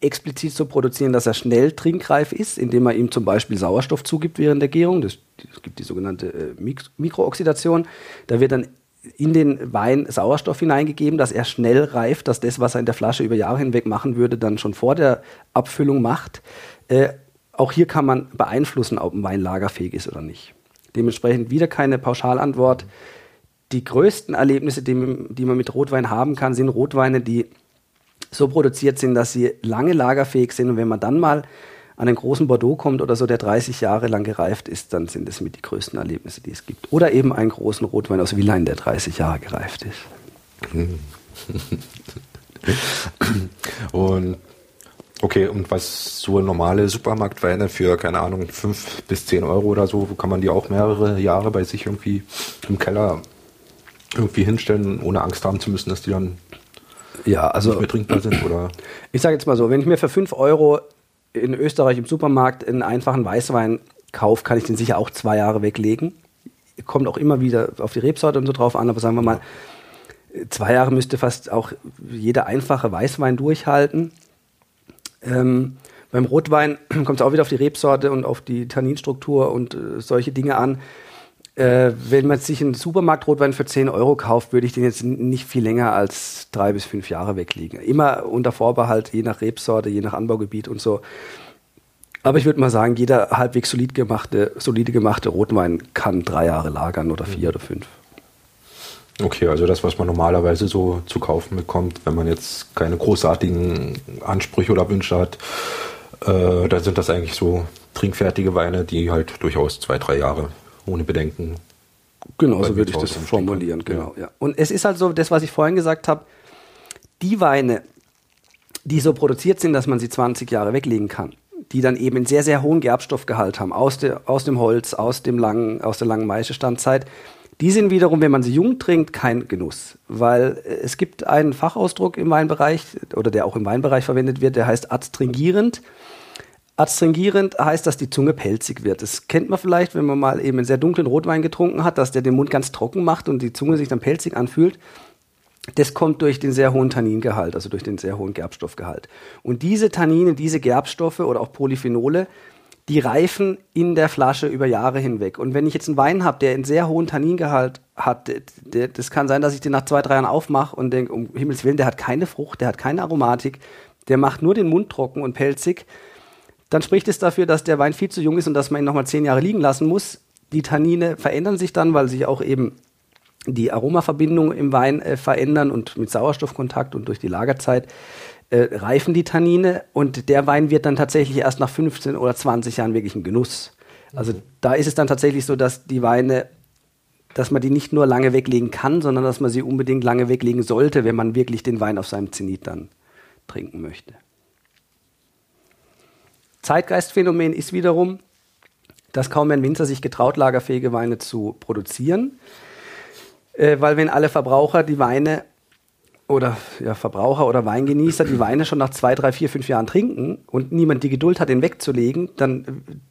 explizit so produzieren, dass er schnell trinkreif ist, indem man ihm zum Beispiel Sauerstoff zugibt während der Gärung. Das, das gibt die sogenannte äh, Mikrooxidation. Da wird dann in den Wein Sauerstoff hineingegeben, dass er schnell reift, dass das, was er in der Flasche über Jahre hinweg machen würde, dann schon vor der Abfüllung macht. Äh, auch hier kann man beeinflussen, ob ein Wein lagerfähig ist oder nicht. Dementsprechend wieder keine Pauschalantwort. Die größten Erlebnisse, die, die man mit Rotwein haben kann, sind Rotweine, die so produziert sind, dass sie lange lagerfähig sind. Und wenn man dann mal an einen großen Bordeaux kommt oder so, der 30 Jahre lang gereift ist, dann sind das mit die größten Erlebnisse, die es gibt. Oder eben einen großen Rotwein aus Willein, der 30 Jahre gereift ist. und okay, und was so normale Supermarktweine für, keine Ahnung, 5 bis 10 Euro oder so, kann man die auch mehrere Jahre bei sich irgendwie im Keller irgendwie hinstellen, ohne Angst haben zu müssen, dass die dann ja, also, nicht mehr trinkbar sind? Oder? Ich sage jetzt mal so, wenn ich mir für 5 Euro in Österreich im Supermarkt einen einfachen Weißwein kaufe, kann ich den sicher auch zwei Jahre weglegen. Kommt auch immer wieder auf die Rebsorte und so drauf an, aber sagen wir mal, zwei Jahre müsste fast auch jeder einfache Weißwein durchhalten. Ähm, beim Rotwein kommt es auch wieder auf die Rebsorte und auf die Tanninstruktur und äh, solche Dinge an. Äh, wenn man sich einen Supermarkt-Rotwein für 10 Euro kauft, würde ich den jetzt nicht viel länger als drei bis fünf Jahre weglegen. Immer unter Vorbehalt, je nach Rebsorte, je nach Anbaugebiet und so. Aber ich würde mal sagen, jeder halbwegs solid gemachte, solide gemachte Rotwein kann drei Jahre lagern oder vier oder fünf. Okay, also das, was man normalerweise so zu kaufen bekommt, wenn man jetzt keine großartigen Ansprüche oder Wünsche hat, äh, dann sind das eigentlich so trinkfertige Weine, die halt durchaus zwei, drei Jahre ohne Bedenken. Genau, so würde ich das formulieren, genau. Ja. Und es ist halt so, das, was ich vorhin gesagt habe, die Weine, die so produziert sind, dass man sie 20 Jahre weglegen kann, die dann eben einen sehr, sehr hohen Gerbstoffgehalt haben, aus, de, aus dem Holz, aus, dem langen, aus der langen Maischestandzeit, Die sind wiederum, wenn man sie jung trinkt, kein Genuss, weil es gibt einen Fachausdruck im Weinbereich oder der auch im Weinbereich verwendet wird, der heißt adstringierend. Adstringierend heißt, dass die Zunge pelzig wird. Das kennt man vielleicht, wenn man mal eben einen sehr dunklen Rotwein getrunken hat, dass der den Mund ganz trocken macht und die Zunge sich dann pelzig anfühlt. Das kommt durch den sehr hohen Tanningehalt, also durch den sehr hohen Gerbstoffgehalt. Und diese Tannine, diese Gerbstoffe oder auch Polyphenole, die reifen in der Flasche über Jahre hinweg. Und wenn ich jetzt einen Wein habe, der einen sehr hohen Tanningehalt hat, das kann sein, dass ich den nach zwei, drei Jahren aufmache und denke, um Himmels Willen, der hat keine Frucht, der hat keine Aromatik, der macht nur den Mund trocken und pelzig, dann spricht es dafür, dass der Wein viel zu jung ist und dass man ihn nochmal zehn Jahre liegen lassen muss. Die Tannine verändern sich dann, weil sich auch eben die Aromaverbindungen im Wein äh, verändern und mit Sauerstoffkontakt und durch die Lagerzeit äh, reifen die Tannine und der Wein wird dann tatsächlich erst nach 15 oder 20 Jahren wirklich ein Genuss. Also mhm. da ist es dann tatsächlich so, dass die Weine, dass man die nicht nur lange weglegen kann, sondern dass man sie unbedingt lange weglegen sollte, wenn man wirklich den Wein auf seinem Zenit dann trinken möchte. Zeitgeistphänomen ist wiederum, dass kaum ein Winzer sich getraut, lagerfähige Weine zu produzieren, äh, weil wenn alle Verbraucher die Weine oder ja, Verbraucher oder Weingenießer die Weine schon nach zwei, drei, vier, fünf Jahren trinken und niemand die Geduld hat, den wegzulegen, dann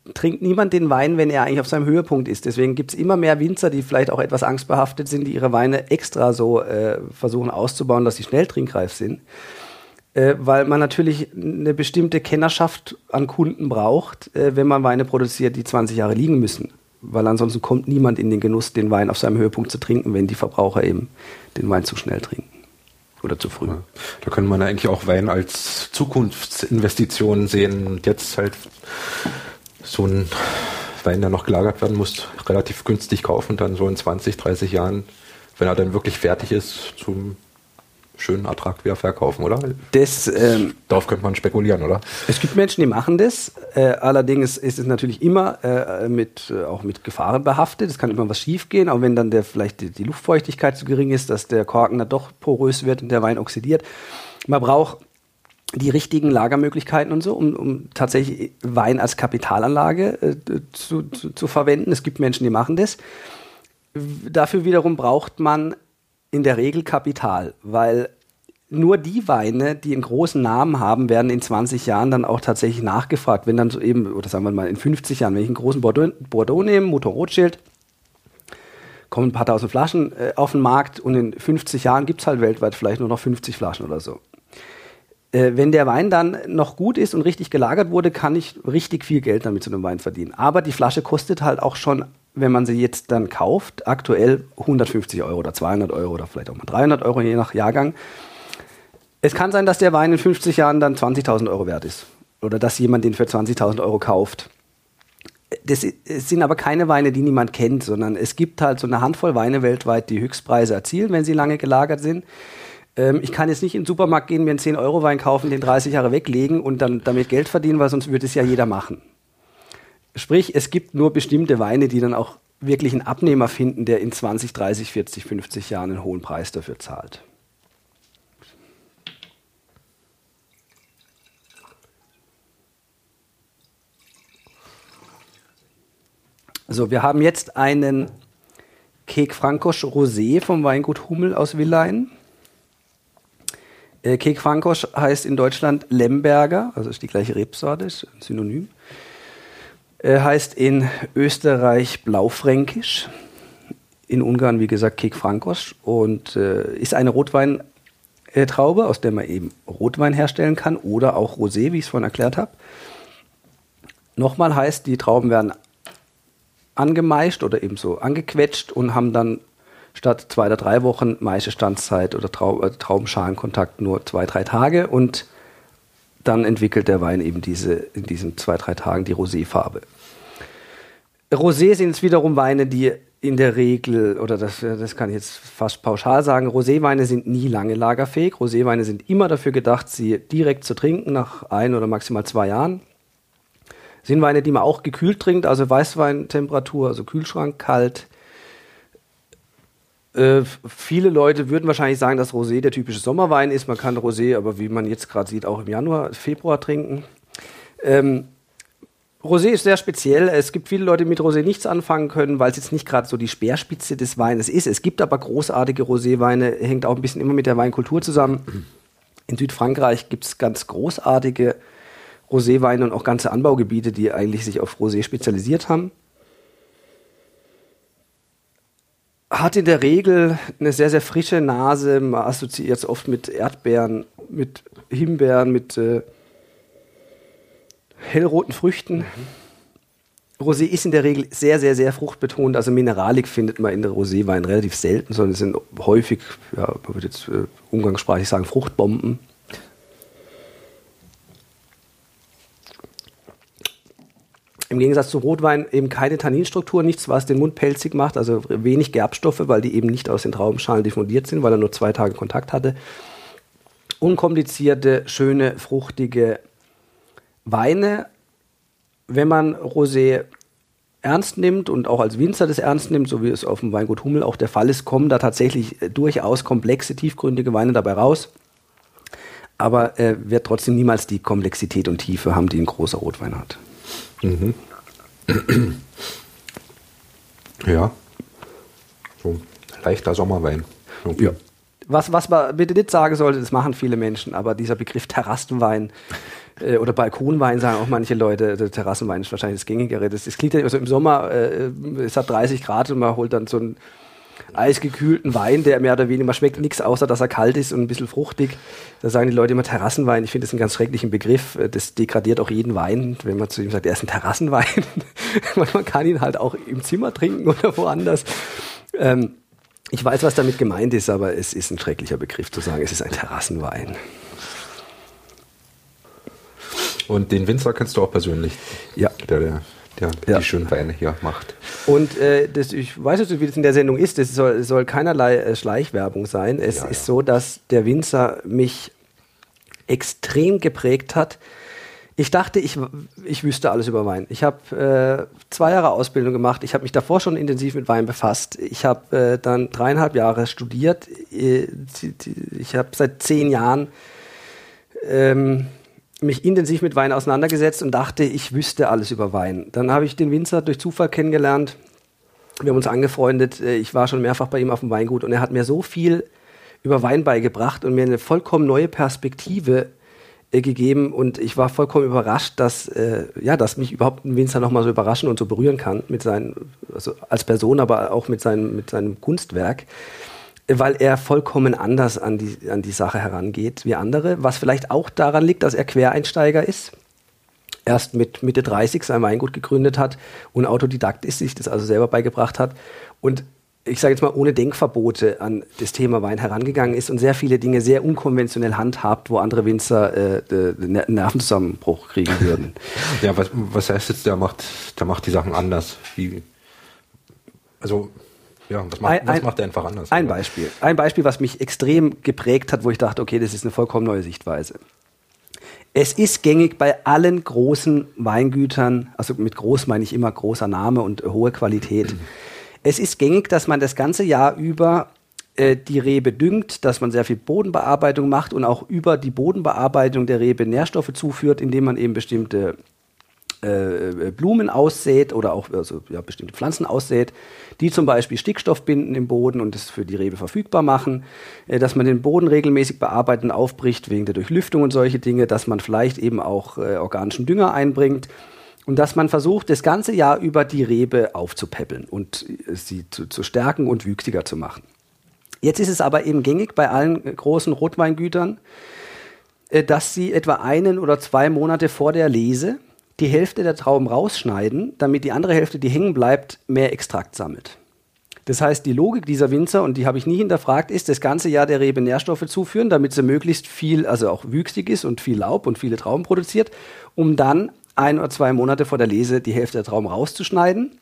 äh, trinkt niemand den Wein, wenn er eigentlich auf seinem Höhepunkt ist. Deswegen gibt es immer mehr Winzer, die vielleicht auch etwas angstbehaftet sind, die ihre Weine extra so äh, versuchen auszubauen, dass sie schnell trinkreif sind. Äh, weil man natürlich eine bestimmte Kennerschaft an Kunden braucht, äh, wenn man Weine produziert, die 20 Jahre liegen müssen. Weil ansonsten kommt niemand in den Genuss, den Wein auf seinem Höhepunkt zu trinken, wenn die Verbraucher eben den Wein zu schnell trinken oder zu früh. Da könnte man eigentlich auch Wein als Zukunftsinvestition sehen. Und jetzt halt so ein Wein, der noch gelagert werden muss, relativ günstig kaufen dann so in 20, 30 Jahren, wenn er dann wirklich fertig ist, zum schönen Ertrag wieder verkaufen, oder? Das, ähm, Darauf könnte man spekulieren, oder? Es gibt Menschen, die machen das. Äh, allerdings ist es natürlich immer äh, mit, äh, auch mit Gefahren behaftet. Es kann immer was schiefgehen, auch wenn dann der, vielleicht die, die, Luftfeuchtigkeit zu gering ist, dass der Korken dann doch porös wird und der Wein oxidiert. Man braucht die richtigen Lagermöglichkeiten und so, um, um tatsächlich Wein als Kapitalanlage äh, zu, zu, zu verwenden. Es gibt Menschen, die machen das. Dafür wiederum braucht man in der Regel Kapital, weil nur die Weine, die einen großen Namen haben, werden in 20 Jahren dann auch tatsächlich nachgefragt. Wenn dann so eben, oder sagen wir mal in 50 Jahren, wenn ich einen großen Bordeaux, Bordeaux nehme, Motor Rothschild, kommen ein paar tausend Flaschen äh, auf den Markt und in 50 Jahren gibt es halt weltweit vielleicht nur noch 50 Flaschen oder so. Äh, wenn der Wein dann noch gut ist und richtig gelagert wurde, kann ich richtig viel Geld damit zu einem Wein verdienen. Aber die Flasche kostet halt auch schon wenn man sie jetzt dann kauft, aktuell 150 Euro oder 200 Euro oder vielleicht auch mal 300 Euro je nach Jahrgang. Es kann sein, dass der Wein in 50 Jahren dann 20.000 Euro wert ist oder dass jemand den für 20.000 Euro kauft. Das sind aber keine Weine, die niemand kennt, sondern es gibt halt so eine Handvoll Weine weltweit, die Höchstpreise erzielen, wenn sie lange gelagert sind. Ähm, ich kann jetzt nicht in den Supermarkt gehen, mir einen 10-Euro-Wein kaufen, den 30 Jahre weglegen und dann damit Geld verdienen, weil sonst würde es ja jeder machen. Sprich, es gibt nur bestimmte Weine, die dann auch wirklich einen Abnehmer finden, der in 20, 30, 40, 50 Jahren einen hohen Preis dafür zahlt. So, wir haben jetzt einen Kek Frankosch Rosé vom Weingut Hummel aus Willein. Äh, Kek Frankosch heißt in Deutschland Lemberger, also ist die gleiche Rebsorte, ist ein Synonym. Äh, heißt in Österreich Blaufränkisch, in Ungarn wie gesagt Kek Frankos und äh, ist eine Rotweintraube, aus der man eben Rotwein herstellen kann oder auch Rosé, wie ich es vorhin erklärt habe. Nochmal heißt, die Trauben werden angemeischt oder eben so angequetscht und haben dann statt zwei oder drei Wochen Maischestandzeit oder Trau äh, Traubenschalenkontakt nur zwei, drei Tage und dann entwickelt der Wein eben diese, in diesen zwei, drei Tagen die Roséfarbe. Rosé sind es wiederum Weine, die in der Regel, oder das, das kann ich jetzt fast pauschal sagen, Roséweine sind nie lange lagerfähig. Roséweine sind immer dafür gedacht, sie direkt zu trinken nach ein oder maximal zwei Jahren. Sind Weine, die man auch gekühlt trinkt, also Weißweintemperatur, also Kühlschrank kalt. Äh, viele Leute würden wahrscheinlich sagen, dass Rosé der typische Sommerwein ist. Man kann Rosé, aber wie man jetzt gerade sieht, auch im Januar, Februar trinken. Ähm, Rosé ist sehr speziell. Es gibt viele Leute, die mit Rosé nichts anfangen können, weil es jetzt nicht gerade so die Speerspitze des Weines ist. Es gibt aber großartige Roséweine, hängt auch ein bisschen immer mit der Weinkultur zusammen. In Südfrankreich gibt es ganz großartige Roséweine und auch ganze Anbaugebiete, die eigentlich sich auf Rosé spezialisiert haben. Hat in der Regel eine sehr, sehr frische Nase. Man assoziiert es oft mit Erdbeeren, mit Himbeeren, mit äh, hellroten Früchten. Mhm. Rosé ist in der Regel sehr, sehr, sehr fruchtbetont. Also Mineralik findet man in der Roséwein relativ selten, sondern es sind häufig, ja, man würde jetzt äh, umgangssprachlich sagen, Fruchtbomben. Im Gegensatz zu Rotwein eben keine Tanninstruktur, nichts, was den Mund pelzig macht, also wenig Gerbstoffe, weil die eben nicht aus den Traubenschalen diffundiert sind, weil er nur zwei Tage Kontakt hatte. Unkomplizierte, schöne, fruchtige Weine, wenn man Rosé ernst nimmt und auch als Winzer das ernst nimmt, so wie es auf dem Weingut Hummel auch der Fall ist, kommen da tatsächlich durchaus komplexe, tiefgründige Weine dabei raus. Aber er äh, wird trotzdem niemals die Komplexität und Tiefe haben, die ein großer Rotwein hat. Mhm. Ja. So leichter Sommerwein. Okay. Ja. Was, was man bitte nicht sagen sollte, das machen viele Menschen, aber dieser Begriff Terrassenwein äh, oder Balkonwein sagen auch manche Leute, der Terrassenwein ist wahrscheinlich das gängigere. Das, das klingt ja immer so im Sommer, äh, es hat 30 Grad und man holt dann so einen eisgekühlten Wein, der mehr oder weniger, man schmeckt nichts, außer dass er kalt ist und ein bisschen fruchtig. Da sagen die Leute immer Terrassenwein. Ich finde das einen ganz schrecklichen Begriff. Das degradiert auch jeden Wein, wenn man zu ihm sagt, er ist ein Terrassenwein. man kann ihn halt auch im Zimmer trinken oder woanders. Ähm, ich weiß, was damit gemeint ist, aber es ist ein schrecklicher Begriff zu sagen, es ist ein Terrassenwein. Und den Winzer kennst du auch persönlich? Ja. Der, der, der ja. die schönen Weine hier macht. Und äh, das, ich weiß nicht, wie das in der Sendung ist, das soll, soll keinerlei äh, Schleichwerbung sein. Es ja, ist ja. so, dass der Winzer mich extrem geprägt hat. Ich dachte, ich, ich wüsste alles über Wein. Ich habe äh, zwei Jahre Ausbildung gemacht. Ich habe mich davor schon intensiv mit Wein befasst. Ich habe äh, dann dreieinhalb Jahre studiert. Äh, ich habe seit zehn Jahren ähm, mich intensiv mit Wein auseinandergesetzt und dachte, ich wüsste alles über Wein. Dann habe ich den Winzer durch Zufall kennengelernt. Wir haben uns angefreundet. Äh, ich war schon mehrfach bei ihm auf dem Weingut und er hat mir so viel über Wein beigebracht und mir eine vollkommen neue Perspektive äh, gegeben und ich war vollkommen überrascht, dass äh, ja, dass mich überhaupt ein Winzer noch mal so überraschen und so berühren kann mit seinen also als Person, aber auch mit seinem mit seinem Kunstwerk weil er vollkommen anders an die, an die Sache herangeht wie andere, was vielleicht auch daran liegt, dass er Quereinsteiger ist, erst mit Mitte 30 sein Weingut gegründet hat und Autodidakt ist, sich das also selber beigebracht hat und ich sage jetzt mal, ohne Denkverbote an das Thema Wein herangegangen ist und sehr viele Dinge sehr unkonventionell handhabt, wo andere Winzer äh, Nervenzusammenbruch kriegen würden. ja, was, was heißt jetzt, der macht, der macht die Sachen anders? Wie, also ja, was macht, ein, was macht er einfach anders? Ein Beispiel. Ein Beispiel, was mich extrem geprägt hat, wo ich dachte, okay, das ist eine vollkommen neue Sichtweise. Es ist gängig bei allen großen Weingütern, also mit groß meine ich immer großer Name und hohe Qualität. Es ist gängig, dass man das ganze Jahr über äh, die Rebe düngt, dass man sehr viel Bodenbearbeitung macht und auch über die Bodenbearbeitung der Rebe Nährstoffe zuführt, indem man eben bestimmte äh, Blumen aussät oder auch also, ja, bestimmte Pflanzen aussät, die zum Beispiel Stickstoff binden im Boden und es für die Rebe verfügbar machen, äh, dass man den Boden regelmäßig bearbeitet und aufbricht wegen der Durchlüftung und solche Dinge, dass man vielleicht eben auch äh, organischen Dünger einbringt und dass man versucht, das ganze Jahr über die Rebe aufzupäppeln und äh, sie zu, zu stärken und wüchsiger zu machen. Jetzt ist es aber eben gängig bei allen äh, großen Rotweingütern, äh, dass sie etwa einen oder zwei Monate vor der Lese die Hälfte der Trauben rausschneiden, damit die andere Hälfte, die hängen bleibt, mehr Extrakt sammelt. Das heißt, die Logik dieser Winzer, und die habe ich nie hinterfragt, ist, das ganze Jahr der Rebe Nährstoffe zuführen, damit sie möglichst viel, also auch wüchsig ist und viel Laub und viele Trauben produziert, um dann ein oder zwei Monate vor der Lese die Hälfte der Trauben rauszuschneiden,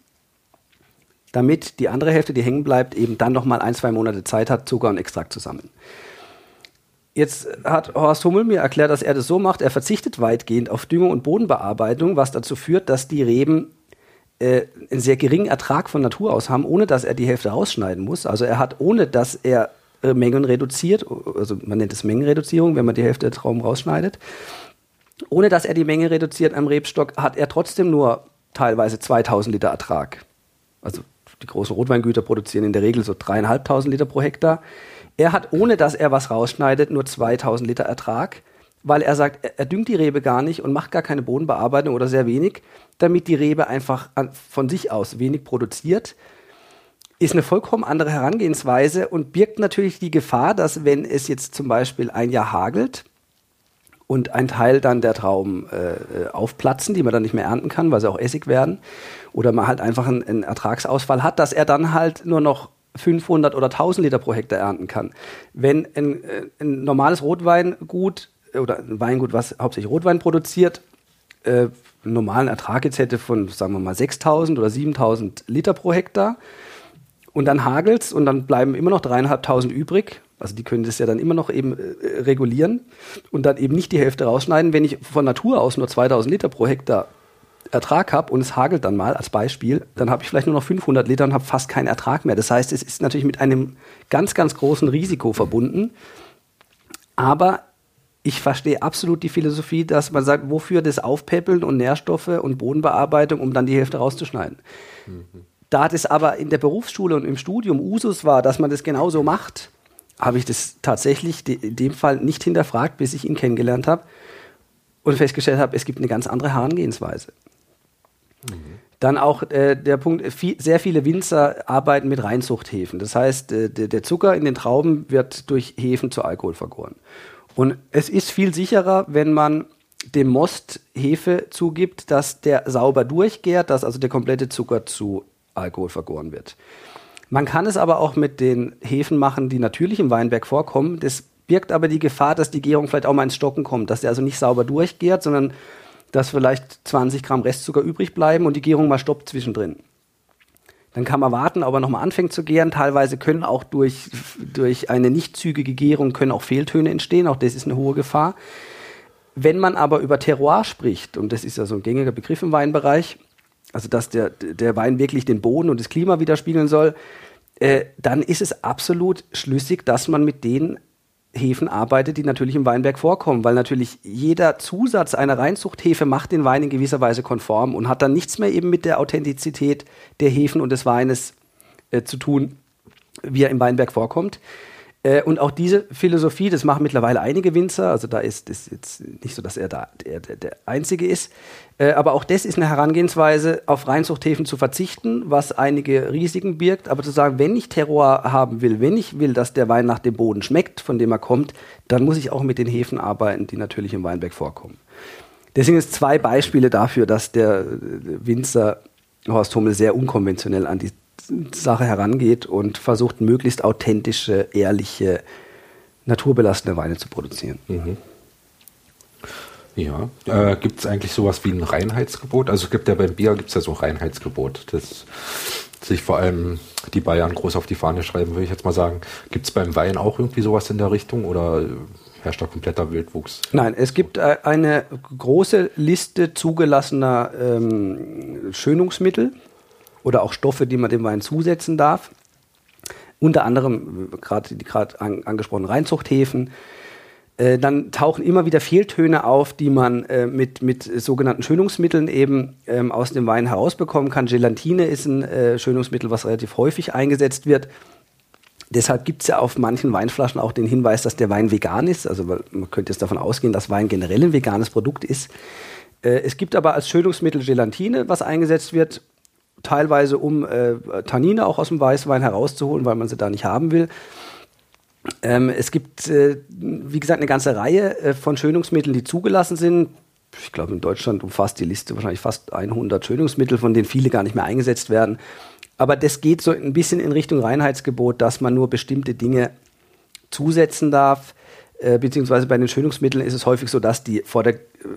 damit die andere Hälfte, die hängen bleibt, eben dann nochmal ein, zwei Monate Zeit hat, Zucker und Extrakt zu sammeln. Jetzt hat Horst Hummel mir erklärt, dass er das so macht, er verzichtet weitgehend auf Düngung und Bodenbearbeitung, was dazu führt, dass die Reben äh, einen sehr geringen Ertrag von Natur aus haben, ohne dass er die Hälfte rausschneiden muss. Also er hat, ohne dass er äh, Mengen reduziert, also man nennt es Mengenreduzierung, wenn man die Hälfte der Trauben rausschneidet, ohne dass er die Menge reduziert am Rebstock, hat er trotzdem nur teilweise 2000 Liter Ertrag. Also die großen Rotweingüter produzieren in der Regel so dreieinhalbtausend Liter pro Hektar. Er hat, ohne dass er was rausschneidet, nur 2000 Liter Ertrag, weil er sagt, er, düngt die Rebe gar nicht und macht gar keine Bodenbearbeitung oder sehr wenig, damit die Rebe einfach an, von sich aus wenig produziert. Ist eine vollkommen andere Herangehensweise und birgt natürlich die Gefahr, dass wenn es jetzt zum Beispiel ein Jahr hagelt, und ein Teil dann der Trauben äh, aufplatzen, die man dann nicht mehr ernten kann, weil sie auch Essig werden, oder man halt einfach einen, einen Ertragsausfall hat, dass er dann halt nur noch 500 oder 1000 Liter pro Hektar ernten kann. Wenn ein, äh, ein normales Rotweingut oder ein Weingut, was hauptsächlich Rotwein produziert, äh, einen normalen Ertrag jetzt hätte von, sagen wir mal, 6000 oder 7000 Liter pro Hektar und dann hagelt's und dann bleiben immer noch dreieinhalbtausend übrig, also die können das ja dann immer noch eben äh, regulieren und dann eben nicht die Hälfte rausschneiden. Wenn ich von Natur aus nur 2000 Liter pro Hektar Ertrag habe und es hagelt dann mal als Beispiel, dann habe ich vielleicht nur noch 500 Liter und habe fast keinen Ertrag mehr. Das heißt, es ist natürlich mit einem ganz, ganz großen Risiko verbunden. Aber ich verstehe absolut die Philosophie, dass man sagt, wofür das Aufpäppeln und Nährstoffe und Bodenbearbeitung, um dann die Hälfte rauszuschneiden. Mhm. Da das aber in der Berufsschule und im Studium Usus war, dass man das genauso macht, habe ich das tatsächlich in dem Fall nicht hinterfragt, bis ich ihn kennengelernt habe und festgestellt habe, es gibt eine ganz andere Herangehensweise. Dann auch äh, der Punkt, viel, sehr viele Winzer arbeiten mit Reinzuchthäfen. Das heißt, äh, der, der Zucker in den Trauben wird durch Hefen zu Alkohol vergoren. Und es ist viel sicherer, wenn man dem Most Hefe zugibt, dass der sauber durchgärt, dass also der komplette Zucker zu Alkohol vergoren wird. Man kann es aber auch mit den Hefen machen, die natürlich im Weinberg vorkommen. Das birgt aber die Gefahr, dass die Gärung vielleicht auch mal ins Stocken kommt, dass der also nicht sauber durchgärt, sondern dass vielleicht 20 Gramm Restzucker übrig bleiben und die Gärung mal stoppt zwischendrin. Dann kann man warten, ob er nochmal anfängt zu gären. Teilweise können auch durch, durch eine nicht zügige Gärung können auch Fehltöne entstehen. Auch das ist eine hohe Gefahr. Wenn man aber über Terroir spricht, und das ist ja so ein gängiger Begriff im Weinbereich, also dass der, der Wein wirklich den Boden und das Klima widerspiegeln soll, äh, dann ist es absolut schlüssig, dass man mit den Hefen arbeitet, die natürlich im Weinberg vorkommen, weil natürlich jeder Zusatz einer Reinzuchthefe macht den Wein in gewisser Weise konform und hat dann nichts mehr eben mit der Authentizität der Hefen und des Weines äh, zu tun, wie er im Weinberg vorkommt. Äh, und auch diese Philosophie, das machen mittlerweile einige Winzer, also da ist es jetzt nicht so, dass er da der, der, Einzige ist, äh, aber auch das ist eine Herangehensweise, auf Reinzuchthäfen zu verzichten, was einige Risiken birgt, aber zu sagen, wenn ich Terroir haben will, wenn ich will, dass der Wein nach dem Boden schmeckt, von dem er kommt, dann muss ich auch mit den Hefen arbeiten, die natürlich im Weinberg vorkommen. Deswegen ist zwei Beispiele dafür, dass der Winzer Horst Hummel sehr unkonventionell an die Sache herangeht und versucht, möglichst authentische, ehrliche, naturbelassene Weine zu produzieren. Mhm. Ja, äh, gibt es eigentlich sowas wie ein Reinheitsgebot? Also es gibt ja beim Bier gibt's ja so ein Reinheitsgebot, das sich vor allem die Bayern groß auf die Fahne schreiben, würde ich jetzt mal sagen. Gibt es beim Wein auch irgendwie sowas in der Richtung oder herrscht da kompletter Wildwuchs? Nein, es gibt äh, eine große Liste zugelassener ähm, Schönungsmittel oder auch Stoffe, die man dem Wein zusetzen darf. Unter anderem gerade die gerade an, angesprochenen Reinzuchthäfen. Äh, dann tauchen immer wieder Fehltöne auf, die man äh, mit, mit sogenannten Schönungsmitteln eben ähm, aus dem Wein herausbekommen kann. Gelatine ist ein äh, Schönungsmittel, was relativ häufig eingesetzt wird. Deshalb gibt es ja auf manchen Weinflaschen auch den Hinweis, dass der Wein vegan ist. Also man könnte jetzt davon ausgehen, dass Wein generell ein veganes Produkt ist. Äh, es gibt aber als Schönungsmittel Gelatine, was eingesetzt wird teilweise um äh, Tannine auch aus dem Weißwein herauszuholen, weil man sie da nicht haben will. Ähm, es gibt, äh, wie gesagt, eine ganze Reihe äh, von Schönungsmitteln, die zugelassen sind. Ich glaube, in Deutschland umfasst die Liste wahrscheinlich fast 100 Schönungsmittel, von denen viele gar nicht mehr eingesetzt werden. Aber das geht so ein bisschen in Richtung Reinheitsgebot, dass man nur bestimmte Dinge zusetzen darf. Äh, beziehungsweise bei den Schönungsmitteln ist es häufig so, dass die vor der,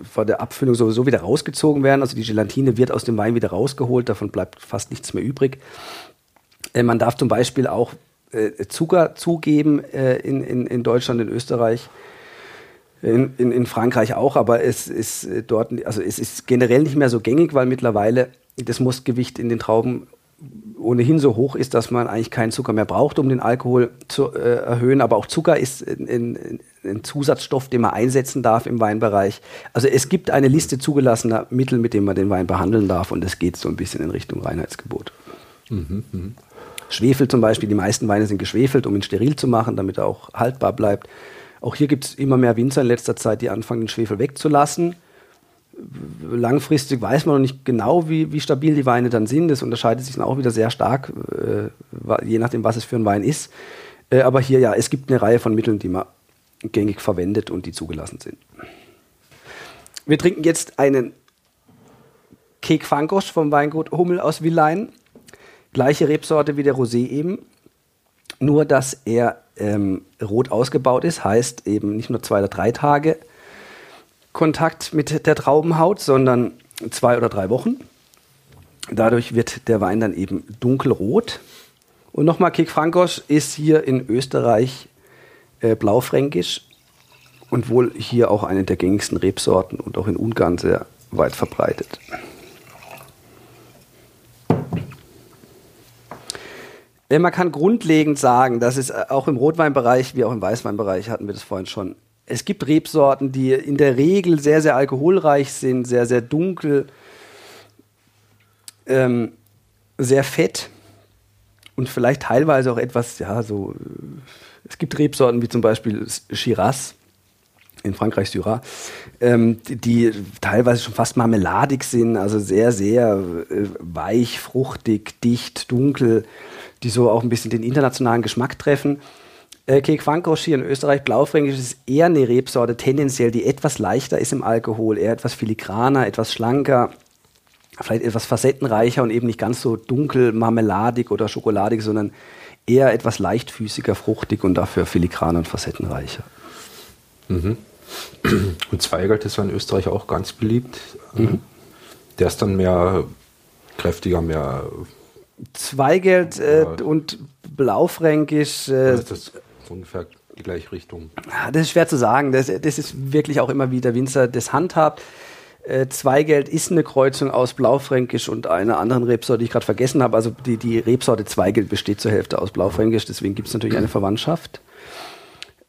vor der Abfüllung sowieso wieder rausgezogen werden. Also die Gelatine wird aus dem Wein wieder rausgeholt, davon bleibt fast nichts mehr übrig. Äh, man darf zum Beispiel auch äh, Zucker zugeben äh, in, in, in Deutschland, in Österreich. In, in, in Frankreich auch, aber es ist äh, dort, also es ist generell nicht mehr so gängig, weil mittlerweile das Mustgewicht in den Trauben ohnehin so hoch ist, dass man eigentlich keinen Zucker mehr braucht, um den Alkohol zu äh, erhöhen. Aber auch Zucker ist ein, Zusatzstoff, den man einsetzen darf im Weinbereich. Also es gibt eine Liste zugelassener Mittel, mit denen man den Wein behandeln darf und es geht so ein bisschen in Richtung Reinheitsgebot. Mhm, mh. Schwefel zum Beispiel, die meisten Weine sind geschwefelt, um ihn steril zu machen, damit er auch haltbar bleibt. Auch hier gibt es immer mehr Winzer in letzter Zeit, die anfangen, den Schwefel wegzulassen langfristig weiß man noch nicht genau, wie, wie stabil die Weine dann sind. Das unterscheidet sich dann auch wieder sehr stark, äh, je nachdem, was es für ein Wein ist. Äh, aber hier ja, es gibt eine Reihe von Mitteln, die man gängig verwendet und die zugelassen sind. Wir trinken jetzt einen Kek Fankosch vom Weingut Hummel aus Willein. Gleiche Rebsorte wie der Rosé eben. Nur, dass er ähm, rot ausgebaut ist, heißt eben nicht nur zwei oder drei Tage, Kontakt mit der Traubenhaut, sondern zwei oder drei Wochen. Dadurch wird der Wein dann eben dunkelrot. Und nochmal, Kek Frankos ist hier in Österreich äh, blaufränkisch und wohl hier auch eine der gängigsten Rebsorten und auch in Ungarn sehr weit verbreitet. Man kann grundlegend sagen, dass es äh, auch im Rotweinbereich wie auch im Weißweinbereich, hatten wir das vorhin schon, es gibt Rebsorten, die in der Regel sehr, sehr alkoholreich sind, sehr, sehr dunkel, ähm, sehr fett und vielleicht teilweise auch etwas, ja, so. Es gibt Rebsorten wie zum Beispiel Shiraz in Frankreich, Syrah, ähm, die, die, teilweise schon fast marmeladig sind, also sehr, sehr äh, weich, fruchtig, dicht, dunkel, die so auch ein bisschen den internationalen Geschmack treffen. Äh, Kek Frankosch hier in Österreich, Blaufränkisch, ist eher eine Rebsorte, tendenziell, die etwas leichter ist im Alkohol, eher etwas filigraner, etwas schlanker, vielleicht etwas facettenreicher und eben nicht ganz so dunkel, marmeladig oder schokoladig, sondern eher etwas leichtfüßiger, fruchtig und dafür filigraner und facettenreicher. Mhm. Und Zweigelt ist ja in Österreich auch ganz beliebt. Mhm. Der ist dann mehr kräftiger, mehr. Zweigelt äh, ja. und Blaufränkisch. Äh, das so ungefähr die gleiche Richtung. Das ist schwer zu sagen. Das, das ist wirklich auch immer wie der Winzer das handhabt. Äh, Zweigeld ist eine Kreuzung aus Blaufränkisch und einer anderen Rebsorte, die ich gerade vergessen habe. Also die, die Rebsorte Zweigeld besteht zur Hälfte aus Blaufränkisch, deswegen gibt es natürlich eine Verwandtschaft.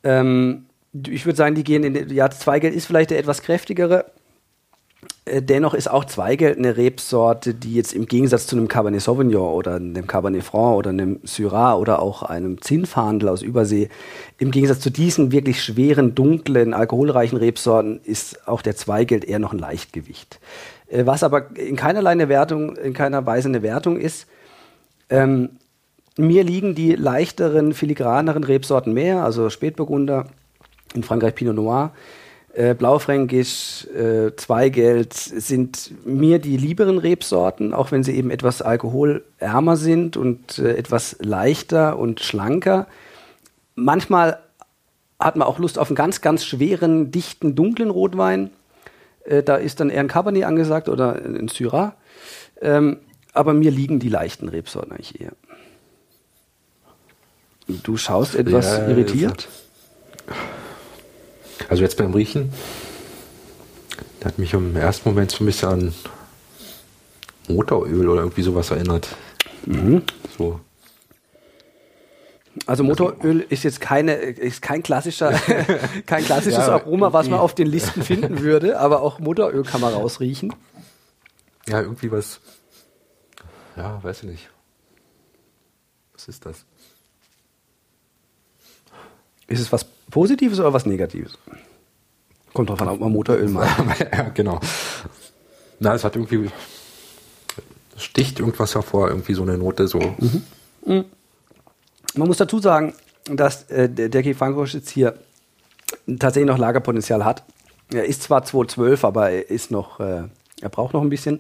Ähm, ich würde sagen, die gehen in den, ja, Zweigeld ist vielleicht der etwas kräftigere. Äh, dennoch ist auch Zweigeld eine Rebsorte, die jetzt im Gegensatz zu einem Cabernet Sauvignon oder einem Cabernet Franc oder einem Syrah oder auch einem Zinnfahndel aus Übersee, im Gegensatz zu diesen wirklich schweren, dunklen, alkoholreichen Rebsorten ist auch der Zweigeld eher noch ein Leichtgewicht. Äh, was aber in keinerlei eine Wertung, in keiner Weise eine Wertung ist, ähm, mir liegen die leichteren, filigraneren Rebsorten mehr, also Spätburgunder, in Frankreich Pinot Noir, äh, Blaufränkisch, äh, Zweigeld sind mir die lieberen Rebsorten, auch wenn sie eben etwas alkoholärmer sind und äh, etwas leichter und schlanker. Manchmal hat man auch Lust auf einen ganz, ganz schweren, dichten, dunklen Rotwein. Äh, da ist dann eher ein Cabernet angesagt oder ein Syrah. Ähm, aber mir liegen die leichten Rebsorten eigentlich eher. Du schaust etwas ja, irritiert. Also jetzt beim Riechen, der hat mich im ersten Moment so ein bisschen an Motoröl oder irgendwie sowas erinnert. Mhm. So. Also Motoröl ist jetzt keine, ist kein klassischer, kein klassisches ja, Aroma, was man auf den Listen finden würde, aber auch Motoröl kann man rausriechen. Ja, irgendwie was. Ja, weiß ich nicht. Was ist das? Ist es was Positives oder was Negatives? Kommt drauf an, ob man Motoröl macht. ja, genau. Na, es hat irgendwie, sticht irgendwas hervor, irgendwie so eine Note so. Mhm. Mhm. Man muss dazu sagen, dass äh, der, Frankosch jetzt hier tatsächlich noch Lagerpotenzial hat. Er ist zwar 212, aber er ist noch, äh, er braucht noch ein bisschen.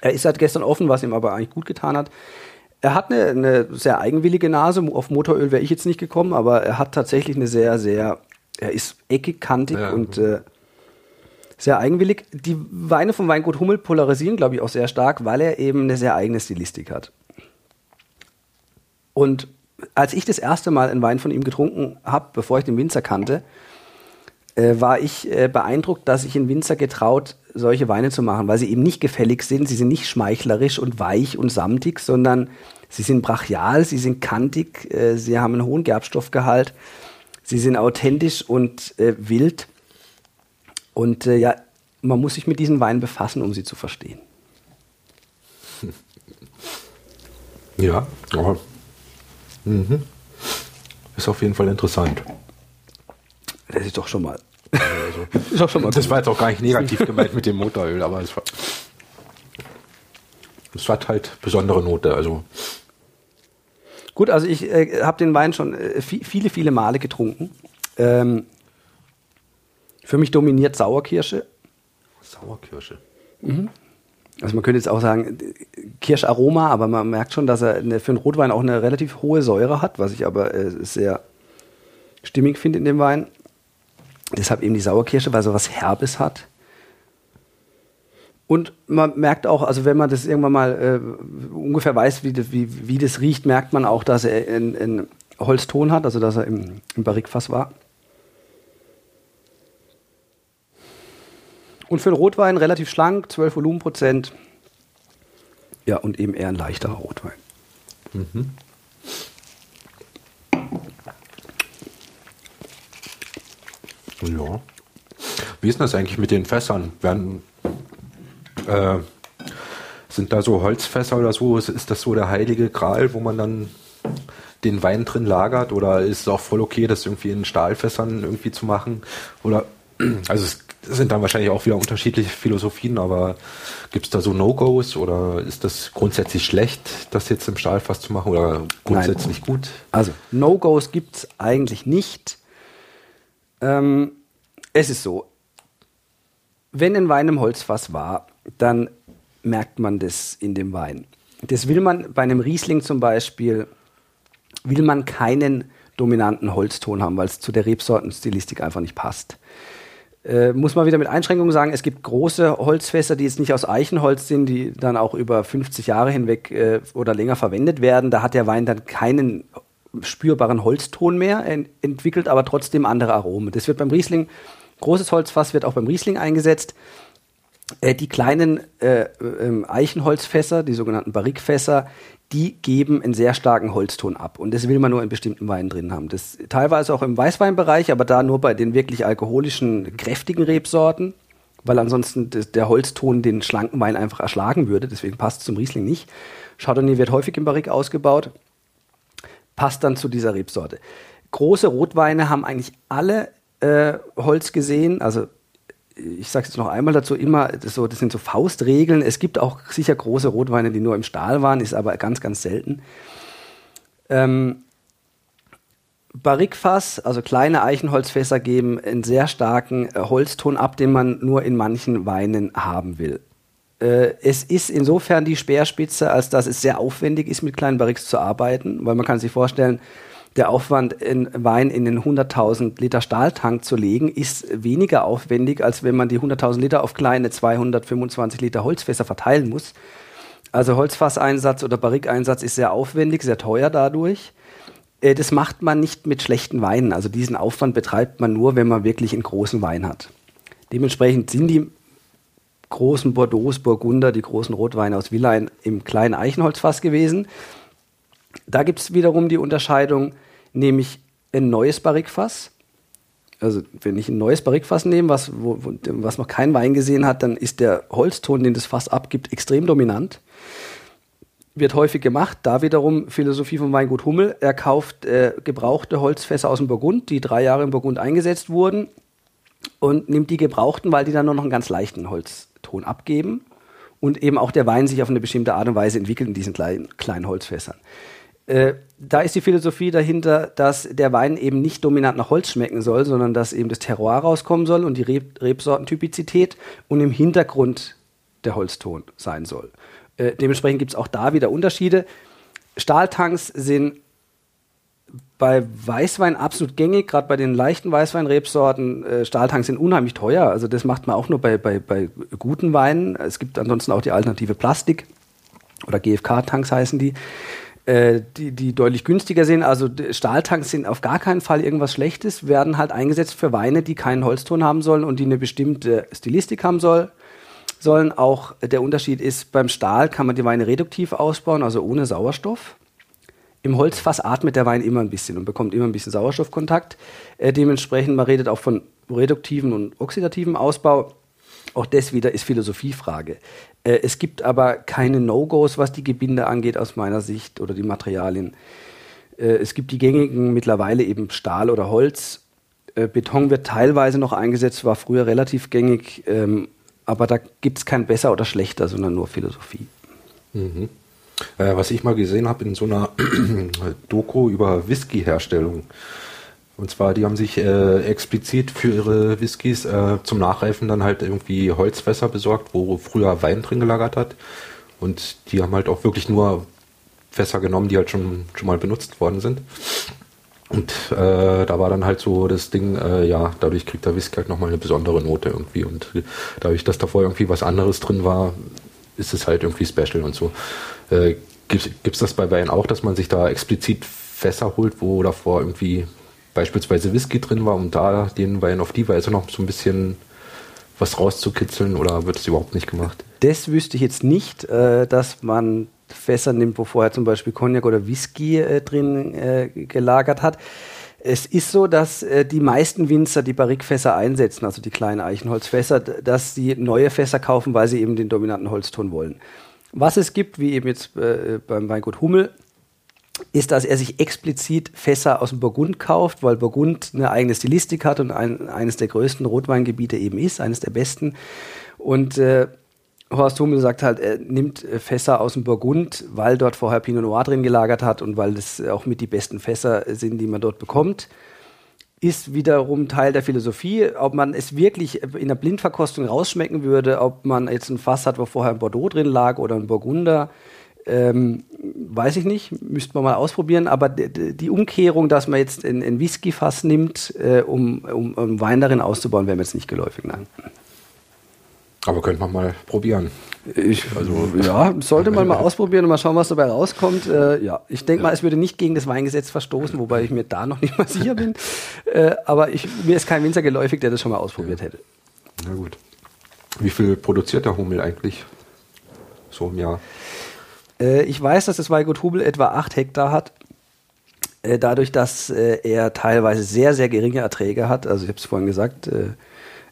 Er ist seit gestern offen, was ihm aber eigentlich gut getan hat. Er hat eine, eine sehr eigenwillige Nase. Auf Motoröl wäre ich jetzt nicht gekommen, aber er hat tatsächlich eine sehr, sehr, er ist eckig, kantig ja, und äh, sehr eigenwillig. Die Weine vom Weingut Hummel polarisieren, glaube ich, auch sehr stark, weil er eben eine sehr eigene Stilistik hat. Und als ich das erste Mal einen Wein von ihm getrunken habe, bevor ich den Winzer kannte, äh, war ich äh, beeindruckt, dass sich ein Winzer getraut, solche Weine zu machen, weil sie eben nicht gefällig sind, sie sind nicht schmeichlerisch und weich und samtig, sondern sie sind brachial, sie sind kantig, äh, sie haben einen hohen Gerbstoffgehalt, sie sind authentisch und äh, wild. Und äh, ja, man muss sich mit diesen Weinen befassen, um sie zu verstehen. Ja, aber mhm. ist auf jeden Fall interessant. Das ist doch schon mal. Also, ist auch schon mal das war jetzt auch gar nicht negativ gemeint mit dem Motoröl, aber es, war, es hat halt besondere Note. Also Gut, also ich äh, habe den Wein schon äh, viele, viele Male getrunken. Ähm, für mich dominiert Sauerkirsche. Sauerkirsche. Mhm. Also man könnte jetzt auch sagen Kirscharoma, aber man merkt schon, dass er eine, für einen Rotwein auch eine relativ hohe Säure hat, was ich aber äh, sehr stimmig finde in dem Wein. Deshalb eben die Sauerkirsche, weil er was Herbes hat. Und man merkt auch, also wenn man das irgendwann mal äh, ungefähr weiß, wie das, wie, wie das riecht, merkt man auch, dass er einen Holzton hat, also dass er im, im Barrikfass war. Und für den Rotwein relativ schlank, 12 Volumenprozent. Ja, und eben eher ein leichterer Rotwein. Mhm. Ja. Wie ist das eigentlich mit den Fässern? Werden äh, sind da so Holzfässer oder so? Ist das so der heilige Gral, wo man dann den Wein drin lagert? Oder ist es auch voll okay, das irgendwie in Stahlfässern irgendwie zu machen? Oder also es sind dann wahrscheinlich auch wieder unterschiedliche Philosophien, aber gibt es da so No-Gos oder ist das grundsätzlich schlecht, das jetzt im Stahlfass zu machen oder grundsätzlich Nein. gut? Also No-Gos gibt es eigentlich nicht. Ähm, es ist so, wenn ein Wein im Holzfass war, dann merkt man das in dem Wein. Das will man bei einem Riesling zum Beispiel, will man keinen dominanten Holzton haben, weil es zu der Rebsortenstilistik einfach nicht passt. Äh, muss man wieder mit Einschränkungen sagen, es gibt große Holzfässer, die jetzt nicht aus Eichenholz sind, die dann auch über 50 Jahre hinweg äh, oder länger verwendet werden. Da hat der Wein dann keinen spürbaren Holzton mehr ent entwickelt, aber trotzdem andere Aromen. Das wird beim Riesling, großes Holzfass wird auch beim Riesling eingesetzt. Äh, die kleinen äh, äh, Eichenholzfässer, die sogenannten Barrikfässer, die geben einen sehr starken Holzton ab. Und das will man nur in bestimmten Weinen drin haben. Das teilweise auch im Weißweinbereich, aber da nur bei den wirklich alkoholischen, kräftigen Rebsorten, weil ansonsten der Holzton den schlanken Wein einfach erschlagen würde. Deswegen passt es zum Riesling nicht. Chardonnay wird häufig im Barrik ausgebaut, passt dann zu dieser Rebsorte. Große Rotweine haben eigentlich alle äh, Holz gesehen, also ich sage es jetzt noch einmal dazu, immer, das, so, das sind so Faustregeln. Es gibt auch sicher große Rotweine, die nur im Stahl waren, ist aber ganz, ganz selten. Ähm, Barrikfass, also kleine Eichenholzfässer, geben einen sehr starken äh, Holzton ab, den man nur in manchen Weinen haben will. Äh, es ist insofern die Speerspitze, als dass es sehr aufwendig ist, mit kleinen Barriks zu arbeiten, weil man kann sich vorstellen, der Aufwand, in Wein in den 100.000 Liter Stahltank zu legen, ist weniger aufwendig, als wenn man die 100.000 Liter auf kleine 225 Liter Holzfässer verteilen muss. Also Holzfasseinsatz oder Barrikeinsatz ist sehr aufwendig, sehr teuer dadurch. Äh, das macht man nicht mit schlechten Weinen. Also diesen Aufwand betreibt man nur, wenn man wirklich einen großen Wein hat. Dementsprechend sind die großen Bordeaux, Burgunder, die großen Rotweine aus Willein im kleinen Eichenholzfass gewesen. Da gibt es wiederum die Unterscheidung, nämlich ein neues Barrikfass. Also wenn ich ein neues Barrikfass nehme, was, wo, was noch kein Wein gesehen hat, dann ist der Holzton, den das Fass abgibt, extrem dominant. Wird häufig gemacht. Da wiederum Philosophie von Weingut Hummel. Er kauft äh, gebrauchte Holzfässer aus dem Burgund, die drei Jahre im Burgund eingesetzt wurden und nimmt die gebrauchten, weil die dann nur noch einen ganz leichten Holzton abgeben und eben auch der Wein sich auf eine bestimmte Art und Weise entwickelt in diesen kleinen, kleinen Holzfässern. Äh, da ist die Philosophie dahinter, dass der Wein eben nicht dominant nach Holz schmecken soll, sondern dass eben das Terroir rauskommen soll und die Reb Rebsortentypizität und im Hintergrund der Holzton sein soll. Äh, dementsprechend gibt es auch da wieder Unterschiede. Stahltanks sind bei Weißwein absolut gängig, gerade bei den leichten Weißweinrebsorten. Äh, Stahltanks sind unheimlich teuer. Also das macht man auch nur bei, bei, bei guten Weinen. Es gibt ansonsten auch die Alternative Plastik oder GFK-Tanks heißen die. äh, die, die deutlich günstiger sind. Also Stahltanks sind auf gar keinen Fall irgendwas Schlechtes, werden halt eingesetzt für Weine, die keinen Holzton haben sollen und die eine bestimmte Stilistik haben soll, sollen. Auch der Unterschied ist, beim Stahl kann man die Weine reduktiv ausbauen, also ohne Sauerstoff. Im Holzfass atmet der Wein immer ein bisschen und bekommt immer ein bisschen Sauerstoffkontakt. Äh, dementsprechend, man redet auch von reduktiven und oxidativen Ausbau. Auch das wieder ist Philosophiefrage. Äh, es gibt aber keine No-Gos, was die Gebinde angeht, aus meiner Sicht, oder die Materialien. Äh, es gibt die gängigen mittlerweile eben Stahl oder Holz. Äh, Beton wird teilweise noch eingesetzt, war früher relativ gängig, ähm, aber da gibt es kein besser oder schlechter, sondern nur Philosophie. Mhm. Äh, was ich mal gesehen habe in so einer Doku über Whisky-Herstellung. Und zwar, die haben sich äh, explizit für ihre Whiskys äh, zum Nachreifen dann halt irgendwie Holzfässer besorgt, wo früher Wein drin gelagert hat. Und die haben halt auch wirklich nur Fässer genommen, die halt schon, schon mal benutzt worden sind. Und äh, da war dann halt so das Ding, äh, ja, dadurch kriegt der Whisky halt nochmal eine besondere Note irgendwie. Und dadurch, dass davor irgendwie was anderes drin war, ist es halt irgendwie special und so. Äh, Gibt es das bei Wein auch, dass man sich da explizit Fässer holt, wo davor irgendwie beispielsweise Whisky drin war, um da den Wein auf die Weise noch so ein bisschen was rauszukitzeln oder wird es überhaupt nicht gemacht? Das wüsste ich jetzt nicht, äh, dass man Fässer nimmt, wo vorher zum Beispiel Cognac oder Whisky äh, drin gelagert hat. Es ist so, dass die meisten Winzer die Barrikfässer einsetzen, also die kleinen Eichenholzfässer, dass sie neue Fässer kaufen, weil sie eben den dominanten Holzton wollen. Was es gibt, wie eben jetzt äh, beim Weingut Hummel, ist, dass er sich explizit Fässer aus dem Burgund kauft, weil Burgund eine eigene Stilistik hat und ein, eines der größten Rotweingebiete eben ist, eines der besten. Und äh, Horst Hummel sagt halt, er nimmt Fässer aus dem Burgund, weil dort vorher Pinot Noir drin gelagert hat und weil das auch mit die besten Fässer sind, die man dort bekommt ist wiederum Teil der Philosophie. Ob man es wirklich in der Blindverkostung rausschmecken würde, ob man jetzt ein Fass hat, wo vorher ein Bordeaux drin lag oder ein Burgunder, ähm, weiß ich nicht, müsste man mal ausprobieren. Aber die Umkehrung, dass man jetzt ein, Whisky-Fass nimmt, äh, um, um, um, Wein darin auszubauen, wäre mir jetzt nicht geläufig. Nein. Aber könnte man mal probieren. Ich, also, ja, sollte man mal ausprobieren und mal schauen, was dabei rauskommt. Äh, ja, ich denke mal, es würde nicht gegen das Weingesetz verstoßen, wobei ich mir da noch nicht mal sicher bin. Äh, aber ich, mir ist kein Winzer geläufig, der das schon mal ausprobiert hätte. Na gut. Wie viel produziert der Hummel eigentlich so im Jahr? Äh, ich weiß, dass das Weingut Hummel etwa 8 Hektar hat. Äh, dadurch, dass äh, er teilweise sehr, sehr geringe Erträge hat. Also ich habe es vorhin gesagt, äh,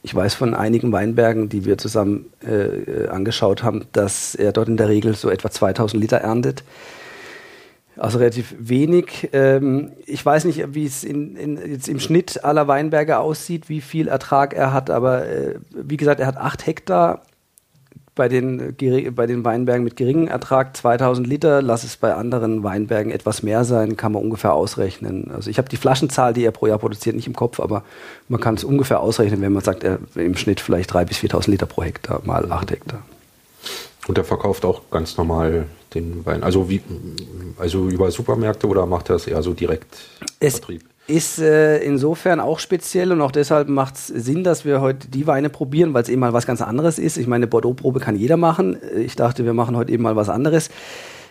ich weiß von einigen Weinbergen, die wir zusammen äh, angeschaut haben, dass er dort in der Regel so etwa 2000 Liter erntet. Also relativ wenig. Ähm, ich weiß nicht, wie es in, in, jetzt im Schnitt aller Weinberge aussieht, wie viel Ertrag er hat, aber äh, wie gesagt, er hat acht Hektar bei den, bei den Weinbergen mit geringem Ertrag 2000 Liter, lass es bei anderen Weinbergen etwas mehr sein, kann man ungefähr ausrechnen. Also ich habe die Flaschenzahl, die er pro Jahr produziert, nicht im Kopf, aber man kann es ungefähr ausrechnen, wenn man sagt, er im Schnitt vielleicht 3.000 bis 4.000 Liter pro Hektar mal 8 Hektar. Und er verkauft auch ganz normal den Wein. Also wie, also über Supermärkte oder macht er es eher so direkt es, Vertrieb? Ist äh, insofern auch speziell und auch deshalb macht es Sinn, dass wir heute die Weine probieren, weil es eben mal was ganz anderes ist. Ich meine, Bordeaux-Probe kann jeder machen. Ich dachte, wir machen heute eben mal was anderes,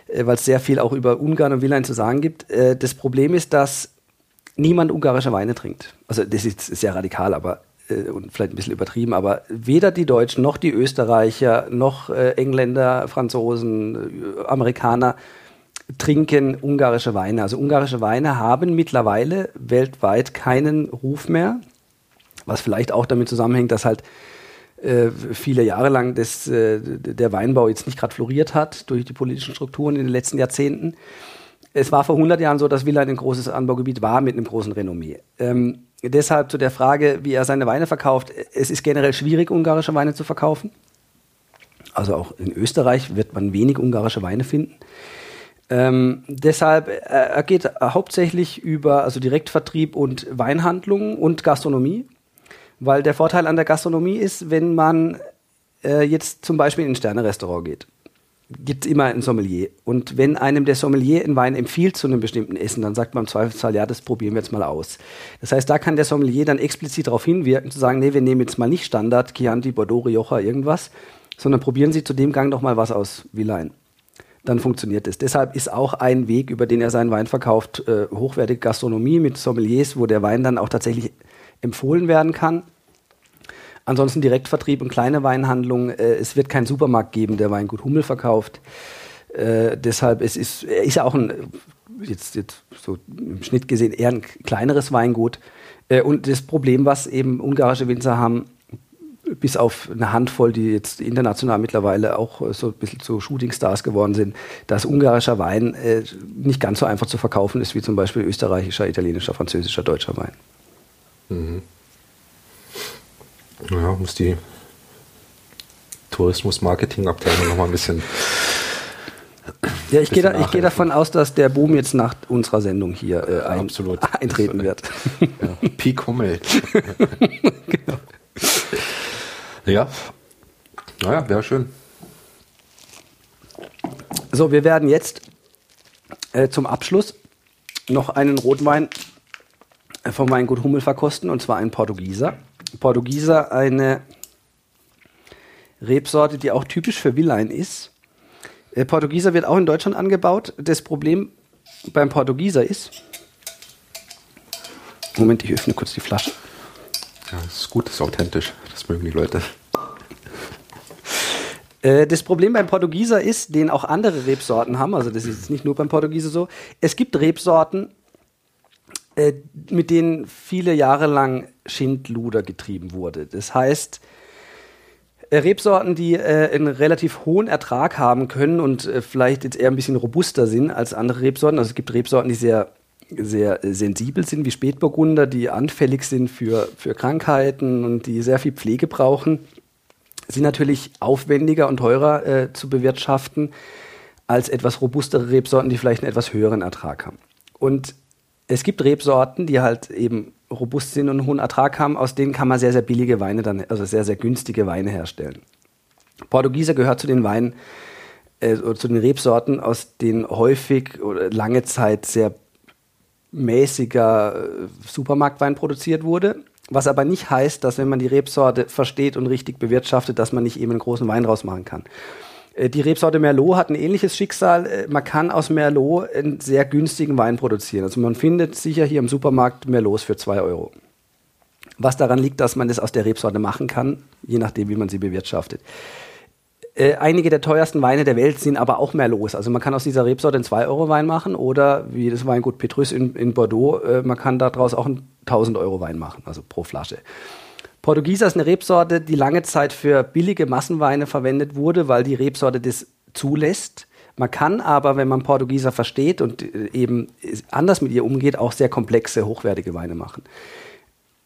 äh, weil es sehr viel auch über Ungarn und Wilhelm zu sagen gibt. Äh, das Problem ist, dass niemand ungarische Weine trinkt. Also das ist sehr radikal, aber äh, und vielleicht ein bisschen übertrieben, aber weder die Deutschen noch die Österreicher noch äh, Engländer, Franzosen, äh, Amerikaner trinken ungarische Weine. Also ungarische Weine haben mittlerweile weltweit keinen Ruf mehr, was vielleicht auch damit zusammenhängt, dass halt äh, viele Jahre lang das, äh, der Weinbau jetzt nicht gerade floriert hat durch die politischen Strukturen in den letzten Jahrzehnten. Es war vor 100 Jahren so, dass Villa ein großes Anbaugebiet war mit einem großen Renommee. Ähm, deshalb zu der Frage, wie er seine Weine verkauft. Es ist generell schwierig, ungarische Weine zu verkaufen. Also auch in Österreich wird man wenig ungarische Weine finden. Ähm, deshalb, äh, er geht hauptsächlich über also Direktvertrieb und Weinhandlungen und Gastronomie, weil der Vorteil an der Gastronomie ist, wenn man äh, jetzt zum Beispiel in ein Sternerestaurant geht, gibt es immer ein Sommelier. Und wenn einem der Sommelier einen Wein empfiehlt zu einem bestimmten Essen, dann sagt man im Zweifelsfall, ja, das probieren wir jetzt mal aus. Das heißt, da kann der Sommelier dann explizit darauf hinwirken, zu sagen, nee, wir nehmen jetzt mal nicht Standard, Chianti, Bordeaux, Rioja, irgendwas, sondern probieren Sie zu dem Gang doch mal was aus wie Wein dann funktioniert es. Deshalb ist auch ein Weg, über den er seinen Wein verkauft, äh, hochwertige Gastronomie mit Sommeliers, wo der Wein dann auch tatsächlich empfohlen werden kann. Ansonsten Direktvertrieb und kleine Weinhandlungen. Äh, es wird keinen Supermarkt geben, der Weingut Hummel verkauft. Äh, deshalb es ist er ist ja auch ein jetzt, jetzt so im Schnitt gesehen eher ein kleineres Weingut. Äh, und das Problem, was eben ungarische Winzer haben, bis auf eine Handvoll, die jetzt international mittlerweile auch äh, so ein bisschen zu Shootingstars geworden sind, dass ungarischer Wein äh, nicht ganz so einfach zu verkaufen ist wie zum Beispiel österreichischer, italienischer, französischer, deutscher Wein. Mhm. Ja, muss die Tourismus-Marketing-Abteilung noch mal ein bisschen. Ja, ich gehe da, geh davon aus, dass der Boom jetzt nach unserer Sendung hier äh, ein, Absolut. eintreten wird. Ja. Peak Hummel. genau. Ja. Naja, wäre schön. So, wir werden jetzt äh, zum Abschluss noch einen Rotwein vom Weingut Hummel verkosten, und zwar einen Portugieser. Portugieser, eine Rebsorte, die auch typisch für Willein ist. Der Portugieser wird auch in Deutschland angebaut. Das Problem beim Portugieser ist. Moment, ich öffne kurz die Flasche. Ja, das ist gut, das ist authentisch. Das mögen die Leute. Äh, das Problem beim Portugieser ist, den auch andere Rebsorten haben, also das ist nicht nur beim Portugieser so, es gibt Rebsorten, äh, mit denen viele Jahre lang Schindluder getrieben wurde. Das heißt, äh, Rebsorten, die einen relativ hohen Ertrag haben können und vielleicht jetzt eher ein bisschen robuster sind als andere Rebsorten. Also es gibt Rebsorten, die sehr sehr sensibel sind, wie Spätburgunder, die anfällig sind für, für Krankheiten und die sehr viel Pflege brauchen sind natürlich aufwendiger und teurer äh, zu bewirtschaften als etwas robustere Rebsorten, die vielleicht einen etwas höheren Ertrag haben. Und es gibt Rebsorten, die halt eben robust sind und einen hohen Ertrag haben, aus denen kann man sehr, sehr billige Weine dann, also sehr, sehr günstige Weine herstellen. Portugieser gehört zu den Weinen, äh, zu den Rebsorten, aus denen häufig oder lange Zeit sehr mäßiger äh, Supermarktwein produziert wurde. Was aber nicht heißt, dass wenn man die Rebsorte versteht und richtig bewirtschaftet, dass man nicht eben einen großen Wein rausmachen kann. Äh, die Rebsorte Merlot hat ein ähnliches Schicksal. Äh, man kann aus Merlot einen sehr günstigen Wein produzieren. Also man findet sicher hier im Supermarkt Merlots für zwei Euro. Was daran liegt, dass man das aus der Rebsorte machen kann, je nachdem, wie man sie bewirtschaftet. Äh, einige der teuersten Weine der Welt sind aber auch Merlots. Also man kann aus dieser Rebsorte einen 2-Euro-Wein machen oder wie das Weingut Petrus in, in Bordeaux, äh, man kann daraus auch einen 1000-Euro-Wein machen, also pro Flasche. Portugieser ist eine Rebsorte, die lange Zeit für billige Massenweine verwendet wurde, weil die Rebsorte das zulässt. Man kann aber, wenn man Portugieser versteht und äh, eben anders mit ihr umgeht, auch sehr komplexe, hochwertige Weine machen.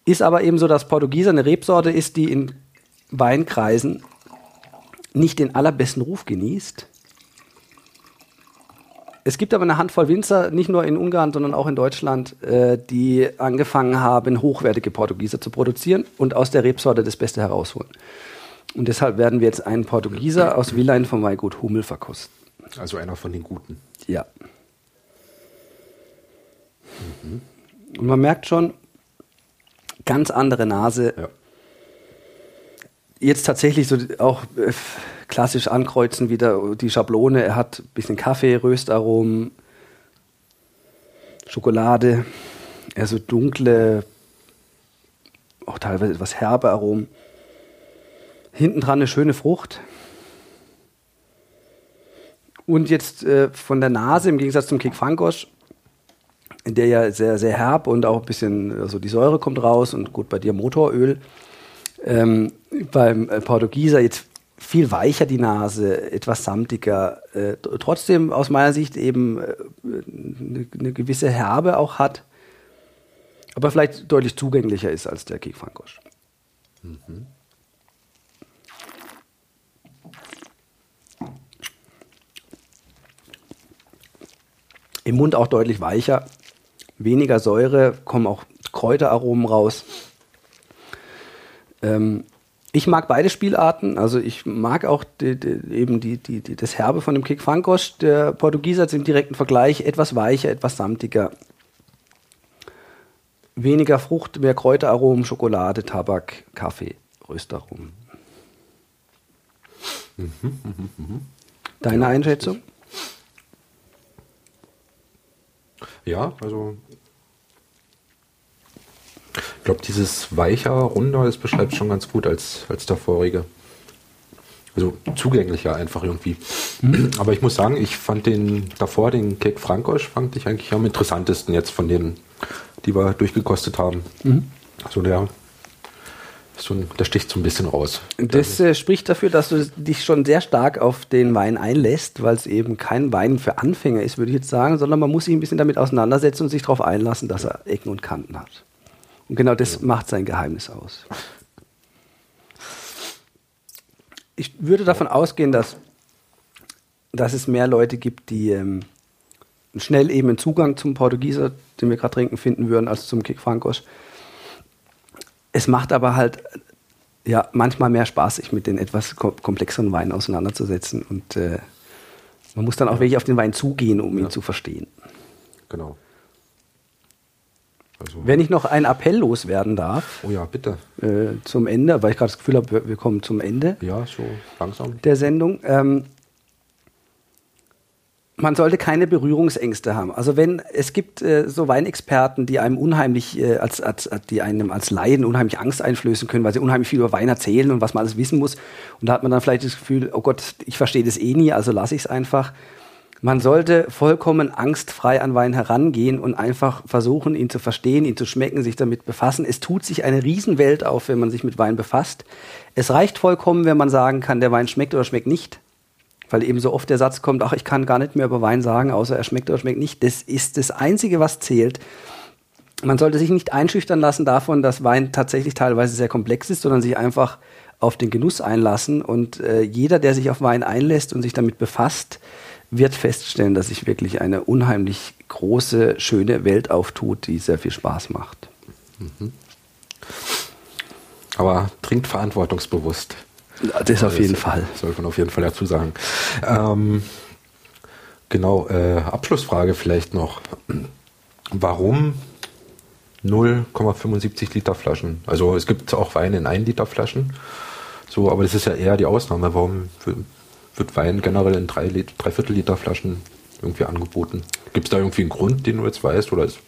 Ist aber eben so, dass Portugieser eine Rebsorte ist, die in Weinkreisen nicht den allerbesten Ruf genießt. Es gibt aber eine Handvoll Winzer, nicht nur in Ungarn, sondern auch in Deutschland, äh, die angefangen haben, hochwertige Portugieser zu produzieren und aus der Rebsorte das Beste herausholen. Und deshalb werden wir jetzt einen Portugieser aus Willein vom Weingut Hummel verkosten. Also einer von den Guten. Ja. Mhm. Und man merkt schon, ganz andere Nase. Ja jetzt tatsächlich so auch äh, klassisch ankreuzen wieder die Schablone. Er hat ein bisschen Kaffee, Röstaromen, Schokolade, eher so dunkle, auch teilweise etwas herbe Aromen. Hinten dran eine schöne Frucht. Und jetzt äh, von der Nase, im Gegensatz zum Kik Frankosch, der ja sehr, sehr herb und auch ein bisschen, also die Säure kommt raus und gut bei dir Motoröl ähm, beim äh, Portugieser jetzt viel weicher die Nase, etwas samtiger, äh, trotzdem aus meiner Sicht eben äh, eine, eine, gewisse Herbe auch hat, aber vielleicht deutlich zugänglicher ist als der Kek Frankosch. Mhm. Im Mund auch deutlich weicher, weniger Säure, kommen auch Kräuteraromen raus. Ähm, ich mag beide Spielarten. Also ich mag auch die, die, eben die, das Herbe von dem Kick Frankosch. Der Portugieser ist im direkten Vergleich etwas weicher, etwas samtiger. Weniger Frucht, mehr Kräuteraromen, Schokolade, Tabak, Kaffee, Röstaromen. Deine Einschätzung? Ja, also ich glaube, dieses weicher, runder, das beschreibt schon ganz gut als, als der vorige. Also zugänglicher einfach irgendwie. Mhm. Aber ich muss sagen, ich fand den davor, den Cake Frankosch, fand ich eigentlich am interessantesten jetzt von denen, die wir durchgekostet haben. Mhm. Also der, so ein, der sticht so ein bisschen raus. Das äh, spricht dafür, dass du dich schon sehr stark auf den Wein einlässt, weil es eben kein Wein für Anfänger ist, würde ich jetzt sagen, sondern man muss sich ein bisschen damit auseinandersetzen und sich darauf einlassen, dass er Ecken und Kanten hat. Und genau das ja. macht sein Geheimnis aus ich würde davon ausgehen, dass, dass es mehr Leute gibt, die ähm, schnell eben einen Zugang zum Portugieser, den wir gerade trinken, finden würden, als zum Kick Frankos. Es macht aber halt ja manchmal mehr Spaß, sich mit den etwas komplexeren Weinen auseinanderzusetzen. Und äh, man muss dann auch wirklich auf den Wein zugehen, um ja. ihn zu verstehen. Genau. Also Wenn ich noch einen Appell loswerden darf. Oh ja, bitte. Äh, zum Ende, weil ich gerade das Gefühl habe, wir kommen zum Ende. Ja, so langsam. Der Sendung. Ähm, man sollte keine Berührungsängste haben. Also wenn es gibt äh, so Weinexperten, die einem unheimlich äh, als, als, die einem als Laien unheimlich Angst einflößen können, weil sie unheimlich viel über Wein erzählen und was man alles wissen muss. Und da hat man dann vielleicht das Gefühl, oh Gott, ich verstehe das eh nie, also lasse ich es einfach. Man sollte vollkommen angstfrei an Wein herangehen und einfach versuchen, ihn zu verstehen, ihn zu schmecken, sich damit befassen. Es tut sich eine Riesenwelt auf, wenn man sich mit Wein befasst. Es reicht vollkommen, wenn man sagen kann, der Wein schmeckt oder schmeckt nicht. Weil eben so oft der Satz kommt, ach, ich kann gar nicht mehr über Wein sagen, außer er schmeckt oder schmeckt nicht. Das ist das Einzige, was zählt. Man sollte sich nicht einschüchtern lassen davon, dass Wein tatsächlich teilweise sehr komplex ist, sondern sich einfach auf den Genuss einlassen. Und äh, jeder, der sich auf Wein einlässt und sich damit befasst, wird feststellen, dass sich wirklich eine unheimlich große, schöne Welt auftut, die sehr viel Spaß macht. Mhm. Aber trinkt verantwortungsbewusst. Das ist auf jeden das Fall. Soll man auf jeden Fall dazu sagen. Ähm, genau, äh, Abschlussfrage vielleicht noch. Warum 0,75 Liter Flaschen? Also es gibt auch Wein in 1 Liter Flaschen. So, aber das ist ja eher die Ausnahme. Warum wird Wein generell in drei, Dreiviertel Liter Flaschen irgendwie angeboten. Gibt es da irgendwie einen Grund, den du jetzt weißt? Oder ist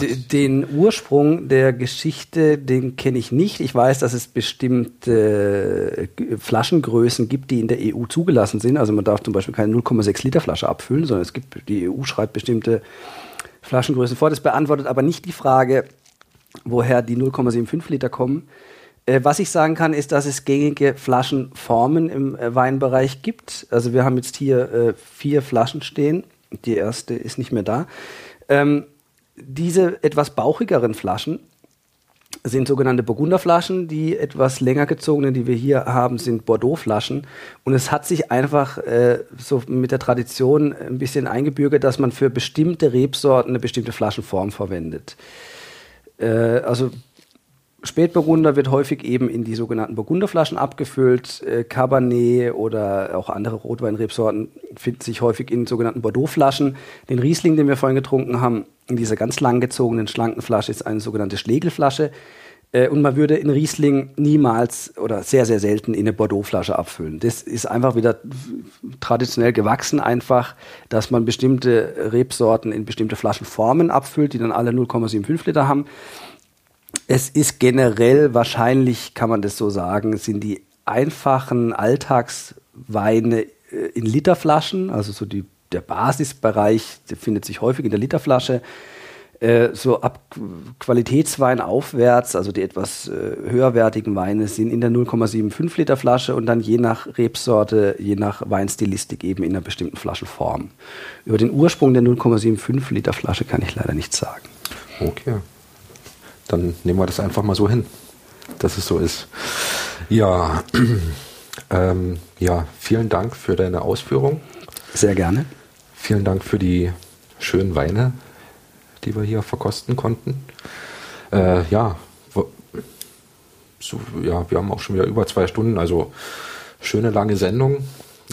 den Ursprung der Geschichte, den kenne ich nicht. Ich weiß, dass es bestimmte äh, Flaschengrößen gibt, die in der EU zugelassen sind. Also man darf zum Beispiel keine 0,6 Liter Flasche abfüllen, sondern es gibt, die EU schreibt bestimmte Flaschengrößen vor. Das beantwortet aber nicht die Frage, woher die 0,75 Liter kommen. Äh, was ich sagen kann, ist, dass es gängige Flaschenformen im äh, Weinbereich gibt. Also wir haben jetzt hier äh, vier Flaschen stehen. Die erste ist nicht mehr da. Ähm, diese etwas bauchigeren Flaschen sind sogenannte Burgunderflaschen. Die etwas länger gezogenen, die wir hier haben, sind Bordeaux-Flaschen. Und es hat sich einfach äh, so mit der Tradition ein bisschen eingebürgert, dass man für bestimmte Rebsorten eine bestimmte Flaschenform verwendet. Äh, also Spätburgunder wird häufig eben in die sogenannten Burgunderflaschen abgefüllt. Äh, Cabernet oder auch andere Rotweinrebsorten finden sich häufig in sogenannten Bordeauxflaschen. Den Riesling, den wir vorhin getrunken haben, in dieser ganz langgezogenen, schlanken Flasche ist eine sogenannte Schlegelflasche. Äh, und man würde in Riesling niemals oder sehr, sehr selten in eine Bordeauxflasche abfüllen. Das ist einfach wieder traditionell gewachsen, einfach, dass man bestimmte Rebsorten in bestimmte Flaschenformen abfüllt, die dann alle 0,75 Liter haben. Es ist generell wahrscheinlich, kann man das so sagen, sind die einfachen Alltagsweine äh, in Literflaschen, also so die, der Basisbereich der findet sich häufig in der Literflasche. Äh, so ab Qualitätswein aufwärts, also die etwas äh, höherwertigen Weine sind in der 0,75 Liter Flasche und dann je nach Rebsorte, je nach Weinstilistik eben in einer bestimmten Flaschenform. Über den Ursprung der 0,75 Liter Flasche kann ich leider nichts sagen. Okay dann nehmen wir das einfach mal so hin, dass es so ist. Ja, ähm, ja, vielen Dank für deine Ausführung. Sehr gerne. Vielen Dank für die schönen Weine, die wir hier verkosten konnten. Äh, ja, so, ja, wir haben auch schon wieder über zwei Stunden, also schöne lange Sendung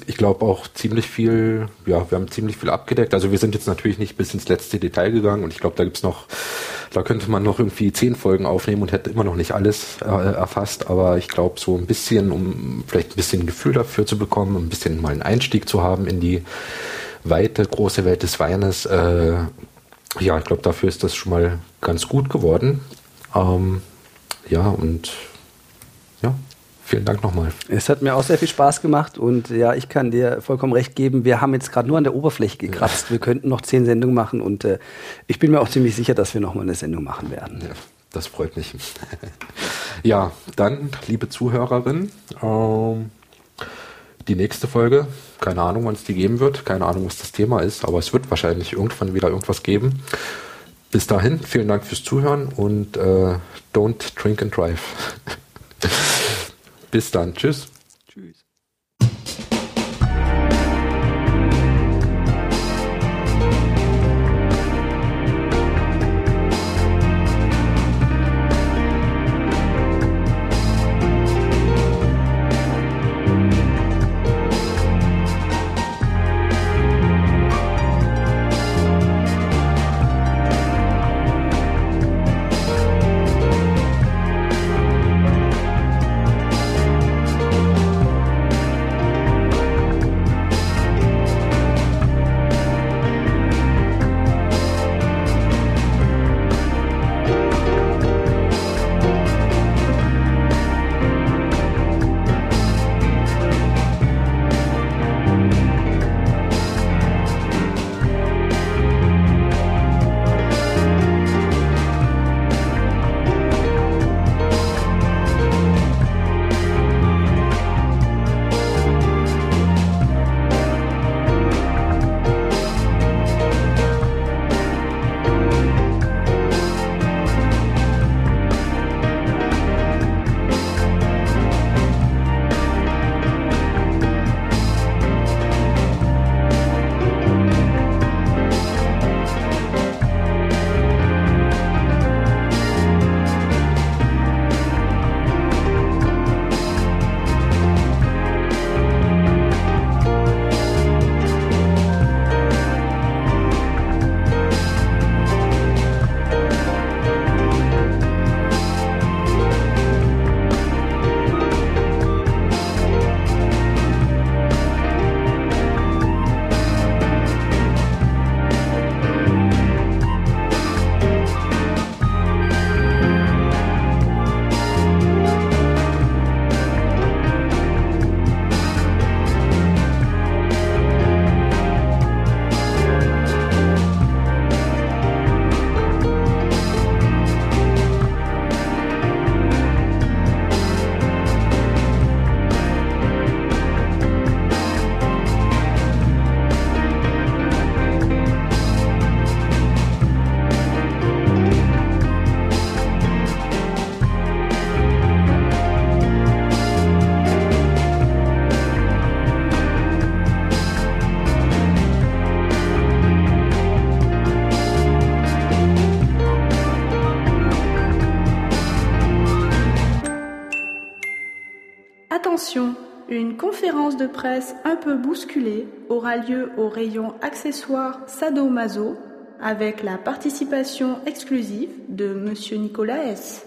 ich glaube auch ziemlich viel, ja, wir haben ziemlich viel abgedeckt. Also wir sind jetzt natürlich nicht bis ins letzte Detail gegangen und ich glaube, da gibt's noch, da könnte man noch irgendwie zehn Folgen aufnehmen und hätte immer noch nicht alles äh, erfasst, aber ich glaube so ein bisschen, um vielleicht ein bisschen Gefühl dafür zu bekommen, ein bisschen mal einen Einstieg zu haben in die weite, große Welt des Weines. Äh, ja, ich glaube, dafür ist das schon mal ganz gut geworden. Ähm, ja, und vielen Dank nochmal. Es hat mir auch sehr viel Spaß gemacht und ja, ich kann dir vollkommen recht geben. Wir haben jetzt gerade nur an der Oberfläche gekratzt. Wir könnten noch zehn Sendungen machen und äh, ich bin mir auch ziemlich sicher, dass wir nochmal eine Sendung machen werden. Ja, das freut mich. ja, dann, liebe Zuhörerin, ähm, die nächste Folge, keine Ahnung, wann es die geben wird, keine Ahnung, was das Thema ist, aber es wird wahrscheinlich irgendwann wieder irgendwas geben. Bis dahin, vielen Dank fürs Zuhören und äh, don't drink and drive. Bis dann, tschüss. De presse un peu bousculée aura lieu au rayon accessoires Sadomaso avec la participation exclusive de Monsieur Nicolas S.